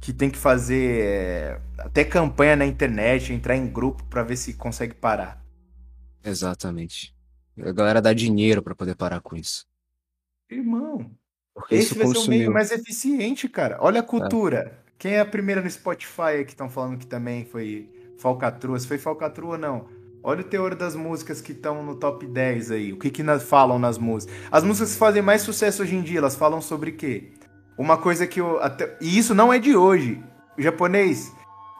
que tem que fazer é, até campanha na internet, entrar em grupo para ver se consegue parar? Exatamente. A galera dá dinheiro para poder parar com isso. Irmão, Porque esse vai consumiu. ser o meio mais eficiente, cara. Olha a cultura. É. Quem é a primeira no Spotify que estão falando que também foi falcatrua? Se foi falcatrua ou não? Olha o teor das músicas que estão no top 10 aí. O que que falam nas músicas? As músicas que fazem mais sucesso hoje em dia, elas falam sobre quê? Uma coisa que eu até e isso não é de hoje. O japonês,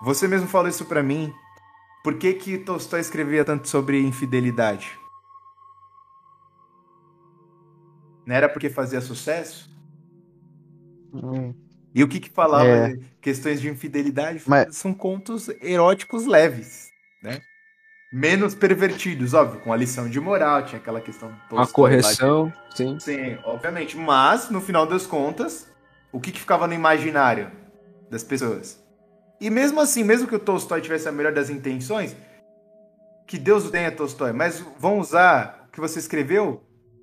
você mesmo falou isso para mim. Por que que Tolstói escrevia tanto sobre infidelidade? Não era porque fazia sucesso? Hum. E o que que falava É. questões de infidelidade? Mas- São contos eróticos leves, né? Menos pervertidos, óbvio, com a lição de moral, tinha aquela questão... Lá de- correção, sim. Sim, obviamente. Mas, no final das contas, o que, que ficava no imaginário das pessoas? E mesmo assim, mesmo que o Tolstói tivesse a melhor das intenções, que Deus o tenha, Tolstói, mas vão usar o que você escreveu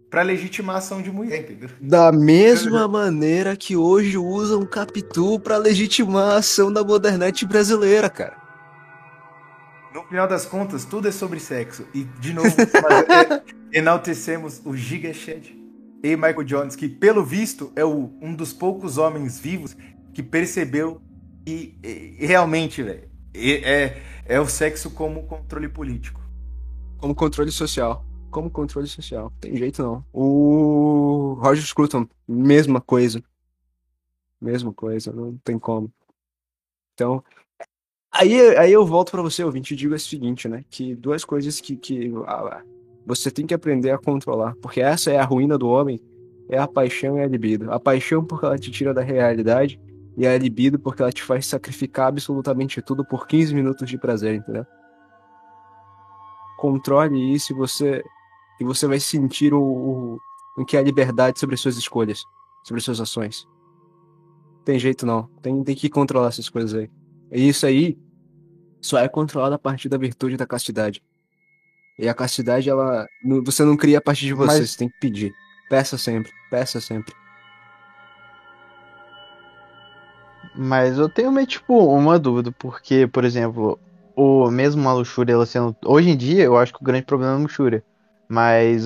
pra legitimar a ação de mulher, entendeu? Da mesma maneira que hoje usam Capitu pra legitimar a ação da modernete brasileira, cara. No final das contas, tudo é sobre sexo. E, de novo, é, enaltecemos o Giga Shed e Michael Jones, que, pelo visto, é o- um dos poucos homens vivos que percebeu que e- realmente, é, é o sexo como controle político. Como controle social. Como controle social. Tem jeito não. O Roger Scruton, mesma coisa. Mesma coisa, não tem como. Então, aí, aí eu volto pra você, ouvinte, e digo o seguinte, né? Que duas coisas que, que ah, você tem que aprender a controlar. Porque essa é a ruína do homem, é a paixão e a libido. A paixão porque ela te tira da realidade e a libido porque ela te faz sacrificar absolutamente tudo por 15 minutos de prazer, entendeu? Controle isso e você e você vai sentir o, o, o que é a liberdade sobre as suas escolhas, sobre as suas ações. Tem jeito não, tem, tem que controlar essas coisas aí. E isso aí só é controlado a partir da virtude da castidade. E a castidade, ela. Você não cria a partir de você, Mas- você tem que pedir. Peça sempre, peça sempre. Mas eu tenho meio, tipo, uma dúvida, porque, por exemplo, o mesmo a luxúria, ela sendo. Hoje em dia, eu acho que o grande problema é a luxúria. Mas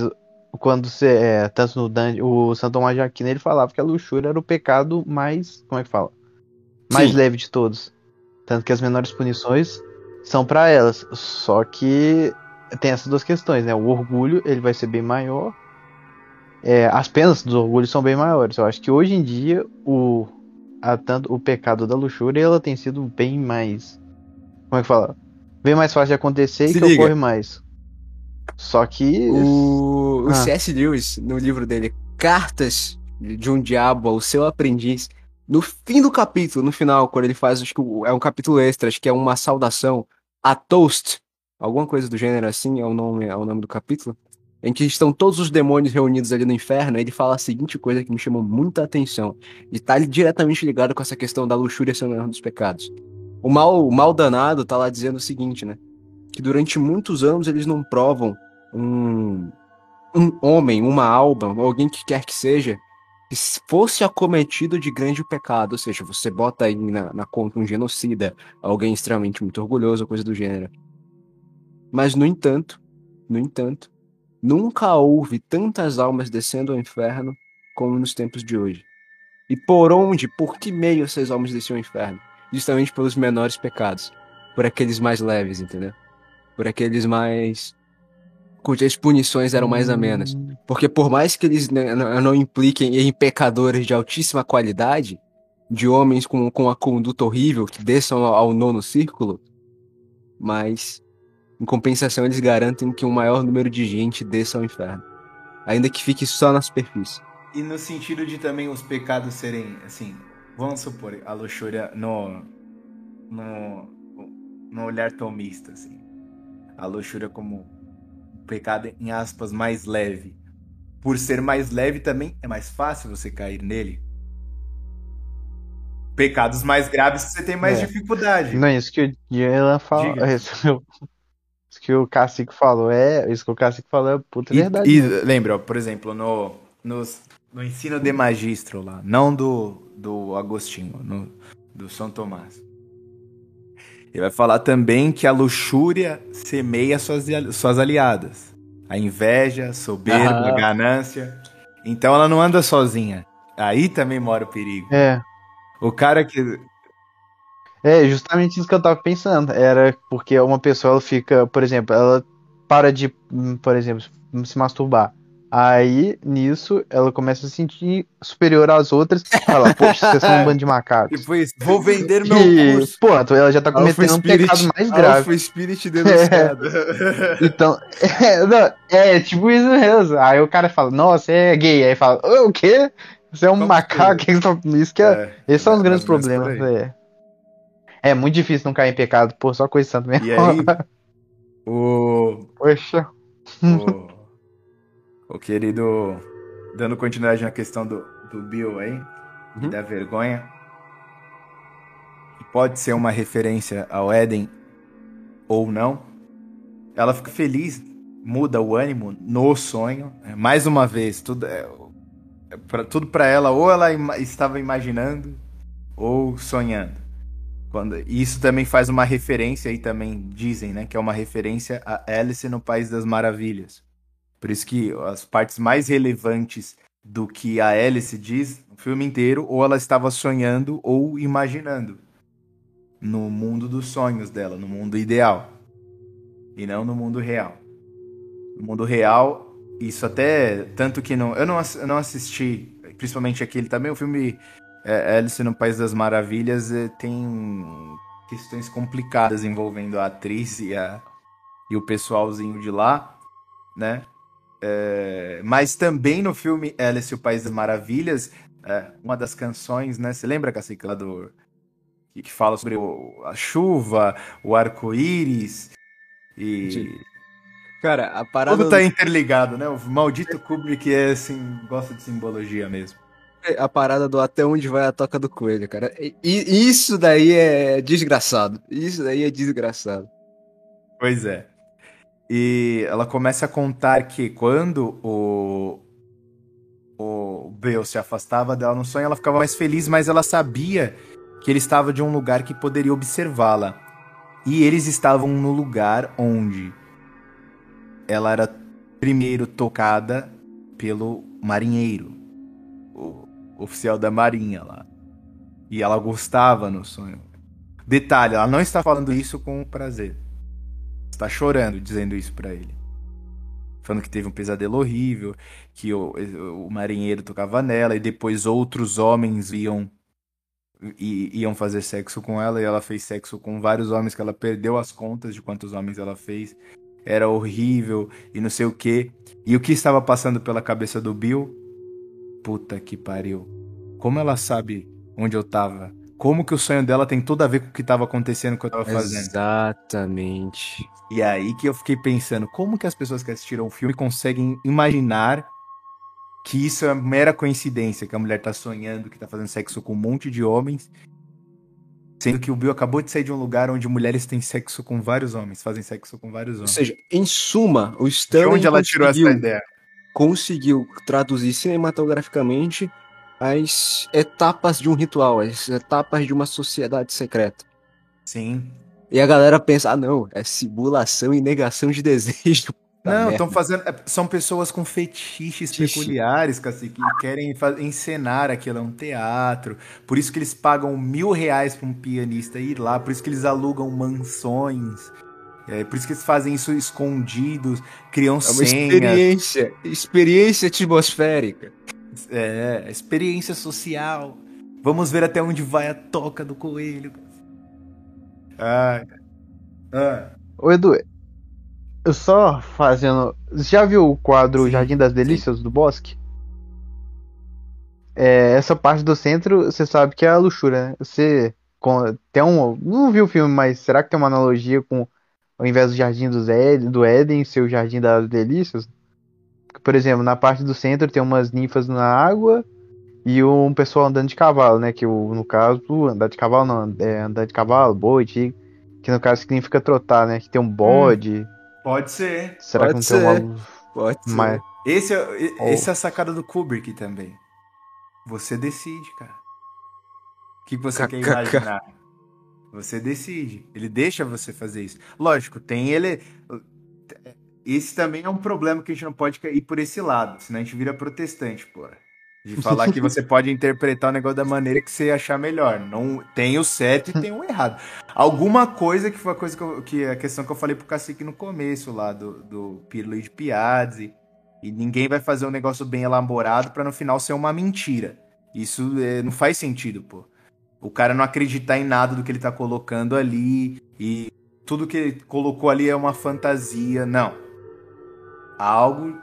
quando você. É, tanto no Dante, o Santo Tomás de Aquino, ele falava que a luxúria era o pecado mais. Como é que fala? Mais Sim. leve de todos. Tanto que as menores punições são pra elas. Só que tem essas duas questões, né? O orgulho, ele vai ser bem maior. É, as penas dos orgulhos são bem maiores. Eu acho que hoje em dia o, a, tanto, o pecado da luxúria ela tem sido bem mais. Como é que fala? Bem mais fácil de acontecer Se e que liga. ocorre mais. Só que. O, o Ah. C.S. Lewis, no livro dele, Cartas de um Diabo ao Seu Aprendiz, no fim do capítulo, no final, quando ele faz, acho que é um capítulo extra, acho que é uma saudação a Toast, alguma coisa do gênero assim, é o nome, é o nome do capítulo, em que estão todos os demônios reunidos ali no inferno, ele fala a seguinte coisa que me chamou muita atenção, e tá diretamente ligado com essa questão da luxúria sendo um dos pecados. O mal, o mal danado tá lá dizendo o seguinte, né? Que durante muitos anos eles não provam um, um homem, uma alma, alguém que quer que seja, fosse acometido de grande pecado. Ou seja, você bota aí na, na conta um genocida, alguém extremamente muito orgulhoso, coisa do gênero. Mas, no entanto, no entanto, nunca houve tantas almas descendo ao inferno como nos tempos de hoje. E por onde, por que meio essas almas desciam ao inferno? Justamente pelos menores pecados. Por aqueles mais leves, entendeu? Por aqueles mais. Cujas punições eram mais amenas. Porque por mais que eles não, impliquem em pecadores de altíssima qualidade, de homens com, com a conduta horrível que desçam ao, nono círculo, mas em compensação eles garantem que um maior número de gente desça ao inferno. Ainda que fique só na superfície. E no sentido de também os pecados serem, assim, vamos supor, a luxúria no, no, no olhar tomista, assim. A luxúria como pecado, em aspas, mais leve. Por ser mais leve também é mais fácil você cair nele. Pecados mais graves você tem mais É. dificuldade. Não, isso que falou. Diga. Isso, isso que o Cacique falou é. Isso que o Cacique falou é puta E, verdade. e mesmo. lembra, ó, por exemplo, no, nos- no ensino de magistro lá, não do, do Agostinho, no, do São Tomás. Ele vai falar também que a luxúria semeia suas, suas aliadas. A inveja, a soberba, a Aham. ganância. Então ela não anda sozinha. Aí também mora o perigo. É. O cara que. É justamente isso que eu tava pensando. Era porque uma pessoa ela fica, por exemplo, ela para de, hum, por exemplo, se masturbar. Aí, nisso, ela começa a se sentir superior às outras. Fala, poxa, vocês são um bando de macacos. Tipo isso, vou vender meu E, curso. pô, ela já tá cometendo um pecado mais grave. Alpha Spirit denunciado. Então, é, não, é tipo isso mesmo. Aí o cara fala, nossa, é gay. Aí fala, "Ô, o quê? Você é um Vamos macaco, isso que é, É, esses são os grandes problemas. É. é muito difícil não cair em pecado, pô, só coisa santa mesmo. E aí, o, Poxa. o, o querido, dando continuidade na questão do, do Bill aí, e Uhum. da vergonha, pode ser uma referência ao Éden ou não, ela fica feliz, muda o ânimo no sonho, né? mais uma vez, tudo é, é pra, tudo para ela, ou ela ima- estava imaginando, ou sonhando. Quando, e isso também faz uma referência, e também dizem, né, que é uma referência a Alice no País das Maravilhas. Por isso que as partes mais relevantes do que a Alice diz no filme inteiro, ou ela estava sonhando ou imaginando no mundo dos sonhos dela, no mundo ideal, e não no mundo real. No mundo real, isso até tanto que não, eu não, eu não assisti, principalmente aquele também, o filme é, Alice no País das Maravilhas é, tem questões complicadas envolvendo a atriz e, a, e o pessoalzinho de lá, né? É, mas também no filme Alice e o País das Maravilhas, é, uma das canções, né? Você lembra, Cacique, lá do. Que, que fala sobre o- a chuva, o arco-íris e. Cara, a parada. Tudo tá interligado, né? O maldito Kubrick é assim, gosta de simbologia mesmo. A parada do até onde vai a toca do coelho, cara. E isso daí é desgraçado. Isso daí é desgraçado. Pois é. E ela começa a contar que quando o, o Bill se afastava dela no sonho, ela ficava mais feliz, mas ela sabia que ele estava de um lugar que poderia observá-la. E eles estavam no lugar onde ela era primeiro tocada pelo marinheiro, o oficial da marinha lá. E ela gostava no sonho. Detalhe, ela não está falando isso com prazer está chorando dizendo isso pra ele. Falando que teve um pesadelo horrível, que o, o marinheiro tocava nela e depois outros homens iam i- iam fazer sexo com ela e ela fez sexo com vários homens que ela perdeu as contas de quantos homens ela fez. Era horrível e não sei o que. E o que estava passando pela cabeça do Bill? Puta que pariu. Como ela sabe onde eu tava? Como que o sonho dela tem tudo a ver com o que estava acontecendo que eu tava fazendo? Exatamente. E aí que eu fiquei pensando, como que as pessoas que assistiram o filme conseguem imaginar que isso é mera coincidência, que a mulher tá sonhando, que tá fazendo sexo com um monte de homens, sendo que o Bill acabou de sair de um lugar onde mulheres têm sexo com vários homens, fazem sexo com vários Ou homens. seja, em suma, o De Stanley onde ela tirou essa ideia? conseguiu traduzir cinematograficamente as etapas de um ritual, as etapas de uma sociedade secreta. Sim. E a galera pensa, ah não, é simulação e negação de desejo. Não, estão fazendo. é, São pessoas com fetiches Fetiche. peculiares, cacique, que querem encenar aquilo, é um teatro. Por isso que eles pagam mil reais pra um pianista ir lá, por isso que eles alugam mansões. É, por isso que eles fazem isso escondidos, criam É uma senhas. experiência, experiência atmosférica. É, experiência social. Vamos ver até onde vai a toca do coelho. Ai. Ah, Ô Edu, eu só fazendo. Você já viu o quadro Sim, Jardim das Delícias do Bosque? É, essa parte do centro, você sabe que é a luxúria, né? Você com- tem um. Não vi o filme, mas será que tem uma analogia com ao invés do Jardim dos Éden, do Éden, ser o Jardim das Delícias? Por exemplo, na parte do centro tem umas ninfas na água e um pessoal andando de cavalo, né? Que o- no caso, andar de cavalo não, é andar de cavalo, boi, tigre, que no caso significa trotar, né? Que tem um bode. pode ser. Será Pode que não tem ser. uma. Pode ser. Mas, Esse é, esse é a sacada do Kubrick também. Você decide, cara. O que você quer imaginar? Você decide. Ele deixa você fazer isso. Lógico, tem ele. Esse também é um problema que a gente não pode ir por esse lado, senão a gente vira protestante, pô. De falar que você pode interpretar o negócio da maneira que você achar melhor. Não tem o certo e tem o errado. Alguma coisa que foi a coisa que, eu- que a questão que eu falei pro Cacique no começo lá do, do Pirlo de Piazzi. E ninguém vai fazer um negócio bem elaborado pra no final ser uma mentira. Isso é, não faz sentido, pô. O cara não acreditar em nada do que ele tá colocando ali e tudo que ele colocou ali é uma fantasia. Não. Algo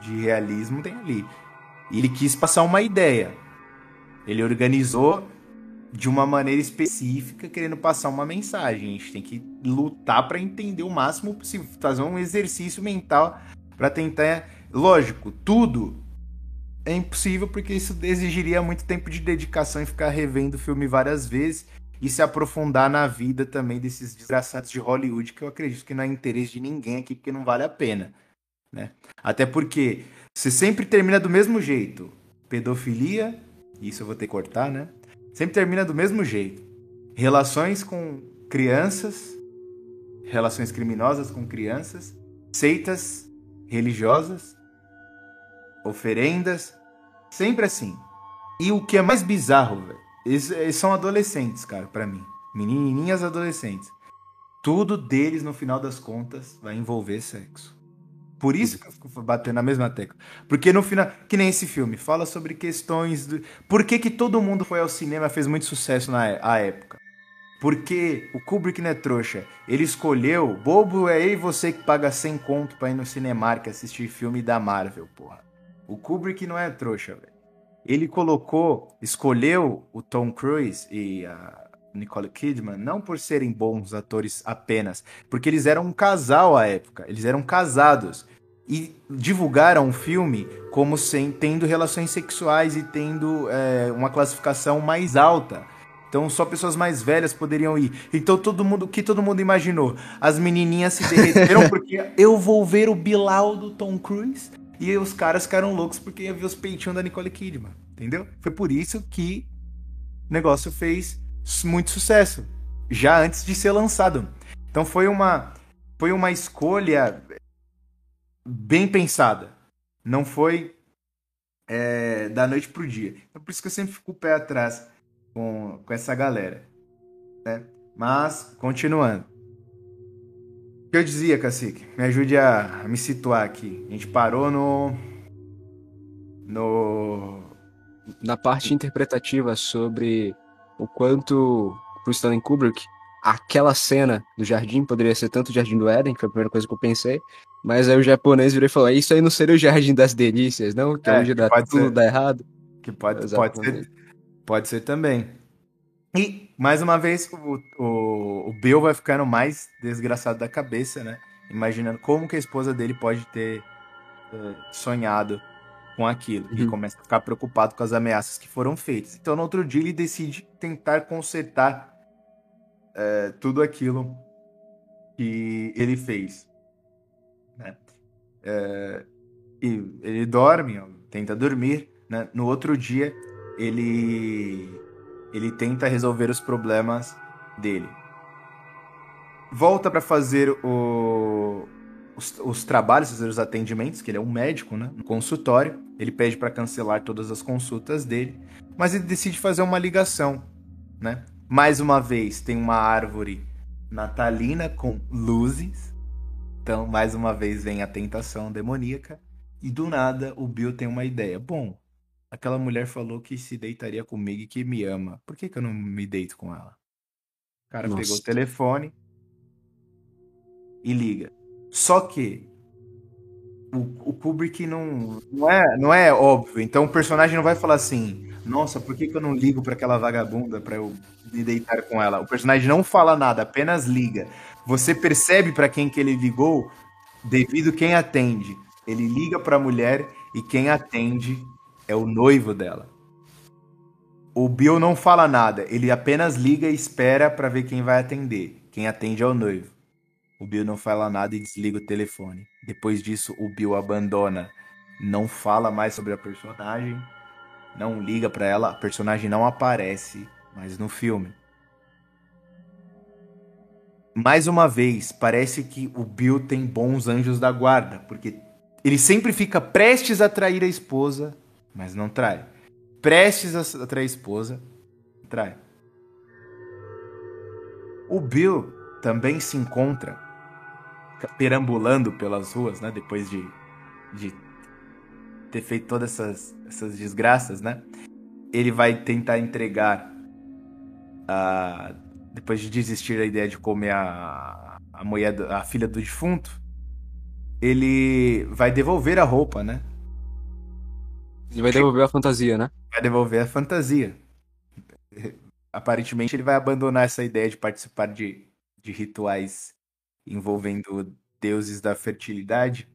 de realismo tem ali. E ele quis passar uma ideia. Ele organizou de uma maneira específica, querendo passar uma mensagem. A gente tem que lutar para entender o máximo possível, fazer um exercício mental para tentar. Lógico, tudo é impossível porque isso exigiria muito tempo de dedicação e ficar revendo o filme várias vezes e se aprofundar na vida também desses desgraçados de Hollywood, que eu acredito que não é interesse de ninguém aqui, porque não vale a pena. Né? Até porque você sempre termina do mesmo jeito. Pedofilia, isso eu vou ter que cortar, né? Sempre termina do mesmo jeito. Relações com crianças, relações criminosas com crianças, seitas religiosas, oferendas, sempre assim. E o que é mais bizarro, velho, são adolescentes, cara, para mim. Menininhas adolescentes. Tudo deles, no final das contas, vai envolver sexo. Por isso que eu fico batendo na mesma tecla. Porque no final, que nem esse filme, fala sobre questões do. Por que, que todo mundo foi ao cinema fez muito sucesso na a época? Porque o Kubrick não é trouxa. Ele escolheu. Bobo é e você que paga 100 conto pra ir no Cinemark assistir filme da Marvel, porra. O Kubrick não é trouxa, velho. Ele colocou, escolheu o Tom Cruise e a Nicole Kidman não por serem bons atores apenas, porque eles eram um casal à época, eles eram casados e divulgaram o filme como sem tendo relações sexuais e tendo é, uma classificação mais alta. Então só pessoas mais velhas poderiam ir. Então todo mundo, o que todo mundo imaginou? As menininhas se derreteram porque eu vou ver o Bilal do Tom Cruise e os caras ficaram loucos porque ia ver os peitinhos da Nicole Kidman, entendeu? Foi por isso que o negócio fez muito sucesso, já antes de ser lançado. Então foi uma foi uma escolha bem pensada. Não foi é, da noite pro dia. Então por isso que eu sempre fico o pé atrás com, com essa galera. Né? Mas, continuando. O que eu dizia, Cacique? Me ajude a, a me situar aqui. A gente parou no. No. Na parte interpretativa sobre o quanto pro Stanley Kubrick aquela cena do jardim poderia ser tanto o Jardim do Éden, que foi a primeira coisa que eu pensei, mas aí o japonês virou e falou: Isso aí não seria o Jardim das Delícias, não? Que é, é onde dá tudo ser. dá errado. Que pode, pode, ser, pode ser também. E, mais uma vez, o, o, o Bill vai ficando mais desgraçado da cabeça, né? Imaginando como que a esposa dele pode ter uh, sonhado com aquilo. Uhum. E começa a ficar preocupado com as ameaças que foram feitas. Então, no outro dia, ele decide tentar consertar é, tudo aquilo que ele fez. Né? É, e ele dorme, tenta dormir. Né? No outro dia, ele, ele tenta resolver os problemas dele. Volta para fazer o, os, os, trabalhos, fazer os atendimentos, que ele é um médico, né? No consultório. Ele pede para cancelar todas as consultas dele, mas ele decide fazer uma ligação, né? Mais uma vez, tem uma árvore natalina com luzes. Então, mais uma vez, vem a tentação demoníaca. E do nada, o Bill tem uma ideia. Bom, aquela mulher falou que se deitaria comigo e que me ama. Por que, que eu não me deito com ela? O cara Nossa. pegou o telefone e liga. Só que o, o Kubrick não, não, é, não é óbvio. Então o personagem não vai falar assim: Nossa, por que, que eu não ligo para aquela vagabunda para eu me deitar com ela? O personagem não fala nada, apenas liga. Você percebe para quem que ele ligou devido quem atende. Ele liga para a mulher e quem atende é o noivo dela. O Bill não fala nada, ele apenas liga e espera para ver quem vai atender. Quem atende é o noivo. O Bill não fala nada e desliga o telefone. Depois disso, o Bill abandona. Não fala mais sobre a personagem. Não liga para ela. A personagem não aparece mais no filme. Mais uma vez, parece que o Bill tem bons anjos da guarda, porque ele sempre fica prestes a trair a esposa, mas não trai. Prestes a trair a esposa, trai. O Bill também se encontra perambulando pelas ruas, né? Depois de, de ter feito todas essas, essas desgraças, né? Ele vai tentar entregar a depois de desistir da ideia de comer a, a mulher, a filha do defunto, ele vai devolver a roupa, né? Ele vai devolver a fantasia, né? Vai devolver a fantasia. Aparentemente ele vai abandonar essa ideia de participar de, de rituais envolvendo deuses da fertilidade.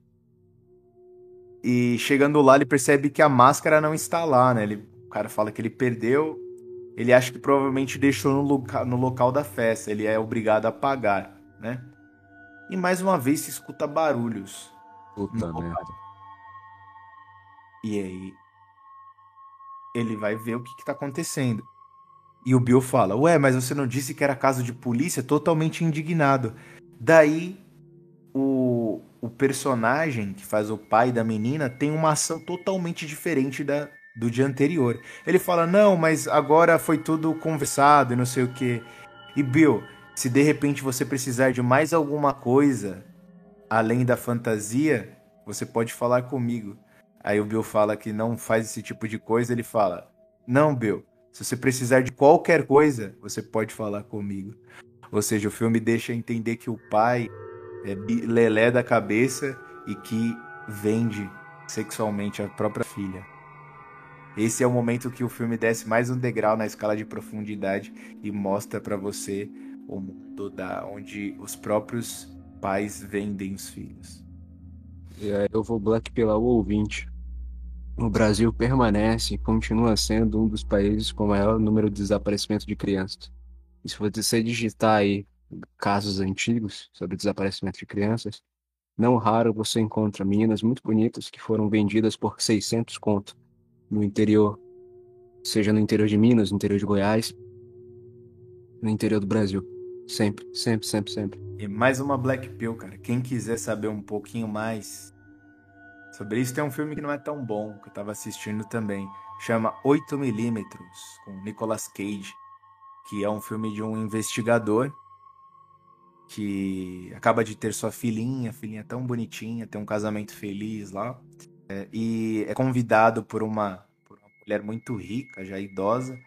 E chegando lá, ele percebe que a máscara não está lá, né? Ele, o cara fala que ele perdeu. Ele acha que provavelmente deixou no, loca, no local da festa. Ele é obrigado a pagar, né? E mais uma vez se escuta barulhos. Puta merda. E aí ele vai ver o que, que tá acontecendo. E o Bill fala: Ué, mas você não disse que era caso de polícia? Totalmente indignado. Daí o, o personagem que faz o pai da menina tem uma ação totalmente diferente da, do dia anterior. Ele fala: Não, mas agora foi tudo conversado e não sei o que. E Bill, se de repente você precisar de mais alguma coisa além da fantasia, você pode falar comigo. Aí o Bill fala que não faz esse tipo de coisa, ele fala: Não, Bill, se você precisar de qualquer coisa, você pode falar comigo. Ou seja, o filme deixa entender que o pai é lelé da cabeça e que vende sexualmente a própria filha. Esse é o momento que o filme desce mais um degrau na escala de profundidade e mostra pra você o mundo da onde os próprios pais vendem os filhos. Eu vou blackpillar o ouvinte. O Brasil permanece e continua sendo um dos países com maior número de desaparecimento de crianças. E se você digitar aí casos antigos sobre desaparecimento de crianças, não raro você encontra meninas muito bonitas que foram vendidas por 600 conto no interior, seja no interior de Minas, no interior de Goiás, no interior do Brasil. Sempre, sempre, sempre, sempre. E mais uma Black Pill, cara. Quem quiser saber um pouquinho mais sobre isso, tem um filme que não é tão bom, que eu tava assistindo também. Chama 8mm, com Nicolas Cage, que é um filme de um investigador que acaba de ter sua filhinha, filhinha tão bonitinha, tem um casamento feliz lá, é, e é convidado por uma, por uma mulher muito rica, já idosa,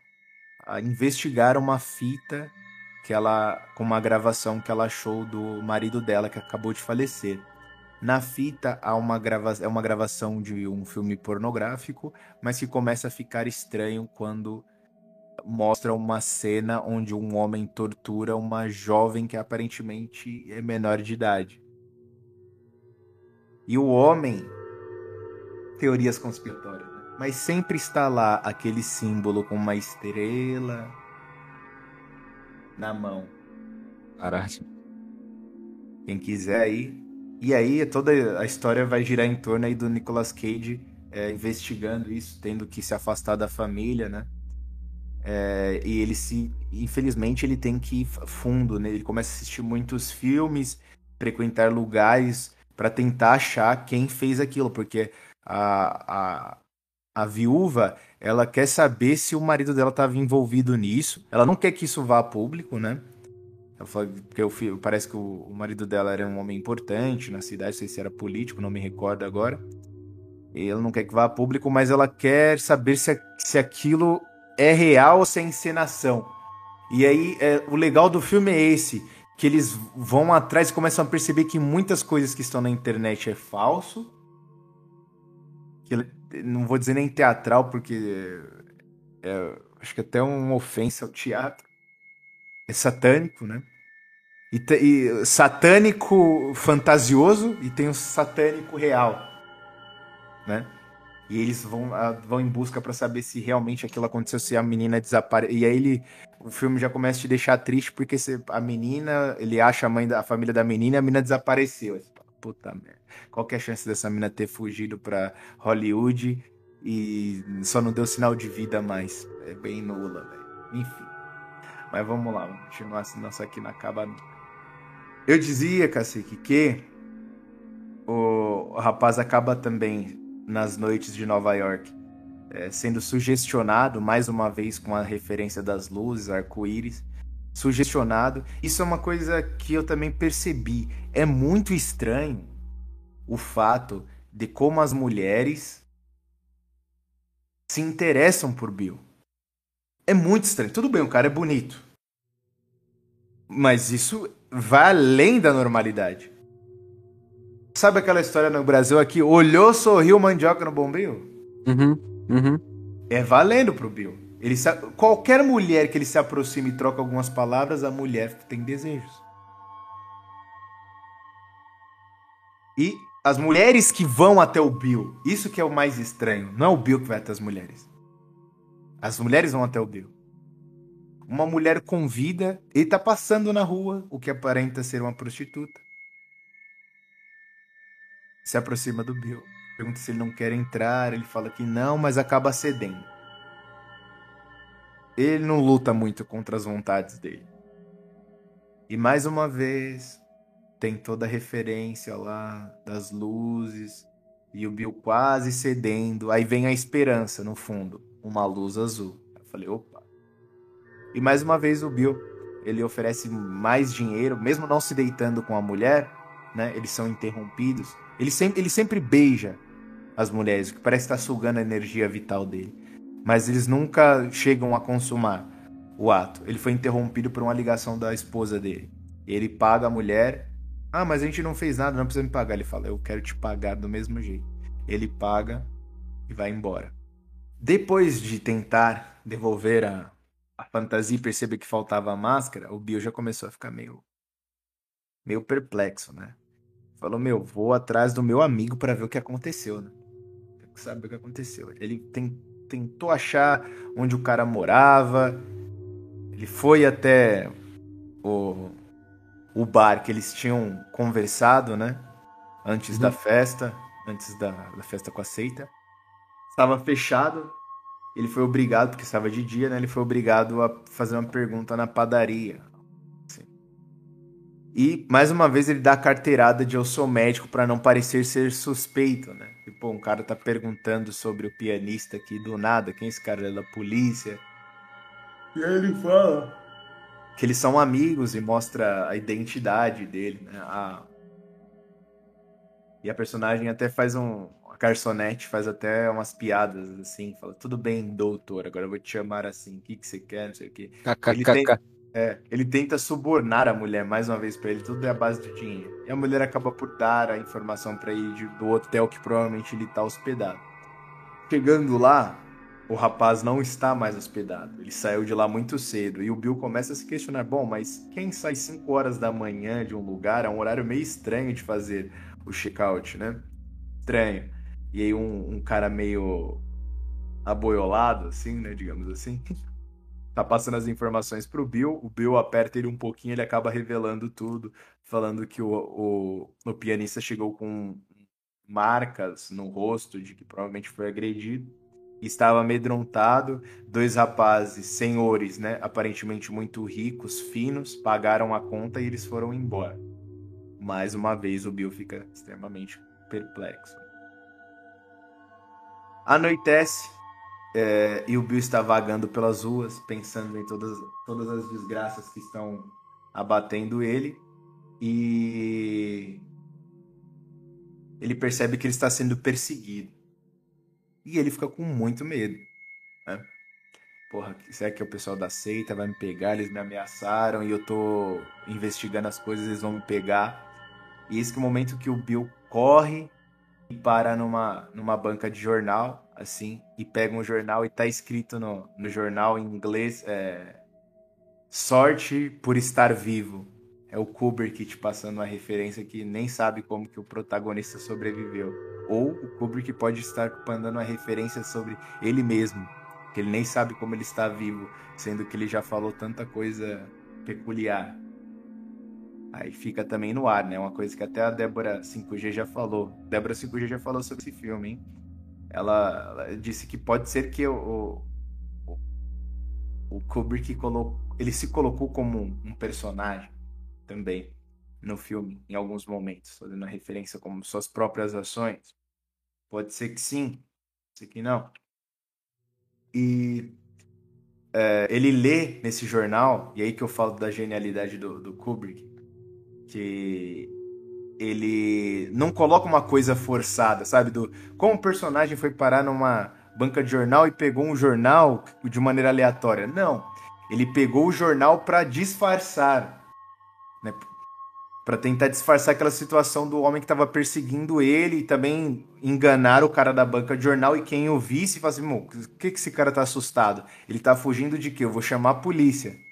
a investigar uma fita que ela com uma gravação que ela achou do marido dela que acabou de falecer. Na fita há uma grava é uma gravação de um filme pornográfico, mas que começa a ficar estranho quando mostra uma cena onde um homem tortura uma jovem que aparentemente é menor de idade. E o homem teorias conspiratórias, né? mas sempre está lá aquele símbolo com uma estrela na mão. Caralho. Quem quiser aí. E aí toda a história vai girar em torno aí do Nicolas Cage é, investigando isso, tendo que se afastar da família, né? É, e ele se. Infelizmente, ele tem que ir fundo, né? Ele começa a assistir muitos filmes, frequentar lugares para tentar achar quem fez aquilo, porque a, a, a viúva ela quer saber se o marido dela estava envolvido nisso. Ela não quer que isso vá a público, né? Ela fala, porque o parece que o, o marido dela era um homem importante na cidade, não sei se era político, não me recordo agora. E ela não quer que vá a público, mas ela quer saber se, se aquilo é real ou se é encenação. E aí, é, o legal do filme é esse, que eles vão atrás e começam a perceber que muitas coisas que estão na internet é falso. Que não vou dizer nem teatral, porque é, acho que até uma ofensa ao teatro. É satânico, né? E, e satânico fantasioso e tem o satânico real, né? E eles vão, vão em busca pra saber se realmente aquilo aconteceu, se a menina desapareceu. E aí ele, o filme já começa a te deixar triste porque a menina, ele acha a mãe da a família da menina e a menina desapareceu. Puta merda. Qual que é a chance dessa menina ter fugido pra Hollywood e só não deu sinal de vida mais? É bem nula, velho. Enfim. Mas vamos lá, vamos continuar, senão isso aqui não acaba nunca. Eu dizia, Cacique, que o, o rapaz acaba também nas noites de Nova York é, sendo sugestionado, mais uma vez com a referência das luzes, arco-íris, sugestionado. Isso é uma coisa que eu também percebi. É muito estranho o fato de como as mulheres se interessam por Bill. É muito estranho. Tudo bem, o cara é bonito. Mas isso vai além da normalidade. Sabe aquela história no Brasil aqui? Olhou, sorriu, mandioca no bombril? Uhum. Uhum. É valendo pro Bill. Ele Qualquer mulher que ele se aproxime e troca algumas palavras, a mulher tem desejos. E as mulheres que vão até o Bill, isso que é o mais estranho. Não é o Bill que vai até as mulheres. As mulheres vão até o Bill. Uma mulher convida, ele tá passando na rua, o que aparenta ser uma prostituta. Se aproxima do Bill. Pergunta se ele não quer entrar, ele fala que não, mas acaba cedendo. Ele não luta muito contra as vontades dele. E mais uma vez, tem toda a referência lá das luzes e o Bill quase cedendo. Aí vem a esperança no fundo, uma luz azul. Eu falei, opa. E mais uma vez o Bill, ele oferece mais dinheiro, mesmo não se deitando com a mulher, né? Eles são interrompidos. Ele sempre, ele sempre beija as mulheres, que parece estar sugando a energia vital dele. Mas eles nunca chegam a consumar o ato. Ele foi interrompido por uma ligação da esposa dele. Ele paga a mulher. Ah, mas a gente não fez nada, não precisa me pagar. Ele fala, eu quero te pagar do mesmo jeito. Ele paga e vai embora. Depois de tentar devolver a, a fantasia e perceber que faltava a máscara, o Bill já começou a ficar meio, meio perplexo, né? Falou, meu, vou atrás do meu amigo para ver o que aconteceu, né? Tem que saber o que aconteceu. Ele tem, tentou achar onde o cara morava. Ele foi até o, o bar que eles tinham conversado, né? Antes da festa, antes da, da festa com a seita. Estava fechado. Ele foi obrigado, porque estava de dia, né? Ele foi obrigado a fazer uma pergunta na padaria. E, mais uma vez, ele dá a carteirada de eu sou médico para não parecer ser suspeito, né? Tipo, um cara tá perguntando sobre o pianista aqui do nada, quem é esse cara? Ele é da polícia. E aí ele fala que eles são amigos e mostra a identidade dele, né? A... E a personagem até faz um. A garçonete faz até umas piadas assim, fala: Tudo bem, doutor, agora eu vou te chamar assim, o que, que você quer, não sei o quê. Ele tem- KKKK. É, ele tenta subornar a mulher mais uma vez pra ele, tudo é a base do dinheiro. E a mulher acaba por dar a informação pra ele do hotel que provavelmente ele tá hospedado. Chegando lá, o rapaz não está mais hospedado. Ele saiu de lá muito cedo e o Bill começa a se questionar: bom, mas quem sai 5 horas da manhã de um lugar é um horário meio estranho de fazer o check-out, né? Estranho. E aí um, um cara meio aboiolado, assim, né? Digamos assim. Tá passando as informações pro Bill, o Bill aperta ele um pouquinho, ele acaba revelando tudo, falando que o, o, o pianista chegou com marcas no rosto de que provavelmente foi agredido. Estava amedrontado. Dois rapazes, senhores, né? Aparentemente muito ricos, finos, pagaram a conta e eles foram embora. Mais uma vez o Bill fica extremamente perplexo. Anoitece é, e o Bill está vagando pelas ruas, pensando em todas, todas as desgraças que estão abatendo ele. E ele percebe que ele está sendo perseguido. E ele fica com muito medo. Né? Porra, será que é o pessoal da seita vai me pegar? Eles me ameaçaram e eu tô investigando as coisas, eles vão me pegar. E esse é o momento que o Bill corre e para numa, numa banca de jornal, assim, e pega um jornal e tá escrito no, no jornal em inglês é, Sorte por estar vivo. É o Kubrick te passando uma referência que nem sabe como que o protagonista sobreviveu. Ou o Kubrick pode estar mandando uma referência sobre ele mesmo, que ele nem sabe como ele está vivo, sendo que ele já falou tanta coisa peculiar. Aí fica também no ar, né? Uma coisa que até a Débora 5G já falou. Débora 5G já falou sobre esse filme, hein? Ela, ela disse que pode ser que o, o, o Kubrick ele se colocou como um, um personagem também no filme, em alguns momentos, fazendo a referência como suas próprias ações. Pode ser que sim, pode ser que não. E é, ele lê nesse jornal, e aí que eu falo da genialidade do, do Kubrick, que ele não coloca uma coisa forçada, sabe? Do como o personagem foi parar numa banca de jornal e pegou um jornal de maneira aleatória. Não, ele pegou o jornal para disfarçar, né? Pra tentar disfarçar aquela situação do homem que tava perseguindo ele e também enganar o cara da banca de jornal e quem o visse falasse, assim, o que, que esse cara tá assustado? Ele tá fugindo de quê? Eu vou chamar a polícia.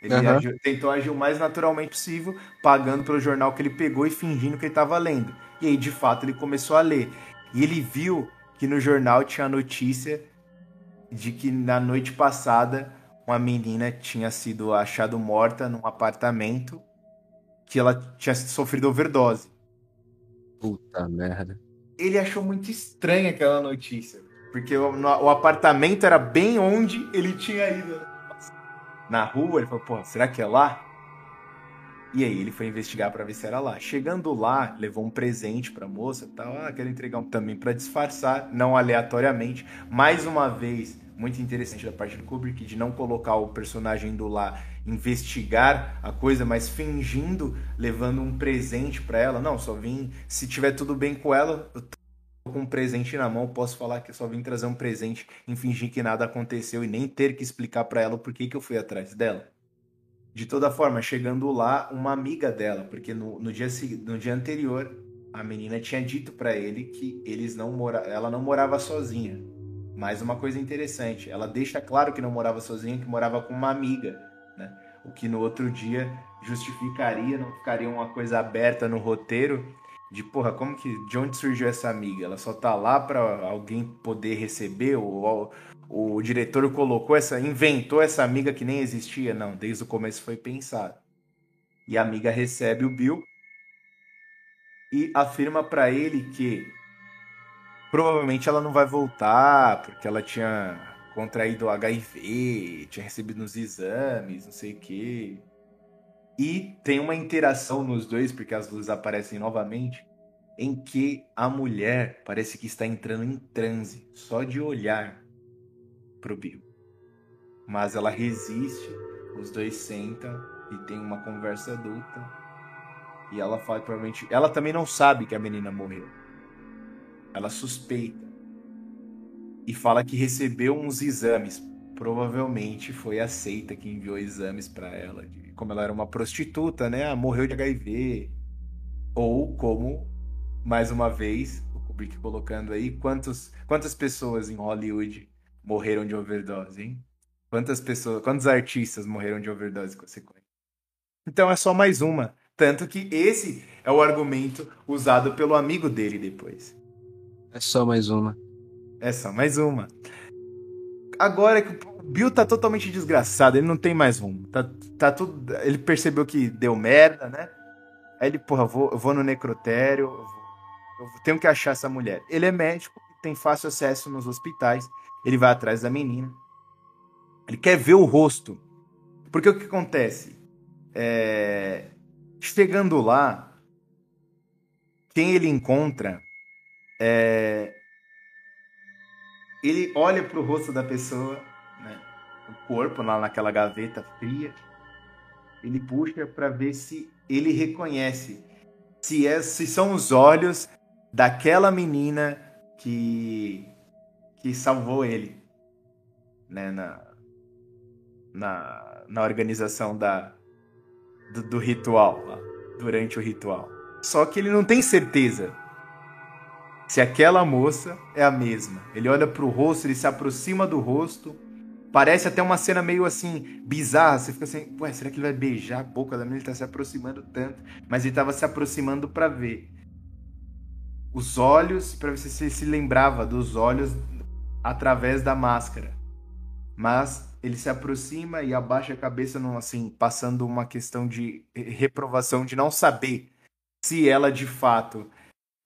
Ele Aham. agiu- tentou agir o mais naturalmente possível, pagando pelo jornal que ele pegou e fingindo que ele tava lendo. E aí, de fato, ele começou a ler. E ele viu que no jornal tinha a notícia de que na noite passada uma menina tinha sido achada morta num apartamento que ela tinha sofrido overdose. Puta merda. Ele achou muito estranha aquela notícia, porque o, o apartamento era bem onde ele tinha ido. Na rua, ele falou, pô, será que é lá? E aí ele foi investigar pra ver se era lá. Chegando lá, levou um presente pra moça, e tal, ah, quero entregar um também pra disfarçar, não aleatoriamente. Mais uma vez, muito interessante da parte do Kubrick de não colocar o personagem indo lá investigar a coisa, mas fingindo levando um presente pra ela. Não, só vim, se tiver tudo bem com ela, eu tô com um presente na mão, posso falar que só vim trazer um presente e fingir que nada aconteceu e nem ter que explicar pra ela por que que eu fui atrás dela. De toda forma, chegando lá, uma amiga dela, porque no, no dia, no dia anterior, a menina tinha dito pra ele que eles não mora, ela não morava sozinha. Mas uma coisa interessante, ela deixa claro que não morava sozinha, que morava com uma amiga, né? O que no outro dia justificaria, não ficaria uma coisa aberta no roteiro de porra, como que de onde surgiu essa amiga? Ela só tá lá pra alguém poder receber ou o, o diretor colocou essa, inventou essa amiga que nem existia? Não, desde o começo foi pensado. E a amiga recebe o Bill e afirma pra ele que provavelmente ela não vai voltar porque ela tinha contraído HIV, tinha recebido uns exames, não sei o quê. E tem uma interação nos dois, porque as luzes aparecem novamente, em que a mulher parece que está entrando em transe, só de olhar pro Bill. Mas ela resiste, os dois sentam e tem uma conversa adulta. E ela fala provavelmente. Ela também não sabe que a menina morreu. Ela suspeita. E fala que recebeu uns exames. Provavelmente foi a seita que enviou exames pra ela. de- Como ela era uma prostituta, né? Morreu de HIV. Ou como, mais uma vez, o Kubrick colocando aí, quantos, quantas pessoas em Hollywood morreram de overdose, hein? Quantas pessoas, quantos artistas morreram de overdose consequente? Então é só mais uma. Tanto que esse é o argumento usado pelo amigo dele depois. É só mais uma. É só mais uma. Agora que o Bill tá totalmente desgraçado, ele não tem mais rumo. Tá, tá tudo. Ele percebeu que deu merda, né? Aí ele, porra, vou, vou no necrotério, eu, vou- eu tenho que achar essa mulher. Ele é médico, tem fácil acesso nos hospitais, ele vai atrás da menina. Ele quer ver o rosto. Porque o que acontece? É, Chegando lá, quem ele encontra é, ele olha pro rosto da pessoa, né? O corpo lá naquela gaveta fria. Ele puxa pra ver se ele reconhece se, é, se são os olhos daquela menina que que salvou ele, né? Na na, na organização da do, do ritual, durante o ritual. Só que ele não tem certeza se aquela moça é a mesma. Ele olha pro rosto, ele se aproxima do rosto. Parece até uma cena meio assim, bizarra. Você fica assim, ué, será que ele vai beijar a boca da menina? Ele tá se aproximando tanto. Mas ele tava se aproximando pra ver. Os olhos, pra ver se você se lembrava dos olhos através da máscara. Mas ele se aproxima e abaixa a cabeça, num, assim, passando uma questão de reprovação, de não saber se ela de fato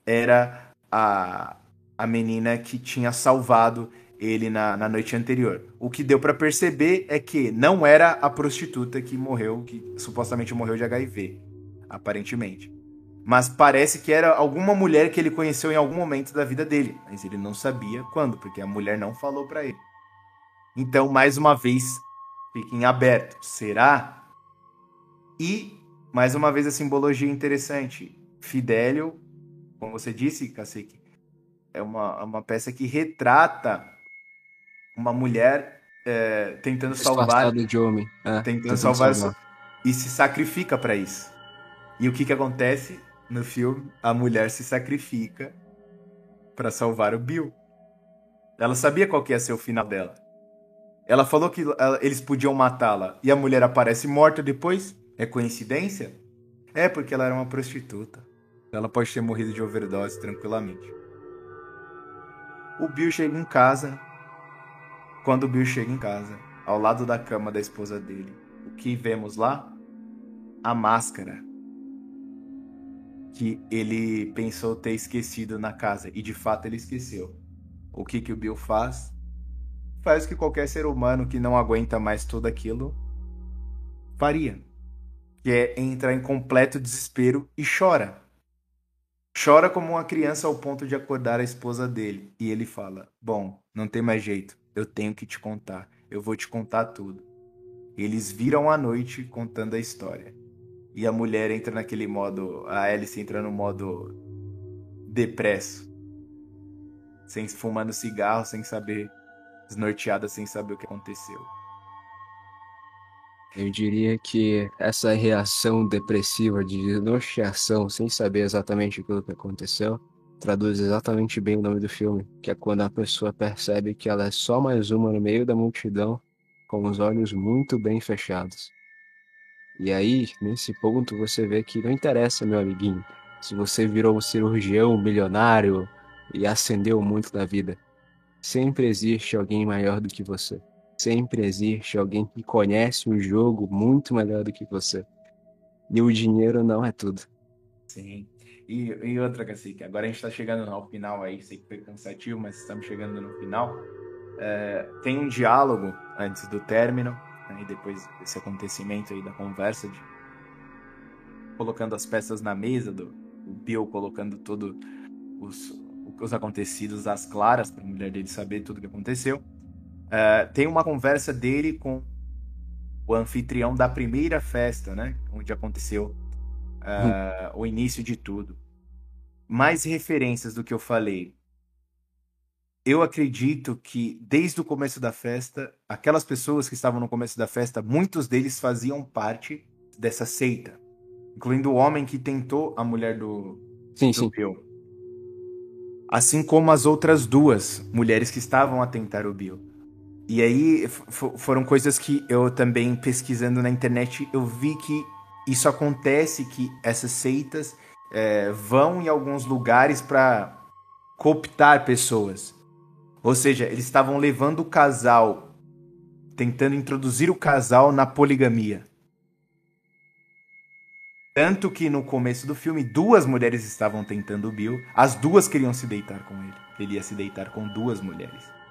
era a, a menina que tinha salvado ele na, na noite anterior. O que deu pra perceber é que não era a prostituta que morreu, que supostamente morreu de HIV, aparentemente. Mas parece que era alguma mulher que ele conheceu em algum momento da vida dele, mas ele não sabia quando, porque a mulher não falou pra ele. Então, mais uma vez, fica em aberto. Será? E, mais uma vez, a simbologia interessante. Fidélio como você disse, Cacique, é uma, uma peça que retrata uma mulher é, tentando salvar, de homem. É, tentando salvar, e se sacrifica para isso. E o que que acontece no filme? A mulher se sacrifica para salvar o Bill. Ela sabia qual que ia ser o final dela. Ela falou que ela- eles podiam matá-la e a mulher aparece morta depois. É coincidência? É porque ela era uma prostituta. Ela pode ter morrido de overdose tranquilamente. O Bill chega em casa. Quando o Bill chega em casa, ao lado da cama da esposa dele, o que vemos lá? A máscara que ele pensou ter esquecido na casa e de fato ele esqueceu. O que que o Bill faz? Faz o que qualquer ser humano que não aguenta mais tudo aquilo faria, que é entrar em completo desespero e chora. Chora como uma criança ao ponto de acordar a esposa dele. E ele fala: Bom, não tem mais jeito, eu tenho que te contar, eu vou te contar tudo. Eles viram a noite contando a história. E a mulher entra naquele modo. A Alice entra no modo. depresso. Sem fumando cigarro, sem saber. desnorteada, sem saber o que aconteceu. Eu diria que essa reação depressiva de desnorteação, sem saber exatamente aquilo que aconteceu, traduz exatamente bem o nome do filme, que é quando a pessoa percebe que ela é só mais uma no meio da multidão, com os olhos muito bem fechados. E aí, nesse ponto, você vê que não interessa, meu amiguinho, se você virou um cirurgião milionário e ascendeu muito na vida. Sempre existe alguém maior do que você. Sempre existe alguém que conhece o jogo muito melhor do que você. E o dinheiro não é tudo. Sim. E, e outra, Cacique, agora a gente tá chegando ao final aí, sei que foi cansativo, mas estamos chegando no final. É, tem um diálogo antes do término, né, e depois desse acontecimento aí da conversa, de colocando as peças na mesa, do o Bill colocando todos os, os acontecidos às claras, para a mulher dele saber tudo o que aconteceu. É, tem uma conversa dele com o anfitrião da primeira festa, né? Onde aconteceu uh, o início de tudo. Mais referências do que eu falei. Eu acredito que desde o começo da festa, aquelas pessoas que estavam no começo da festa, muitos deles faziam parte dessa seita, incluindo o homem que tentou a mulher do, Sim, do sim. Bill. Assim como as outras duas mulheres que estavam a tentar o Bill. E aí foram coisas que eu também pesquisando na internet eu vi que isso acontece que essas seitas é, vão em alguns lugares para cooptar pessoas. Ou seja, eles estavam levando o casal, tentando introduzir o casal na poligamia. Tanto que no começo do filme, duas mulheres estavam tentando o Bill, as duas queriam se deitar com ele. Ele ia se deitar com duas mulheres.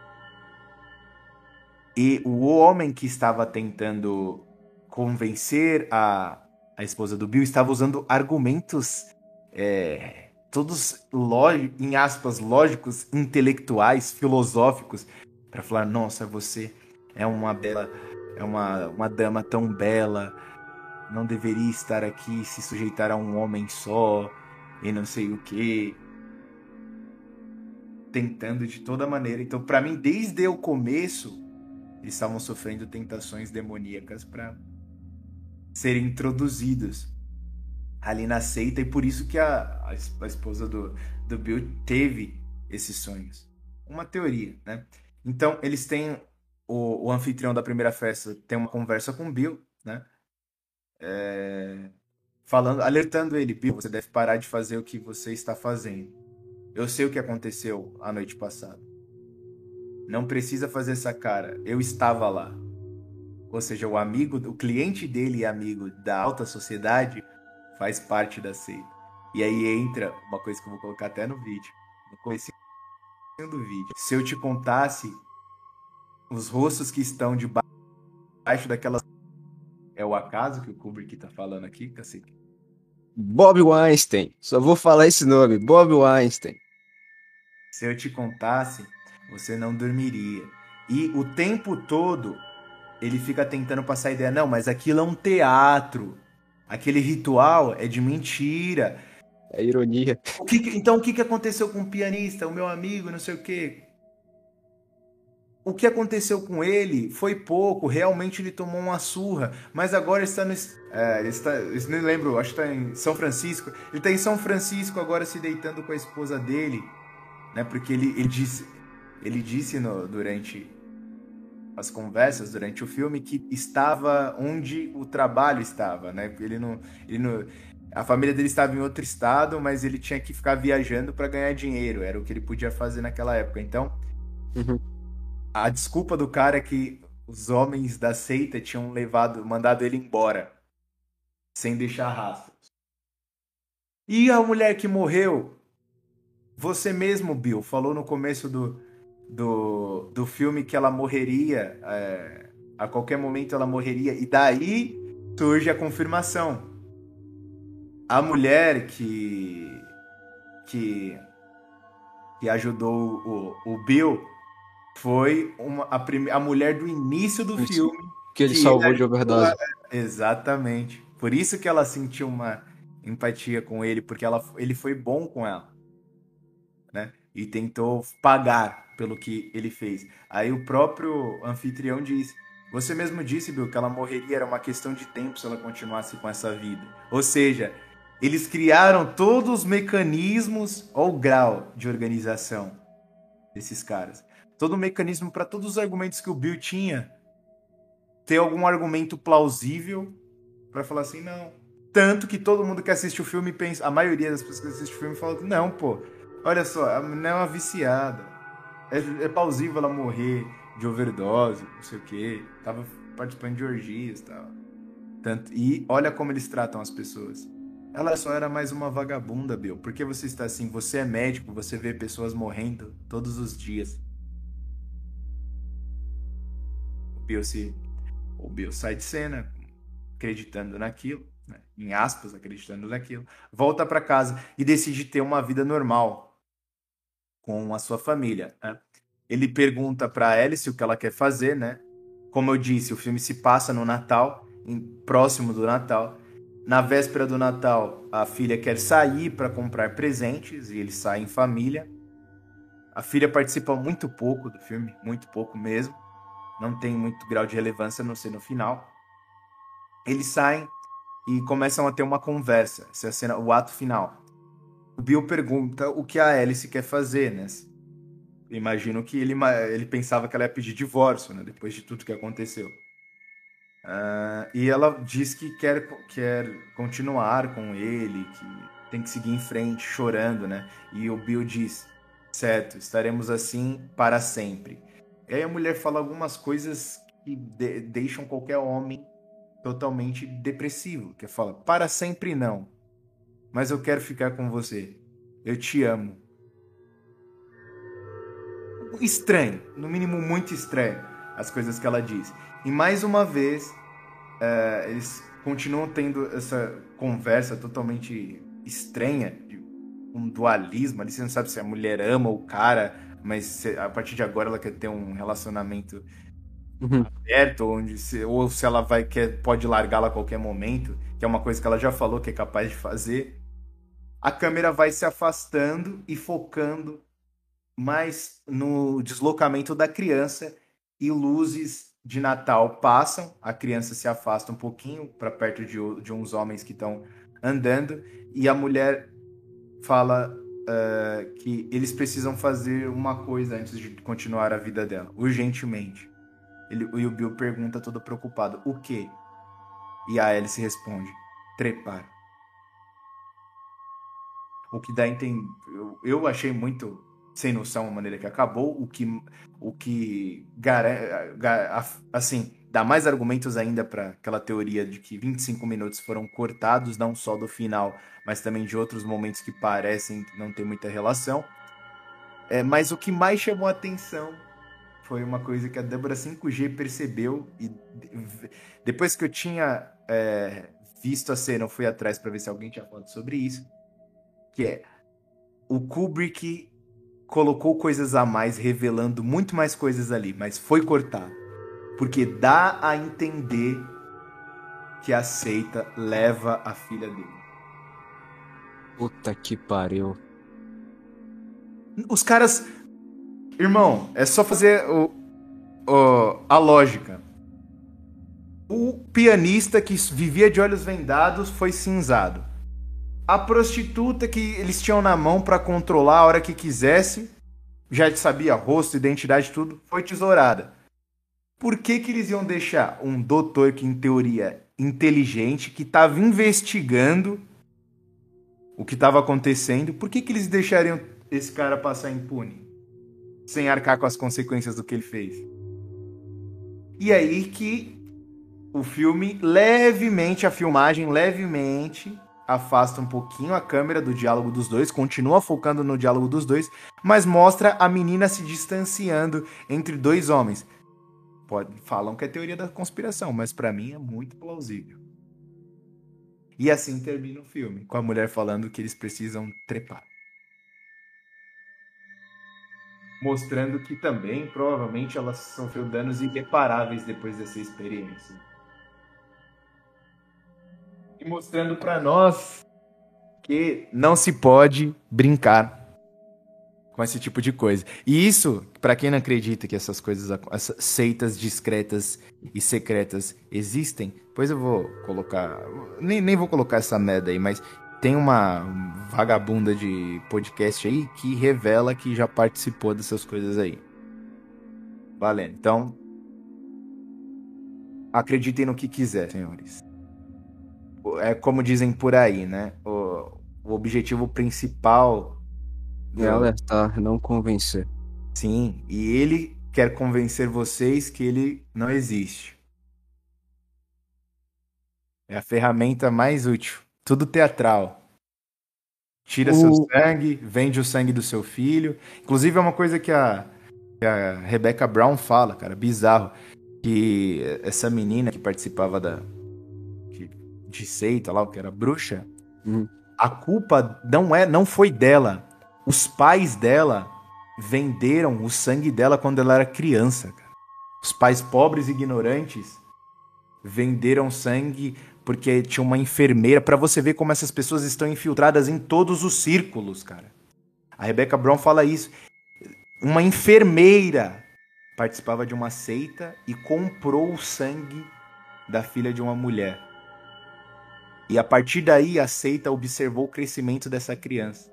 E o homem que estava tentando convencer a, a esposa do Bill estava usando argumentos é, todos em aspas lógicos, intelectuais, filosóficos para falar: nossa, você é uma bela, é uma, uma dama tão bela, não deveria estar aqui se sujeitar a um homem só e não sei o que. Tentando de toda maneira. Então, para mim, desde o começo, eles estavam sofrendo tentações demoníacas para serem introduzidos ali na seita e por isso que a, a, es- a esposa do, do Bill teve esses sonhos. Uma teoria, né? Então, eles têm o, o anfitrião da primeira festa tem uma conversa com o Bill, né? É, falando, alertando ele, Bill, você deve parar de fazer o que você está fazendo. Eu sei o que aconteceu a noite passada. Não precisa fazer essa cara. Eu estava lá. Ou seja, o amigo, o cliente dele e amigo da alta sociedade faz parte da seita. E aí entra uma coisa que eu vou colocar até no vídeo. No começo do vídeo. Se eu te contasse os rostos que estão deba- debaixo daquelas. É o acaso que o Kubrick tá falando aqui, cacete? Bob Weinstein. Só vou falar esse nome. Bob Weinstein. Se eu te contasse, você não dormiria. E o tempo todo ele fica tentando passar a ideia, não, mas aquilo é um teatro. Aquele ritual é de mentira. É ironia. O que então o que, aconteceu com o pianista, o meu amigo, não sei o quê? o que aconteceu com ele foi pouco, realmente ele tomou uma surra, mas agora está no. É, está, não lembro, acho que está em São Francisco. Ele está em São Francisco agora se deitando com a esposa dele, né? Porque ele, ele disse, ele disse no, durante as conversas, durante o filme, que estava onde o trabalho estava, né? Ele não, ele não, a família dele estava em outro estado, mas ele tinha que ficar viajando para ganhar dinheiro, era o que ele podia fazer naquela época. Então. Uhum a desculpa do cara é que os homens da seita tinham levado, mandado ele embora, sem deixar rastros. E a mulher que morreu, você mesmo, Bill, falou no começo do, do, do filme que ela morreria, é, a qualquer momento ela morreria, e daí surge a confirmação. A mulher que que, que ajudou o, o Bill foi uma, a, prime... a mulher do início do Isso. filme. Que ele salvou de overdose. Exatamente. Por isso que ela sentiu uma empatia com ele, porque ela, ele foi bom com ela. Né? E tentou pagar pelo que ele fez. Aí o próprio anfitrião disse: Você mesmo disse, Bill, que ela morreria, era uma questão de tempo se ela continuasse com essa vida. Ou seja, eles criaram todos os mecanismos ou grau de organização desses caras todo o mecanismo para todos os argumentos que o Bill tinha ter algum argumento plausível para falar assim, não. Tanto que todo mundo que assiste o filme pensa, a maioria das pessoas que assistem o filme fala não, pô, olha só, a menina é uma viciada. É, é plausível ela morrer de overdose, não sei o quê. Tava participando de orgias e tal. Tanto, e olha como eles tratam as pessoas. Ela só era mais uma vagabunda, Bill. Por que você está assim? Você é médico, você vê pessoas morrendo todos os dias. Bill se. O Bill sai de cena, acreditando naquilo, né? em aspas, acreditando naquilo, volta para casa e decide ter uma vida normal com a sua família. Né? Ele pergunta para Alice o que ela quer fazer, né? Como eu disse, o filme se passa no Natal, em, próximo do Natal. Na véspera do Natal, a filha quer sair para comprar presentes e ele sai em família. A filha participa muito pouco do filme, muito pouco mesmo não tem muito grau de relevância, não sei no final. Eles saem e começam a ter uma conversa. Essa é a cena, o ato final. O Bill pergunta o que a Alice quer fazer, né? Imagino que ele, ele pensava que ela ia pedir divórcio, né? Depois de tudo que aconteceu. Uh, e ela diz que quer, quer continuar com ele, que tem que seguir em frente, chorando, né? E o Bill diz: certo, estaremos assim para sempre. E aí a mulher fala algumas coisas que de deixam qualquer homem totalmente depressivo, que fala: "Para sempre não, mas eu quero ficar com você. Eu te amo." Estranho, no mínimo muito estranho, as coisas que ela diz. E mais uma vez, uh, eles continuam tendo essa conversa totalmente estranha, um dualismo ali, você não sabe se a mulher ama o cara, mas a partir de agora ela quer ter um relacionamento uhum. aberto, onde se, ou se ela vai quer, pode largá-la a qualquer momento, que é uma coisa que ela já falou que é capaz de fazer. A câmera vai se afastando e focando mais no deslocamento da criança e luzes de Natal passam, a criança se afasta um pouquinho para perto de, de uns homens que estão andando e a mulher fala uh, que eles precisam fazer uma coisa antes de continuar a vida dela, urgentemente. Ele, e o Bill pergunta todo preocupado: o que? E a Alice responde: trepar. O que dá entender. Eu, eu achei muito sem noção a maneira que acabou, o que, o que assim, dá mais argumentos ainda para aquela teoria de que 25 minutos foram cortados, não só do final, mas também de outros momentos que parecem não ter muita relação. É, mas o que mais chamou a atenção foi uma coisa que a Débora 5G percebeu e depois que eu tinha é, visto a cena, eu fui atrás para ver se alguém tinha falado sobre isso, que é o Kubrick colocou coisas a mais, revelando muito mais coisas ali, mas foi cortado. Porque dá a entender que a seita leva a filha dele. Puta que pariu. Os caras. Irmão, é só fazer o. ó, a lógica. O pianista que vivia de olhos vendados foi cinzado. A prostituta que eles tinham na mão para controlar a hora que quisesse, já sabia rosto, identidade, tudo, foi tesourada. Por que, que eles iam deixar um doutor que, em teoria, inteligente, que estava investigando o que estava acontecendo, por que, que eles deixariam esse cara passar impune? Sem arcar com as consequências do que ele fez. E aí que o filme levemente, a filmagem levemente afasta um pouquinho a câmera do diálogo dos dois, continua focando no diálogo dos dois, mas mostra a menina se distanciando entre dois homens. Pode, falam que é teoria da conspiração, mas para mim é muito plausível. E assim termina o filme, com a mulher falando que eles precisam trepar. Mostrando que também, provavelmente, ela sofreu danos irreparáveis depois dessa experiência e mostrando para nós que não se pode brincar com esse tipo de coisa. E isso, para quem não acredita que essas coisas, essas seitas discretas e secretas existem, pois eu vou colocar, nem, nem vou colocar essa merda aí, mas tem uma vagabunda de podcast aí que revela que já participou dessas coisas aí. Valendo. Então, acreditem no que quiser, senhores é como dizem por aí, né? O, o objetivo principal é alertar, não convencer. Sim, e ele quer convencer vocês que ele não existe. É a ferramenta mais útil. Tudo teatral. Tira o... seu sangue, vende o sangue do seu filho. Inclusive é uma coisa que a, que a Rebecca Brown fala, cara, bizarro. Que essa menina que participava da, de seita lá, que era bruxa, uhum. a culpa não é, não foi dela. Os pais dela venderam o sangue dela quando ela era criança. Cara. Os pais pobres e ignorantes venderam sangue porque tinha uma enfermeira para você ver como essas pessoas estão infiltradas em todos os círculos, cara. A Rebecca Brown fala isso. Uma enfermeira participava de uma seita e comprou o sangue da filha de uma mulher. E a partir daí a seita observou o crescimento dessa criança.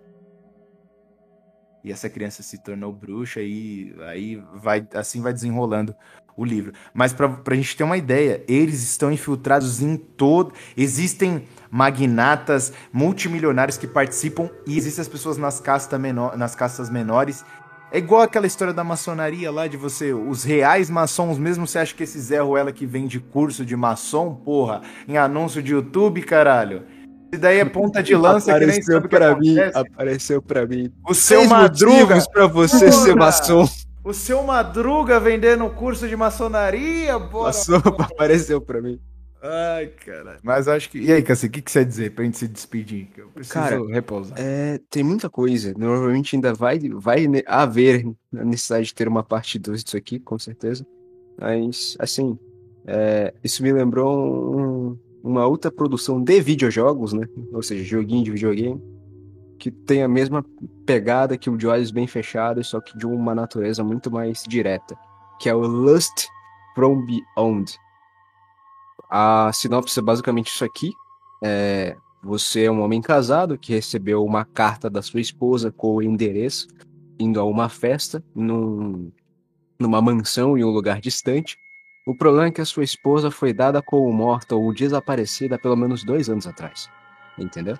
E essa criança se tornou bruxa e aí vai assim vai desenrolando o livro. Mas para a gente ter uma ideia, eles estão infiltrados em todo. Existem magnatas multimilionários que participam e existem as pessoas nas castas, menor, nas castas menores é igual aquela história da maçonaria lá de você, os reais maçons, mesmo você acha que esse Zé Ruela que vende curso de maçom, porra, em anúncio de YouTube, caralho. Isso daí é ponta de lança apareceu que nem sabe pra mim, Apareceu pra mim. O seu Madruga. pra você porra, ser maçom. O seu Madruga vendendo curso de maçonaria, porra. Maçom apareceu pra mim. Ai, cara. Mas acho que. E aí, Cassi, o que, que você ia dizer pra gente se despedir? eu preciso cara, repousar. É, tem muita coisa. Normalmente ainda vai, vai haver a necessidade de ter uma parte 2 disso aqui, com certeza. Mas, assim, é, isso me lembrou um, uma outra produção de videojogos, né? Ou seja, joguinho de videogame. Que tem a mesma pegada que o de olhos bem fechados, só que de uma natureza muito mais direta. Que é o Lust from Beyond a sinopse é basicamente isso aqui. É, você é um homem casado que recebeu uma carta da sua esposa com o endereço, indo a uma festa num, numa mansão em um lugar distante. O problema é que a sua esposa foi dada como morta ou desaparecida pelo menos dois anos atrás. Entendeu?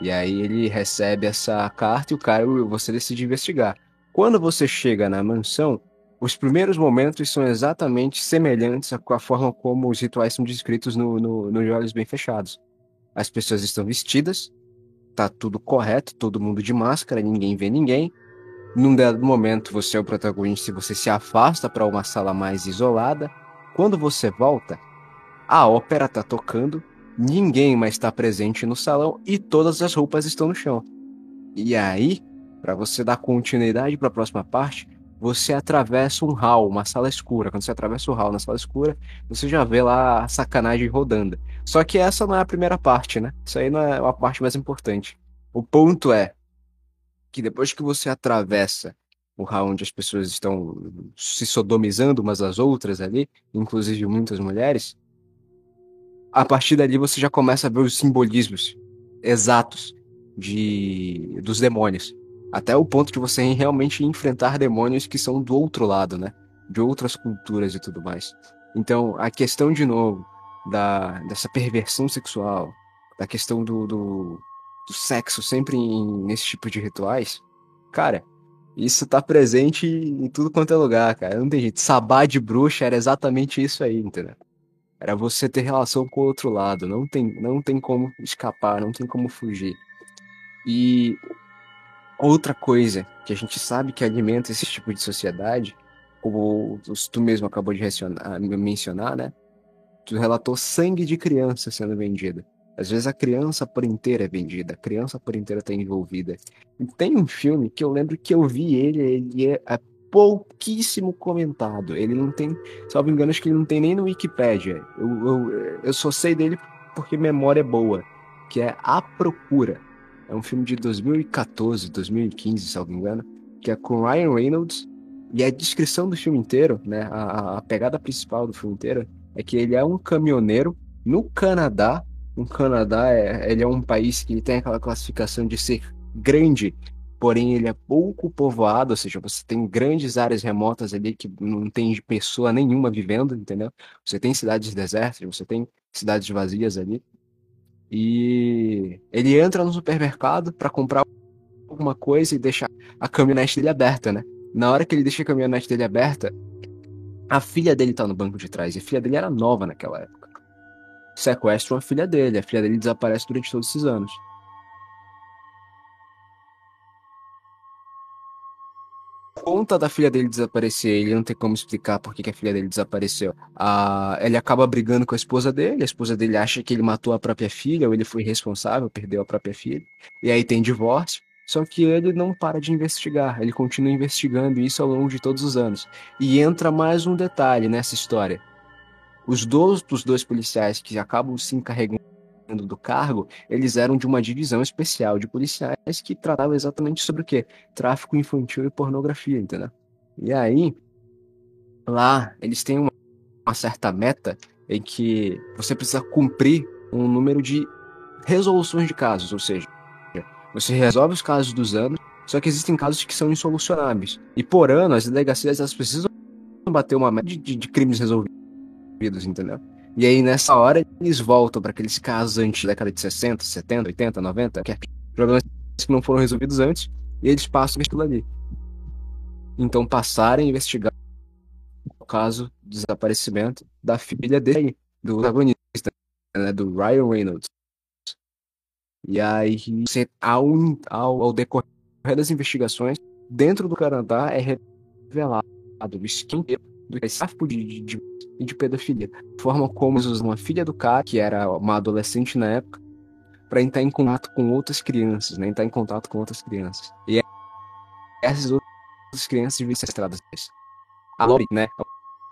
E aí ele recebe essa carta e o cara, você decide investigar. Quando você chega na mansão, os primeiros momentos são exatamente semelhantes a forma como os rituais são descritos no, no, no Olhos Bem Fechados. As pessoas estão vestidas, tá tudo correto, todo mundo de máscara, ninguém vê ninguém. Num dado momento, você é o protagonista e você se afasta para uma sala mais isolada. Quando você volta, a ópera tá tocando, ninguém mais está presente no salão e todas as roupas estão no chão. E aí, para você dar continuidade para a próxima parte, você atravessa um hall, uma sala escura. Quando você atravessa o hall na sala escura, você já vê lá a sacanagem rodando. Só que essa não é a primeira parte, né? Isso aí não é a parte mais importante. O ponto é que depois que você atravessa o onde as pessoas estão se sodomizando umas às outras ali, inclusive muitas mulheres, a partir dali você já começa a ver os simbolismos exatos de dos demônios. Até o ponto de você realmente enfrentar demônios que são do outro lado, né? De outras culturas e tudo mais. Então, a questão, de novo, da, dessa perversão sexual, da questão do, do, do sexo sempre em, nesse tipo de rituais, cara, isso tá presente em tudo quanto é lugar, cara. Não tem jeito. Sabá de bruxa era exatamente isso aí, entendeu? Era você ter relação com o outro lado. Não tem, não tem como escapar, não tem como fugir. E outra coisa que a gente sabe que alimenta esse tipo de sociedade, como tu mesmo acabou de mencionar, né? Tu relatou sangue de criança sendo vendido. Às vezes a criança por inteira é vendida, a criança por inteira está envolvida. E tem um filme que eu lembro que eu vi ele, ele é, é pouquíssimo comentado. Ele não tem, salvo engano, acho que ele não tem nem no Wikipedia. Eu, eu, eu só sei dele porque memória é boa, que é A Procura. É um filme de 2014, 2015, salvo engano, que é com Ryan Reynolds. E a descrição do filme inteiro, né, a, a pegada principal do filme inteiro, é que ele é um caminhoneiro no Canadá o Canadá é, ele é um país que tem aquela classificação de ser grande, porém ele é pouco povoado, ou seja, você tem grandes áreas remotas ali que não tem pessoa nenhuma vivendo, entendeu? Você tem cidades desertas, você tem cidades vazias ali. E ele entra no supermercado para comprar alguma coisa e deixa a caminhonete dele aberta, né? Na hora que ele deixa a caminhonete dele aberta, a filha dele tá no banco de trás. E a filha dele era nova naquela época sequestram a filha dele. A filha dele desaparece durante todos esses anos. Conta da filha dele desaparecer, ele não tem como explicar por que, a filha dele desapareceu. Ah, ele acaba brigando com a esposa dele, a esposa dele acha que ele matou a própria filha, ou ele foi responsável, perdeu a própria filha. E aí tem divórcio. Só que ele não para de investigar, ele continua investigando isso ao longo de todos os anos. E entra mais um detalhe nessa história. Os dois dos dois policiais que acabam se encarregando do cargo, eles eram de uma divisão especial de policiais que tratava exatamente sobre o quê? Tráfico infantil e pornografia, entendeu? E aí, lá, eles têm uma, uma certa meta em que você precisa cumprir um número de resoluções de casos, ou seja, você resolve os casos dos anos, só que existem casos que são insolucionáveis. E por ano, as delegacias elas precisam bater uma meta de, de, de crimes resolvidos resolvidos, entendeu? E aí, nessa hora, eles voltam para aqueles casos antes da década de 60, 70, 80, 90, que é problemas que não foram resolvidos antes, e eles passam aquilo ali. Então, passaram a investigar o caso do desaparecimento da filha dele, do protagonista, né, do Ryan Reynolds. E aí, ao, ao, ao decorrer das investigações, dentro do Canadá é revelado o esquema do tráfico de, de, de pedofilia. Forma como uma filha do cara, que era uma adolescente na época, para entrar em contato com outras crianças, né? Entrar em contato com outras crianças. E essas outras crianças vivem sequestradas. A lobby, né?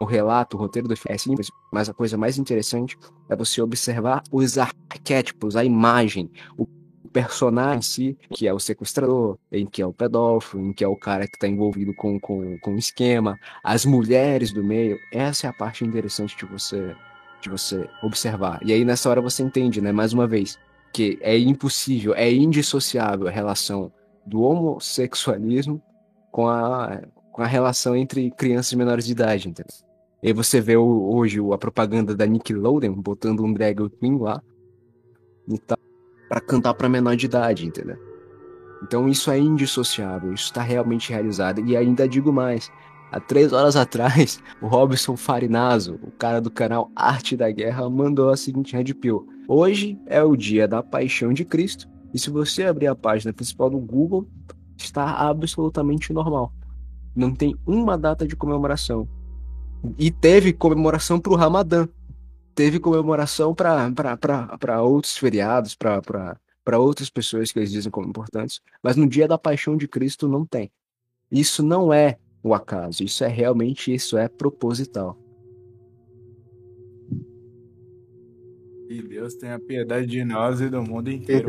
O relato, o roteiro do filme é simples, mas a coisa mais interessante é você observar os arquétipos, a imagem, o personagem em si, que é o sequestrador, em que é o pedófilo, em que é o cara que está envolvido com, com, com o esquema, as mulheres do meio. Essa é a parte interessante de você, de você observar. E aí nessa hora você entende, né, mais uma vez, que é impossível, é indissociável a relação do homossexualismo com a, com a relação entre crianças menores de idade, entendeu? E você vê hoje a propaganda da Nickelodeon botando um drag queen lá e tal para cantar para menor de idade, entendeu? Então isso é indissociável, isso está realmente realizado. E ainda digo mais, há três horas atrás, o Robson Farinazo, o cara do canal Arte da Guerra, mandou a seguinte red pill. Hoje é o dia da paixão de Cristo, e se você abrir a página principal do Google, está absolutamente normal. Não tem uma data de comemoração. E teve comemoração para o Ramadã, teve comemoração para outros feriados, para outras pessoas que eles dizem como importantes, mas no dia da paixão de Cristo não tem. Isso não é o acaso, isso é realmente, isso é proposital. Que Deus tenha piedade de nós e do mundo inteiro.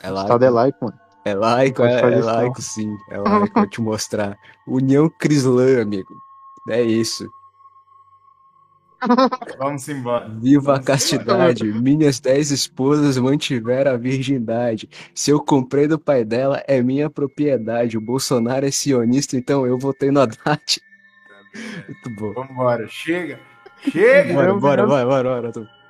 É é laico, mano. É laico, é, é laico sim. É laico, vou te mostrar. União Crislã, amigo. É isso. Vamos embora. Viva a castidade. Minhas dez esposas mantiveram a virgindade. Se eu comprei do pai dela, é minha propriedade. O Bolsonaro é sionista, então eu votei no Haddad. Muito bom. Vambora. Chega. Chega. Bora, bora, bora, bora, bora.